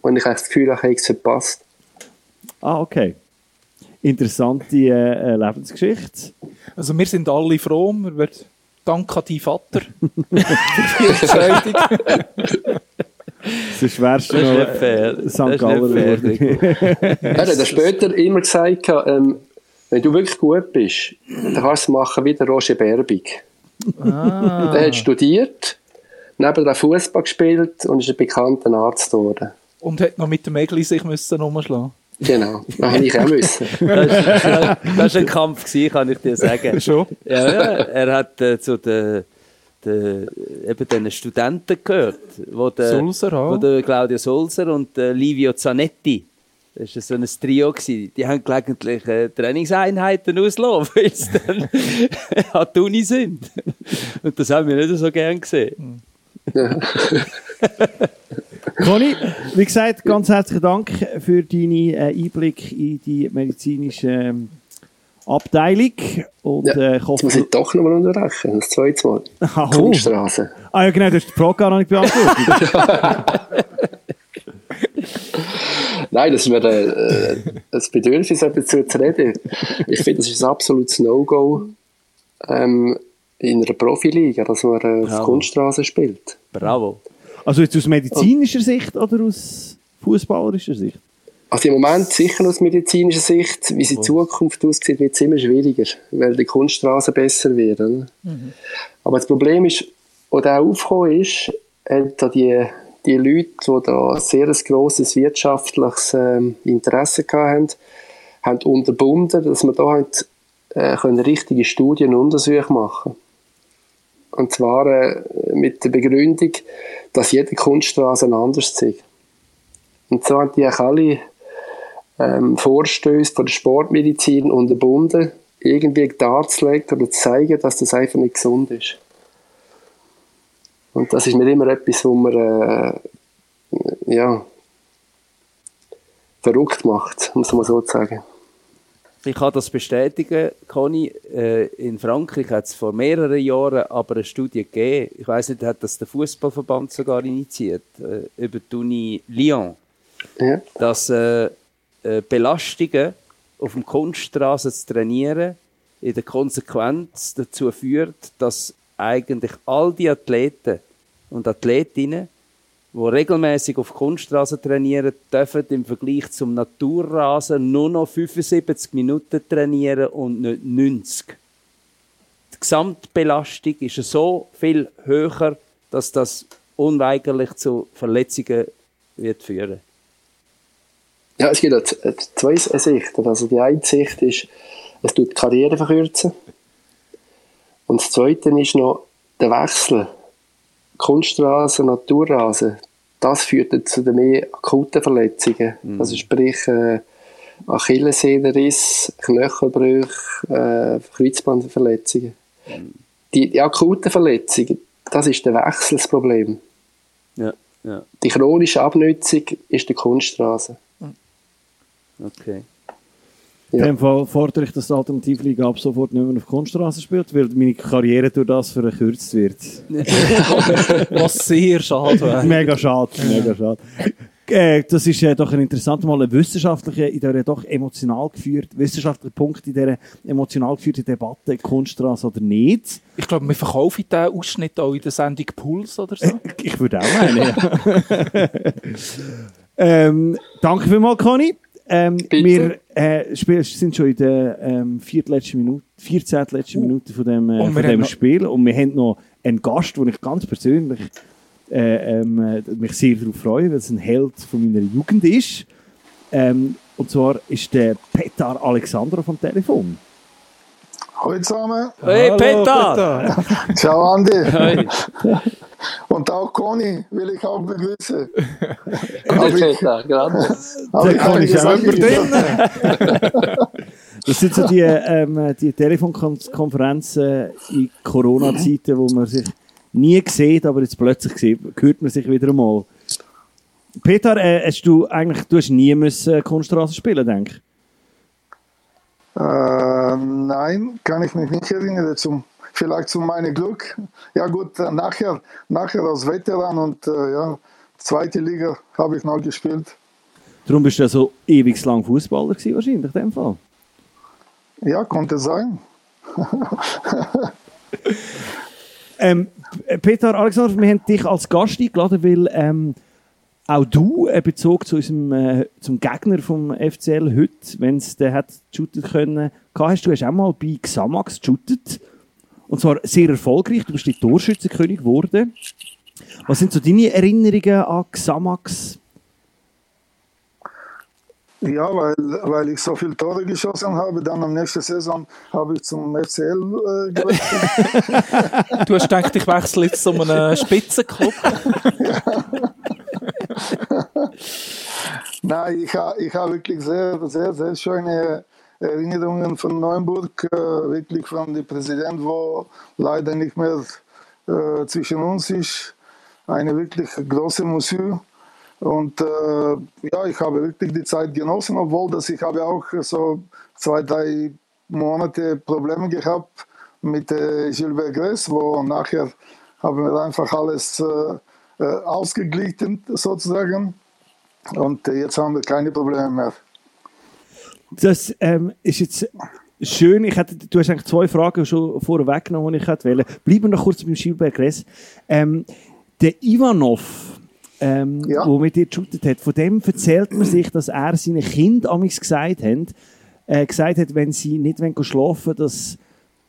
und ich habe das Gefühl, ich habe es verpasst. Ah, okay. Interessante äh, äh, Lebensgeschichte. Also wir sind alle froh. Wir werden Dank an deinen Vater für die Entscheidung. Das ist schwerste Das ist noch, äh, Das St. ist Galler geworden. Er hat dann später immer gesagt, ähm, wenn du wirklich gut bist, dann kannst du es machen wie der Roger Berbig. Ah. Der hat studiert, nebenan Fußball gespielt und ist ein bekannter Arzt geworden. Und hat noch mit dem Egli sich müssen umschlagen. Genau, das hätte ich auch müssen. Das, war ein Kampf, gewesen, kann ich dir sagen. Schon? Ja, ja, er hat äh, zu den, den, eben den Studenten gehört, wo der, Sulzer auch. wo der Claudio Sulzer und äh, Livio Zanetti, das war so ein Trio, gewesen. die haben gelegentlich äh, Trainingseinheiten ausgelassen, weil sie dann an die Uni sind. Und das haben wir nicht so gern gesehen. Conny, wie gesagt, ganz herzlichen Dank für deinen äh, Einblick in die medizinische ähm, Abteilung. Und Ja, äh, ich Jetzt hoffe, muss ich doch noch mal unterbrechen, das zweite Mal. Ah, oh. Ah ja, genau, du hast die Frage gar noch nicht beantwortet. Nein, das ist mir äh, ein Bedürfnis, dazu zu reden. Ich finde, das ist ein absolutes No-Go ähm, in einer Profiliga, dass man äh, auf. Kunststraße spielt. Bravo. Also jetzt aus medizinischer Sicht oder aus fußballerischer Sicht? Also im Moment sicher aus medizinischer Sicht, wie es in Zukunft aussieht, wird es immer schwieriger, weil die Kunststraßen besser werden. Aber das Problem ist, was da aufgekommen ist, haben da die, die Leute, die da ein sehr grosses wirtschaftliches ähm, Interesse hatten, haben unterbunden, dass wir da halt, äh, können richtige Studien und Untersuchungen machen Und zwar äh, mit der Begründung, dass jede Kunststraße anders ist. Und so haben die auch alle ähm, Vorstöße von der Sportmedizin unterbunden, irgendwie darzulegen oder zu zeigen, dass das einfach nicht gesund ist. Und das ist mir immer etwas, wo man äh, ja, verrückt macht, muss man so sagen. Ich kann das bestätigen, Conny. Äh, in Frankreich hat es vor mehreren Jahren aber eine Studie gegeben. Ich weiß nicht, hat das der Fußballverband sogar initiiert äh, über die Uni Lyon, Ja. dass äh, äh, Belastungen auf dem Kunststraße zu trainieren in der Konsequenz dazu führt, dass eigentlich all die Athleten und Athletinnen, die regelmäßig auf Kunststraße trainieren, dürfen im Vergleich zum Naturrasen nur noch 75 Minuten trainieren und nicht 90. Die Gesamtbelastung ist so viel höher, dass das unweigerlich zu Verletzungen wird führen. Ja, es gibt äh, zwei Sichten. Also die eine Sicht ist, es tut die Karriere verkürzen. Und das zweite ist noch der Wechsel. Kunststraße, Naturrasen. Das führt zu den mehr akuten Verletzungen. Also sprich äh, Achillessehnenriss, Knöchelbrüche, äh, Kreuzbandverletzungen. Die, die akuten Verletzungen, das ist der Wechsel das Problem. Ja, ja, Die chronische Abnutzung ist die Kunststraße. okay. In Ja. dem Fall fordere ich, dass die Alternativliga ab sofort nicht mehr auf Kunststraße spielt, weil meine Karriere durch das verkürzt wird. Was sehr schade wäre. Mega schade, mega schade. Äh, das ist äh, doch ein interessanter mal ein wissenschaftlicher, in dieser doch emotional geführt, wissenschaftlicher Punkt in dieser emotional geführten Debatte, Kunststraße oder nicht. Ich glaube, wir verkaufen diesen Ausschnitt auch in der Sendung Puls oder so. Ich würde auch meinen, ja. ähm, danke vielmals, Conny. Ähm, wir äh, sind schon in der ähm, viertletzten Minute, 14. letzten Minute von dem, äh, von dem Spiel und wir haben noch einen Gast, den ich ganz persönlich äh, ähm, äh, mich sehr darauf freue, weil es ein Held von meiner Jugend ist. Ähm, und zwar ist der Petar Alexandrov am Telefon. Hallo zusammen. Hey Hallo, Peter! Ciao Andi. Hey. Und auch Conny will ich auch begrüßen. Hallo Peter, gerade. Aber Der ich Conny ist auch gesagt, Das sind so die, ähm, die Telefonkonferenzen in Corona-Zeiten, wo man sich nie sieht, aber jetzt plötzlich sieht, hört man sich wieder einmal. Peter, äh, hast du eigentlich du hast nie müssen, äh, Kunststraße spielen, denke ich? äh, nein, kann ich mich nicht erinnern. Zum, vielleicht zu meinem Glück. Ja gut, nachher, nachher als Veteran und äh, ja, zweite Liga habe ich noch gespielt. Darum bist du ja so ewig lang Fußballer gewesen, wahrscheinlich, in dem Fall. Ja, konnte sein. Ähm, Peter Alexander, wir haben dich als Gast eingeladen, weil ähm, auch du einen Bezug zu unserem, äh, zum Gegner vom FCL heute, wenn es der hat shooten können, hast. Du hast auch mal bei Xamax geshootet. Und zwar sehr erfolgreich. Du bist der Torschützenkönig geworden. Was sind so deine Erinnerungen an Xamax? Ja, weil, weil ich so viele Tore geschossen habe. Dann am nächsten Saison habe ich zum FCL äh, gewechselt. Du hast gedacht, ich wechsle jetzt zu einem Spitzenclub. Nein, ich, ich habe wirklich sehr, sehr, sehr schöne Erinnerungen von Neuenburg, äh, wirklich von dem Präsident, wo leider nicht mehr äh, zwischen uns ist. Eine wirklich große Musik. Und äh, ja, ich habe wirklich die Zeit genossen, obwohl dass ich habe auch so zwei, drei Monate Probleme gehabt mit äh, Gilbert Gress, wo nachher haben wir einfach alles äh, äh, ausgeglichen sozusagen. Und äh, jetzt haben wir keine Probleme mehr. Das ähm, ist jetzt schön. Ich hätte, du hast eigentlich zwei Fragen schon vorweggenommen, die ich hätte wollen. Bleiben wir noch kurz beim Schilberg Gress. Ähm, der Ivanov, ähm, Ja. wo mit dir geshootet hat. Von dem erzählt man sich, dass er seinen Kind amigs gesagt hat, äh, gesagt hat, wenn sie nicht wollen schlafen, dass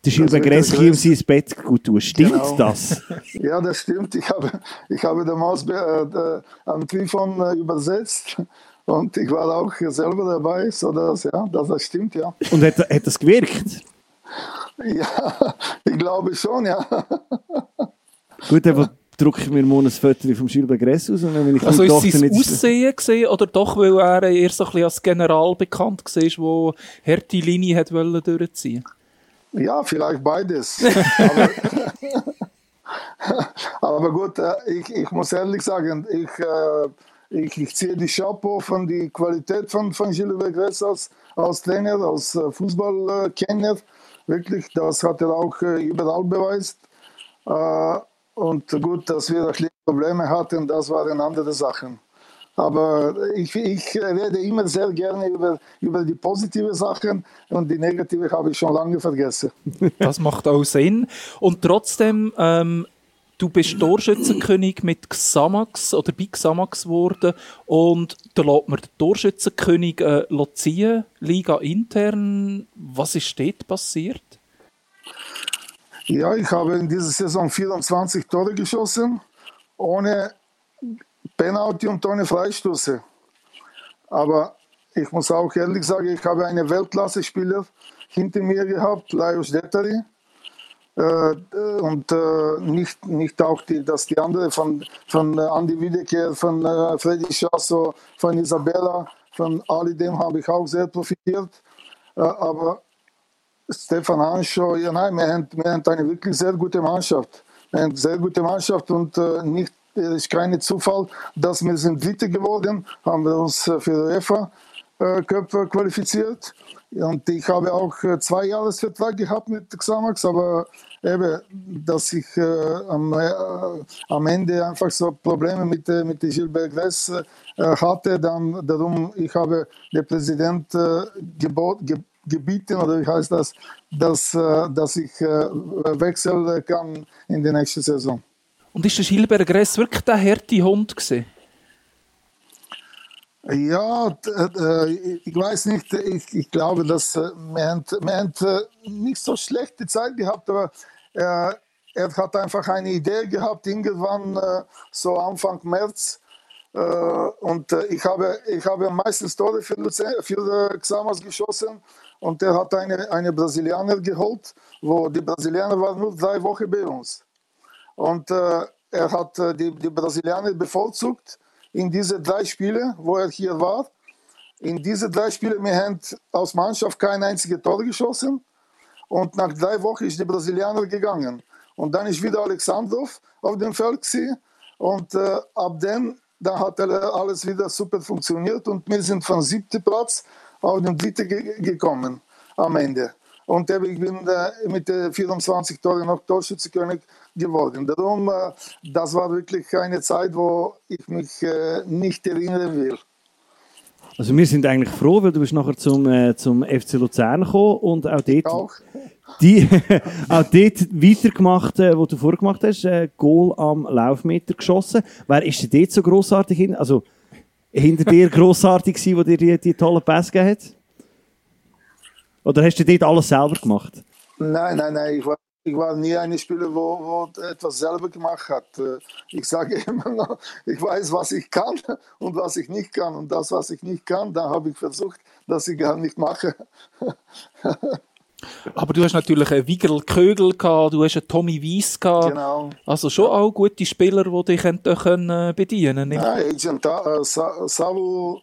der er Gresski um ins Bett gut tut. Stimmt Genau. das? Ja, das stimmt. Ich habe, ich habe damals äh, äh, am Telefon äh, übersetzt und ich war auch selber dabei, so dass, ja, dass das stimmt, ja. Und hat, hat das gewirkt? Ja, ich glaube schon, ja. Gut, aber drücke ich mir morgen ein Foto vom Gilbert Gress aus und wenn ich Also ist sein nicht- Aussehen gesehen oder doch, weil er eher so ein bisschen als General bekannt war, der harte Linie hat wollen durchziehen Ja, vielleicht beides. Aber, aber gut, äh, ich, ich muss ehrlich sagen, ich, äh, ich, ich ziehe die Chapeau von der Qualität von, von Gilbert Gress als, als Trainer, als äh, Fußballkenner. Wirklich, das hat er auch äh, überall beweist. Äh, und gut, dass wir Probleme hatten, das waren andere Sachen. Aber ich, ich rede immer sehr gerne über, über die positiven Sachen und die negative habe ich schon lange vergessen. Das macht auch Sinn. Und trotzdem, ähm, du bist Torschützenkönig mit Xamax oder bei Xamax geworden und da lässt man den Torschützenkönig äh, ziehen, Liga intern. Was ist dort passiert? Ja, ich habe in dieser Saison 24 Tore geschossen, ohne Penalty und ohne Freistoße. Aber ich muss auch ehrlich sagen, ich habe einen Weltklasse-Spieler hinter mir gehabt, Lajos Dettari. Äh, und äh, nicht, nicht auch, die, dass die andere von, von äh, Andi Wiedekehr, von äh, Freddy Schasso, von Isabella, von all dem habe ich auch sehr profitiert. Aber Stefan Hanscho, ja nein, wir haben, wir haben eine wirklich sehr gute Mannschaft. Wir haben eine sehr gute Mannschaft und nicht, es ist kein Zufall, dass wir sind Dritte geworden, haben wir uns für UEFA Cup qualifiziert. Und ich habe auch äh, zwei Jahresvertrag gehabt mit Xamax, aber eben, dass ich äh, am, äh, am Ende einfach so Probleme mit, mit Gilbert Gress äh, hatte, dann darum, ich habe den Präsident äh, gebot, ge, gebieten, oder wie heißt das, dass, äh, dass ich wechseln kann in der nächsten Saison. Und ist der Gilbert Gress wirklich der harte Hund gewesen? Ja, d- äh, ich weiß nicht, ich, ich glaube, dass äh, haben äh, nicht so schlechte Zeit gehabt, aber äh, er hat einfach eine Idee gehabt, irgendwann äh, so Anfang März. Äh, und äh, ich, habe, ich habe meistens Tore für, für äh, Xamas geschossen und er hat eine, eine Brasilianer geholt, wo die Brasilianer waren nur drei Wochen bei uns. Und äh, er hat äh, die, die Brasilianer bevorzugt in diese drei Spiele, wo er hier war. In diese drei Spiele, wir haben aus Mannschaft kein einziges Tor geschossen. Und nach drei Wochen ist der Brasilianer gegangen. Und dann ist wieder Alexandrov auf dem Feld gewesen. Und äh, ab dann, dann hat alles wieder super funktioniert. Und wir sind von siebten Platz auf den dritten ge gekommen am Ende. Und ich bin äh, mit den 24 Toren noch Torschützenkönig geworden. Darum, äh, das war wirklich eine Zeit, wo ich mich äh, nicht erinnern will. Also wir sind eigentlich froh, weil du bist nachher zum, äh, zum FC Luzern gekommen und auch dort, Auch. Die, auch dort weitergemacht, äh, wo du vorgemacht hast, äh, Goal am Laufmeter geschossen. Wer ist denn dort so grossartig hin? Also hinter dir grossartig gewesen, wo dir die, die tollen Pässe gegeben hat? Oder hast du dort alles selber gemacht? Nein, nein, nein. Ich war, ich war nie ein Spieler, wo, wo etwas selber gemacht hat. Äh, Ich sage immer noch, ich weiß, was ich kann und was ich nicht kann. Und das, was ich nicht kann, da habe ich versucht, dass ich gar nicht mache. Aber du hast natürlich einen Wiggerl Kögel gehabt, du hast einen Tommy Weiss gehabt. Genau. Also schon auch gute Spieler, die dich können bedienen können. Ja, Agent äh, Sa Savu,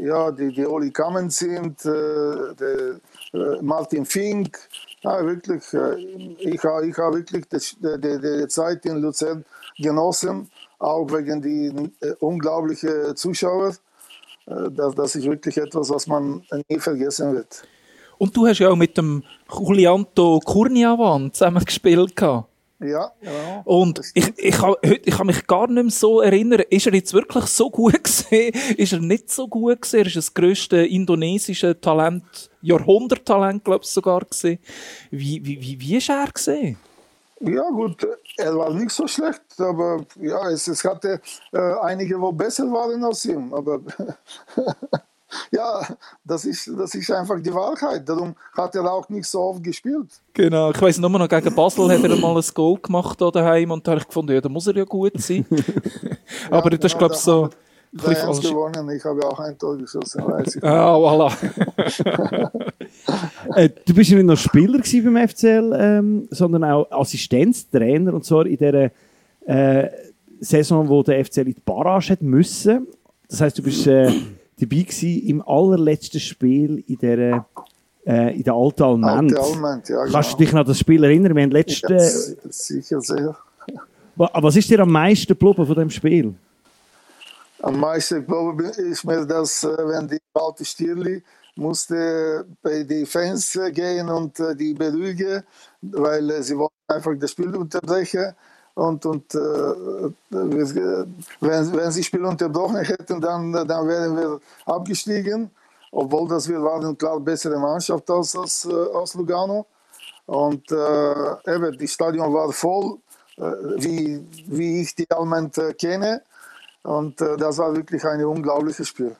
ja, die, die Oli Kamen sind, äh, der, äh, Martin Fink. Ja, wirklich, äh, ich habe ich hab wirklich die, die, die Zeit in Luzern genossen, auch wegen die äh, unglaublichen Zuschauer. Äh, das, das ist wirklich etwas, was man nie vergessen wird. Und du hast ja auch mit dem Julianto Kurniawan zusammen gespielt. gehabt. Ja, genau. Und ich, ich, kann, ich kann mich gar nicht mehr so erinnern, ist er jetzt wirklich so gut gesehen? Ist er nicht so gut gesehen? Er ist das grösste indonesische Talent, Jahrhunderttalent, glaube ich sogar gesehen. Wie, wie, wie, wie ist er gesehen? Ja, gut, er war nicht so schlecht, aber ja, es, es hatte äh, einige, wo besser waren als ihm. Aber ja, das ist, das ist einfach die Wahrheit. Darum hat er auch nicht so oft gespielt. Genau, ich weiss nur noch, gegen Basel hat er mal ein Goal gemacht da daheim und da habe ich gefunden, ja, da muss er ja gut sein. Aber das ist, glaube ich, so... ein bisschen 3-1 falsch. gewonnen, ich habe auch ein Tor geschossen, weiß ich. Ah, voilà. Äh, du bist ja nicht nur Spieler beim FCL, ähm, sondern auch Assistenztrainer und zwar in der äh, Saison, wo der FCL in die Barrage hat müssen. Das heißt, du bist äh, dabei gewesen im allerletzten Spiel in der äh, in der alten Alment. Alte Alment, ja, Kannst du genau. dich noch an das Spiel erinnern? Wir haben Ja, letzte, sicher sehr. Wa- was ist dir am meisten geblieben von dem Spiel? Am meisten glaube ich mir, dass äh, wenn die alte Stierli musste bei den Fans äh, gehen und äh, die beruhigen, weil sie wollten einfach das Spiel unterbrechen. Und, und äh, wenn, wenn sie Spiel unterbrochen hätten, dann, dann wären wir abgestiegen. Obwohl das wir waren klar bessere Mannschaft als, als, äh, als Lugano. Und äh, eben, das Stadion war voll, äh, wie, wie ich die Alment äh, kenne. Und äh, das war wirklich ein unglaubliches Spiel.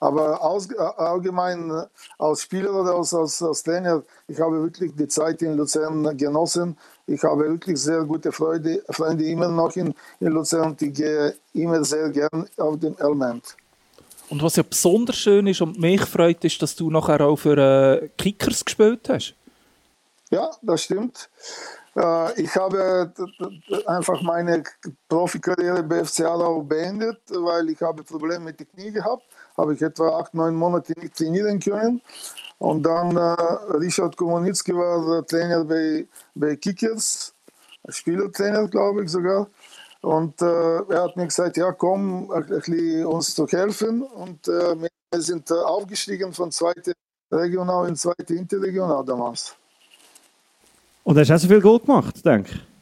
Aber aus, äh, allgemein als Spieler oder als, als, als Trainer, ich habe wirklich die Zeit in Luzern genossen. Ich habe wirklich sehr gute Freunde, Freunde immer noch in, in Luzern und ich gehe immer sehr gern auf dem Element. Und was ja besonders schön ist und mich freut, ist, dass du nachher auch für äh, Kickers gespielt hast. Ja, das stimmt. Äh, Ich habe einfach meine Profikarriere bei FC Aarau beendet, weil ich habe Probleme mit den Knie gehabt. Habe ich etwa acht, neun Monate nicht trainieren können. Und dann äh, Richard Komunitzki war Trainer bei, bei Kickers, Spielertrainer, glaube ich sogar. Und äh, er hat mir gesagt, ja komm, uns zu helfen. Und äh, wir sind äh, aufgestiegen von zweite Regional in zweite Interregional damals. Und hast du auch so viel Goal gemacht, denke ich?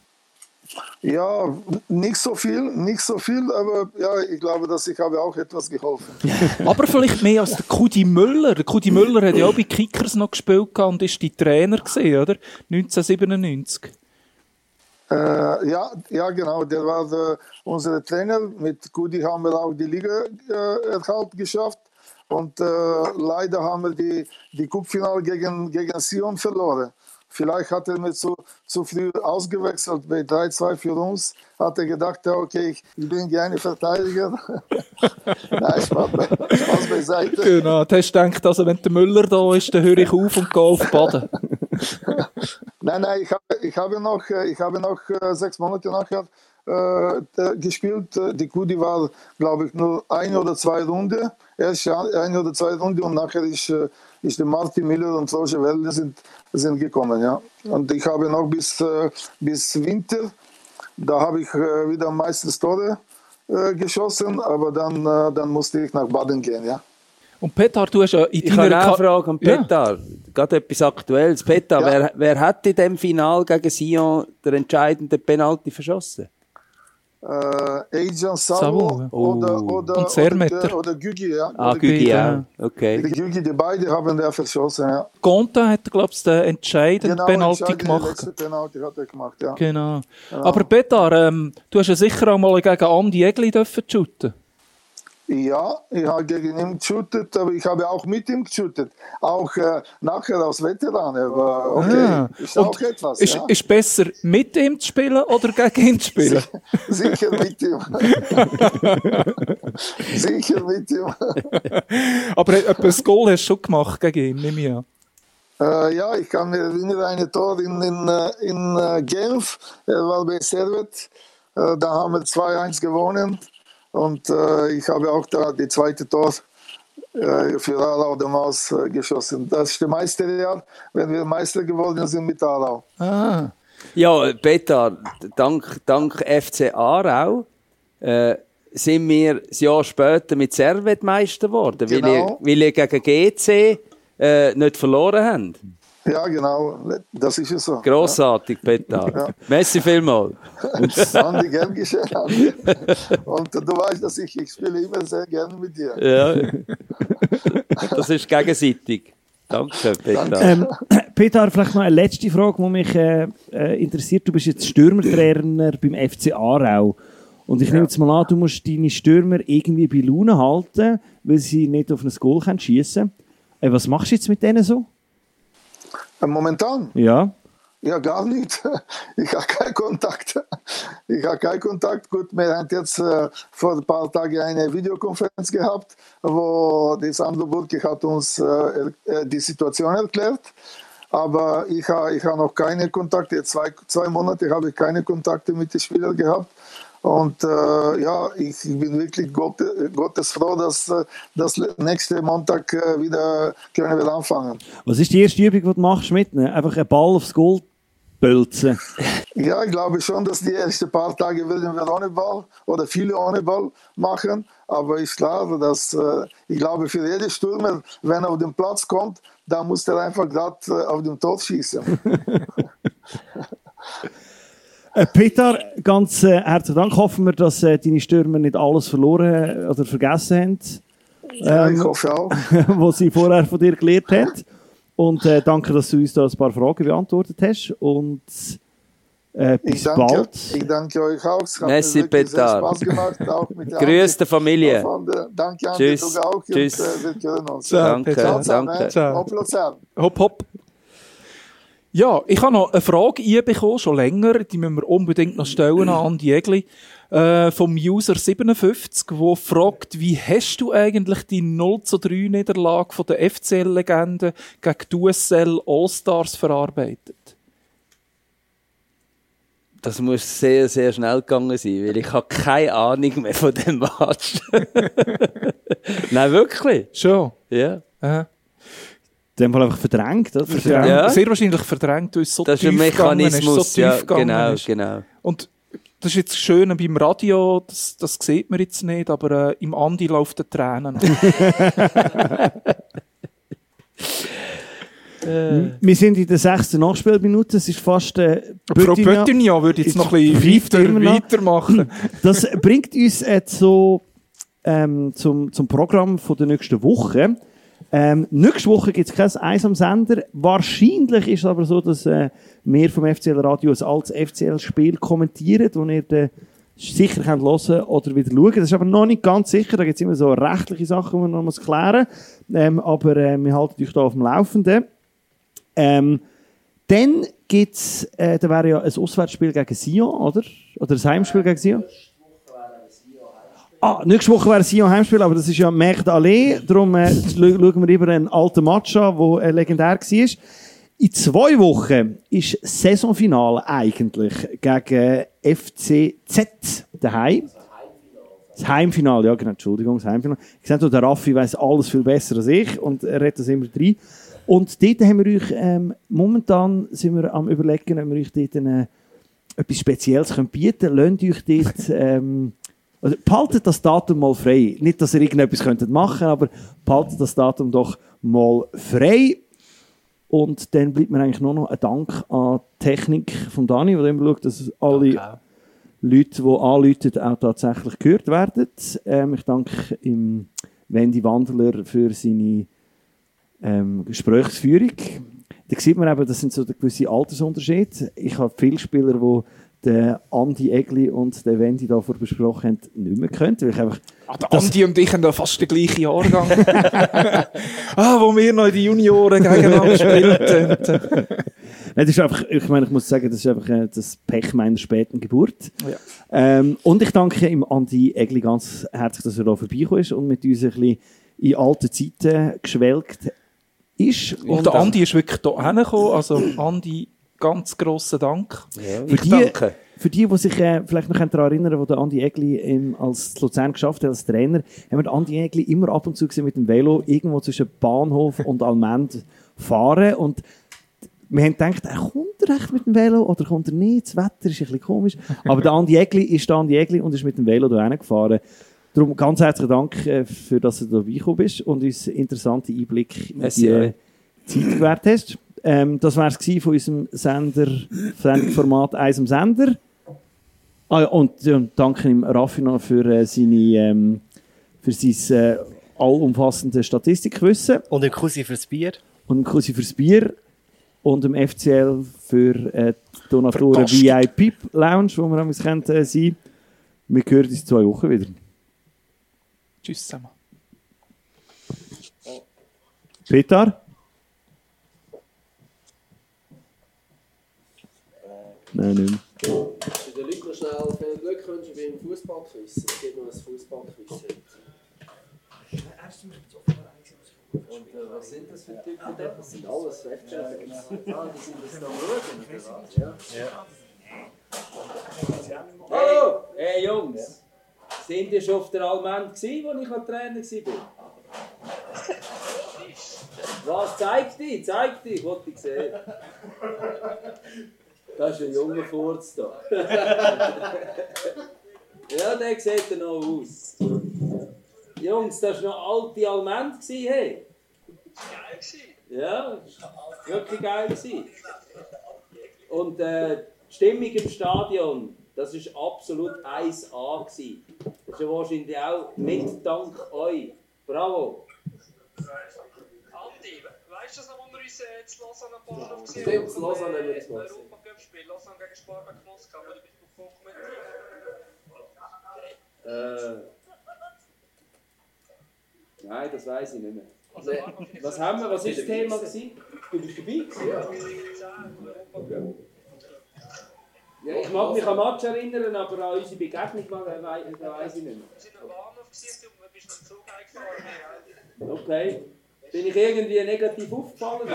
Ja, nicht so viel, nicht so viel, aber ja, ich glaube, dass ich habe auch etwas geholfen. Aber vielleicht mehr als der Kudi Müller. Der Kudi Müller hat ja auch bei Kickers noch gespielt und ist die Trainer gesehen, oder? 1997. Äh, ja, ja, genau, der war der, unser Trainer. Mit Kudi haben wir auch die Liga äh, erhalt geschafft. Und äh, leider haben wir die, die Cupfinale gegen, gegen Sion verloren. Vielleicht hat er mir zu, zu früh ausgewechselt. Bei 3-2 für uns hat er gedacht, ja, okay, ich, bin gerne Verteidiger. Nein, Spaß, be- Spaß beiseite. Genau, du hast gedacht, also wenn der Müller da ist, dann höre ich auf und gehe auf Baden. Nein, nein, ich habe, ich habe noch, äh, ich habe noch äh, sechs Monate nachher äh, äh, gespielt. Die Kudi war, glaube ich, nur eine oder zwei Runden. Erst eine oder zwei Runden und nachher ist, äh, ist der Martin Miller und Roger Welde sind, sind gekommen. Ja. Und ich habe noch bis, äh, bis Winter, da habe ich äh, wieder meistens Tore äh, geschossen, aber dann, dann musste ich nach Baden gehen. Ja. Und Petar, du hast ja in Ich habe deiner eine Frage an Ja. Petar. Gerade etwas Aktuelles. Petar, Ja. wer, wer hat in dem Final gegen Sion den entscheidenden Penalty verschossen? Äh, Savo, Savo ja. oder, oder, Und Zermetter. oder, oder Gügi. Ja. Ah, Oder Gügi ja. Okay. Die Gügi, die beide haben der verschossen. Ja. Conte hat, glaube ich, den entscheidenden Genau, Penalty entscheidende gemacht. letzte Penalty hat er gemacht, ja. Genau. Aber Petar, ähm, du hast ja sicher auch mal gegen Andi Egli dürfen shooten. Ja, ich habe gegen ihn geshootet, aber ich habe auch mit ihm geshootet. Auch äh, nachher als Veteran. Aber okay, Ah. ist auch etwas. Ist, ja. ist besser mit ihm zu spielen oder gegen ihn zu spielen? Sicher mit ihm. Sicher mit ihm. Aber ein Goal hast du schon gemacht gegen ihn, nehme ich an. Äh, ja, ich kann mir erinnern, ein Tor in, in, äh, in äh, Genf, war bei Servet. Äh, da haben wir 2-1 gewonnen. Und äh, ich habe auch da die zweite Tor äh, für Aarau damals äh, geschossen. Das ist das Meisterjahr, wenn wir Meister geworden sind mit Aarau. Ah. Ja, Petar, dank, dank FC Aarau äh, sind wir ein Jahr später mit Servet Meister geworden, weil, Genau. ihr, weil ihr gegen GC äh, nicht verloren habt. Ja, genau, das ist es so. Grossartig, Petar. Ja. Merci vielmals. Andi, gern geschehen. Andi. Und du weißt, dass ich, ich spiele immer sehr gerne mit dir. Ja. Das ist gegenseitig. Danke, Petar. Ähm, Peter, vielleicht noch eine letzte Frage, die mich äh, äh, interessiert. Du bist jetzt Stürmertrainer beim FC Aarau. Und ich nehme jetzt mal an, du musst deine Stürmer irgendwie bei Laune halten, weil sie nicht auf ein Goal schießen können. Äh, was machst du jetzt mit denen so? Äh, Momentan? Ja. Ja, gar nicht. Ich habe keinen Kontakt. Ich habe keinen Kontakt. Gut, wir haben jetzt äh, vor ein paar Tagen eine Videokonferenz gehabt, wo die Sandro Burki hat uns äh, die Situation erklärt. Aber ich habe ich ha noch keine Kontakte. Jetzt zwei, zwei Monate habe ich keine Kontakte mit den Spielern gehabt. Und äh, ja, ich bin wirklich Gott, Gottes froh, dass das nächste Montag äh, wieder können wir anfangen. Was ist die erste Übung, die du machst mit? Einfach einen Ball aufs Goal bölzen? Ja, ich glaube schon, dass die ersten paar Tage werden wir ohne Ball oder viele ohne Ball machen. Aber ich glaube, dass äh, ich glaube für jeden Stürmer, wenn er auf den Platz kommt, da muss er einfach gerade äh, auf den Tod schießen. Äh, Peter, ganz äh, herzlichen Dank. Hoffen wir, dass äh, deine Stürmer nicht alles verloren oder vergessen haben, ja, Ähm, ich hoffe auch. was sie vorher von dir gelernt haben. Und äh, danke, dass du uns da ein paar Fragen beantwortet hast. Und äh, bis Ich danke, bald. ich danke euch auch. Es hat Merci, mir Peter. Spaß gemacht. Auch mit der Grüß die Familie. Danke an Tschüss. du auch. Tschüss. Und, äh, wir hören uns. Ciao, Danke, Peter. danke. Ciao. Hopp, hopp. Ja, ich habe noch eine Frage einbekommen, schon länger, die müssen wir unbedingt noch stellen an Andi Egli, äh, vom User 57, der fragt, wie hast du eigentlich die 0 zu 3 Niederlage von der FCL-Legende gegen die USL All-Stars verarbeitet? Das muss sehr, sehr schnell gegangen sein, weil ich habe keine Ahnung mehr von dem Match. Nein, wirklich. Schon. Ja. In dem Fall einfach verdrängt. Oder? verdrängt. Ja. Sehr wahrscheinlich verdrängt, weil es so Das ist ein tief gegangen ist, Mechanismus. so tief ja, gegangen genau, ist. genau. Und das ist jetzt schön beim Radio, das, das sieht man jetzt nicht, aber äh, im Andi läuft der Tränen. Wir sind in der sechsten Nachspielminute. Es ist fast äh, Frau Böttinger- Pöttinger würde jetzt noch ein bisschen weiter, weitermachen. Das bringt uns jetzt so ähm, zum, zum Programm von der nächsten Woche. Ähm, nächste Woche gibt es kein Eis am Sender. Wahrscheinlich ist es aber so, dass äh, wir vom FCL Radio ein altes FCL-Spiel kommentieren, wo ihr dann sicher könnt hören oder wieder schauen. Das ist aber noch nicht ganz sicher. Da gibt es immer so rechtliche Sachen, die man noch muss klären muss. Ähm, aber äh, wir halten euch da auf dem Laufenden. Ähm, dann gibt es, äh, da wäre ja ein Auswärtsspiel gegen Sion, oder? Oder ein Heimspiel gegen Sion? Ah, nächste Woche wäre Sion Heimspiel, aber das ist ja Merde Allee. Darum äh, schau- schauen wir lieber einen alten Match an, der äh, legendär war. In zwei Wochen ist Saisonfinale eigentlich gegen FCZ daheim. Das Heimfinale, ja genau, Entschuldigung, das Heimfinale. Ich sehe, der Raffi weiß alles viel besser als ich und er redet das immer rein. Und dort haben wir euch, ähm, momentan sind wir am überlegen, ob wir euch dort eine, etwas Spezielles bieten können. Lasst euch dort, ähm, also behaltet das Datum mal frei. Nicht, dass ihr irgendetwas könntet machen, aber behaltet das Datum doch mal frei. Und dann bleibt mir eigentlich nur noch ein Dank an die Technik von Dani, der immer schaut, dass alle Danke. Leute, die anrufen, auch tatsächlich gehört werden. Ähm, ich danke ihm Wendy Wandler für seine ähm, Gesprächsführung. Da sieht man eben, das sind so gewisse Altersunterschiede. Ich habe viele Spieler, die den Andi Egli und den Wendy davor besprochen haben, nicht mehr können, weil ich einfach Ah, der Andi und ich haben da fast den gleichen Jahrgang. ah, wo wir noch in die Junioren gegeneinander spielten. Nein, das ist einfach, ich meine, ich muss sagen, das ist einfach äh, das Pech meiner späten Geburt. Ja. Ähm, und ich danke ihm Andi Egli ganz herzlich, dass er da vorbeigekommen ist und mit uns ein bisschen in alte Zeiten geschwelgt ist. Und der Andi ist wirklich hier hingekommen. Also, Andi, ganz grossen Dank. Ja, Für ich die- danke. Für die, die sich äh, vielleicht noch daran erinnern, wo der Andi Egli ähm, als Luzern geschafft hat, als Trainer, haben wir Andi Egli immer ab und zu gesehen mit dem Velo irgendwo zwischen Bahnhof und Almend fahren und wir haben gedacht, er kommt recht mit dem Velo oder kommt er nicht? Das Wetter ist ein bisschen komisch. Aber der Andi Egli ist der Andi Egli und ist mit dem Velo hierher gefahren. Darum ganz herzlichen Dank, äh, für dass du dabei gekommen bist und uns interessante Einblick in die euch. Zeit gewährt hast. Ähm, das war es von unserem Sender, Sendformat «Eis am Sender». Ah, ja, und ja, danke ihm Raffi noch für, äh, seine, ähm, für sein äh, allumfassende Statistikwissen Und im Kussi fürs Bier. und quasi fürs Bier. und dem FCL für äh, die Donatoren Verpasst. VIP Lounge, wo wir am können, äh, sein Wir hören uns zwei Wochen wieder. Tschüss zusammen. Peter? Nein, nicht mehr. Ich den Leuten noch schnell viel Glück wünschen beim Fußballquiz. Es gibt noch ein Fußballquiz heute. Und äh, was sind das für Typen da? Das sind alles Webchefs. Ah, die sind das da oder was? Ja. Hallo! Hey Jungs! Sind ihr schon auf der Almend wo ich Trainer war? Was? Zeig dich, zeig dich, ich wollte dich sehen. Das ist ein junger Furz da. ja, der sieht ja noch aus. Jungs, das war noch alte Almend, gsi, hey? Geil. Ja, das war wirklich geil. gewesen. Und äh, die Stimmung im Stadion, das war absolut 1A. gewesen. Das ist ja wahrscheinlich auch mit dank euch. Bravo! Andi, weißt du das noch, äh, jetzt Lausanne am Bahnhof gesehen Stimmt, in Lausanne haben wir uns mal gesehen. Europa Cup Spiel, Lausanne gegen Spartak Moskau, wo du bist davon kommentiert. Äh, nein, das weiß ich nicht mehr. Also, für Was haben wir? Was war das Thema? Gewesen? Du bist dabei? gewesen? Ja. Ja, ich mag mich an Match erinnern, aber an unsere Begegnung we- we- we- weiss ich nicht mehr. Wir sind am Bahnhof und wir bist noch Zug eingefahren. Okay. Bin ich irgendwie negativ aufgefallen?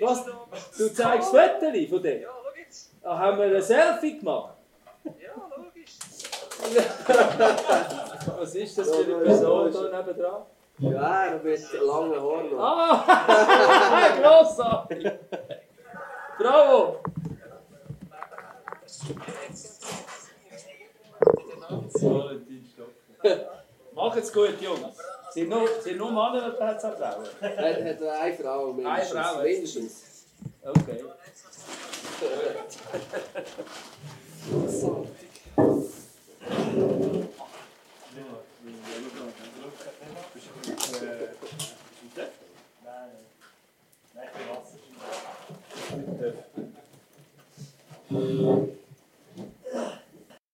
Was? Du zeigst Fotos von dem? Ja, schau jetzt. Ah, haben wir ein Selfie gemacht? Ja, logisch. Was ist das für eine Person da nebendran? Ja, er mit langen Haaren. noch. Ah! Grossartig! Bravo! Macht's gut, Jungs. Sind nur, sind nur Männer oder hat es auch Frauen? Er hat eine Frau mindestens. Eine Frau, mindestens. Okay. Nein, nein. Nein, Wasser.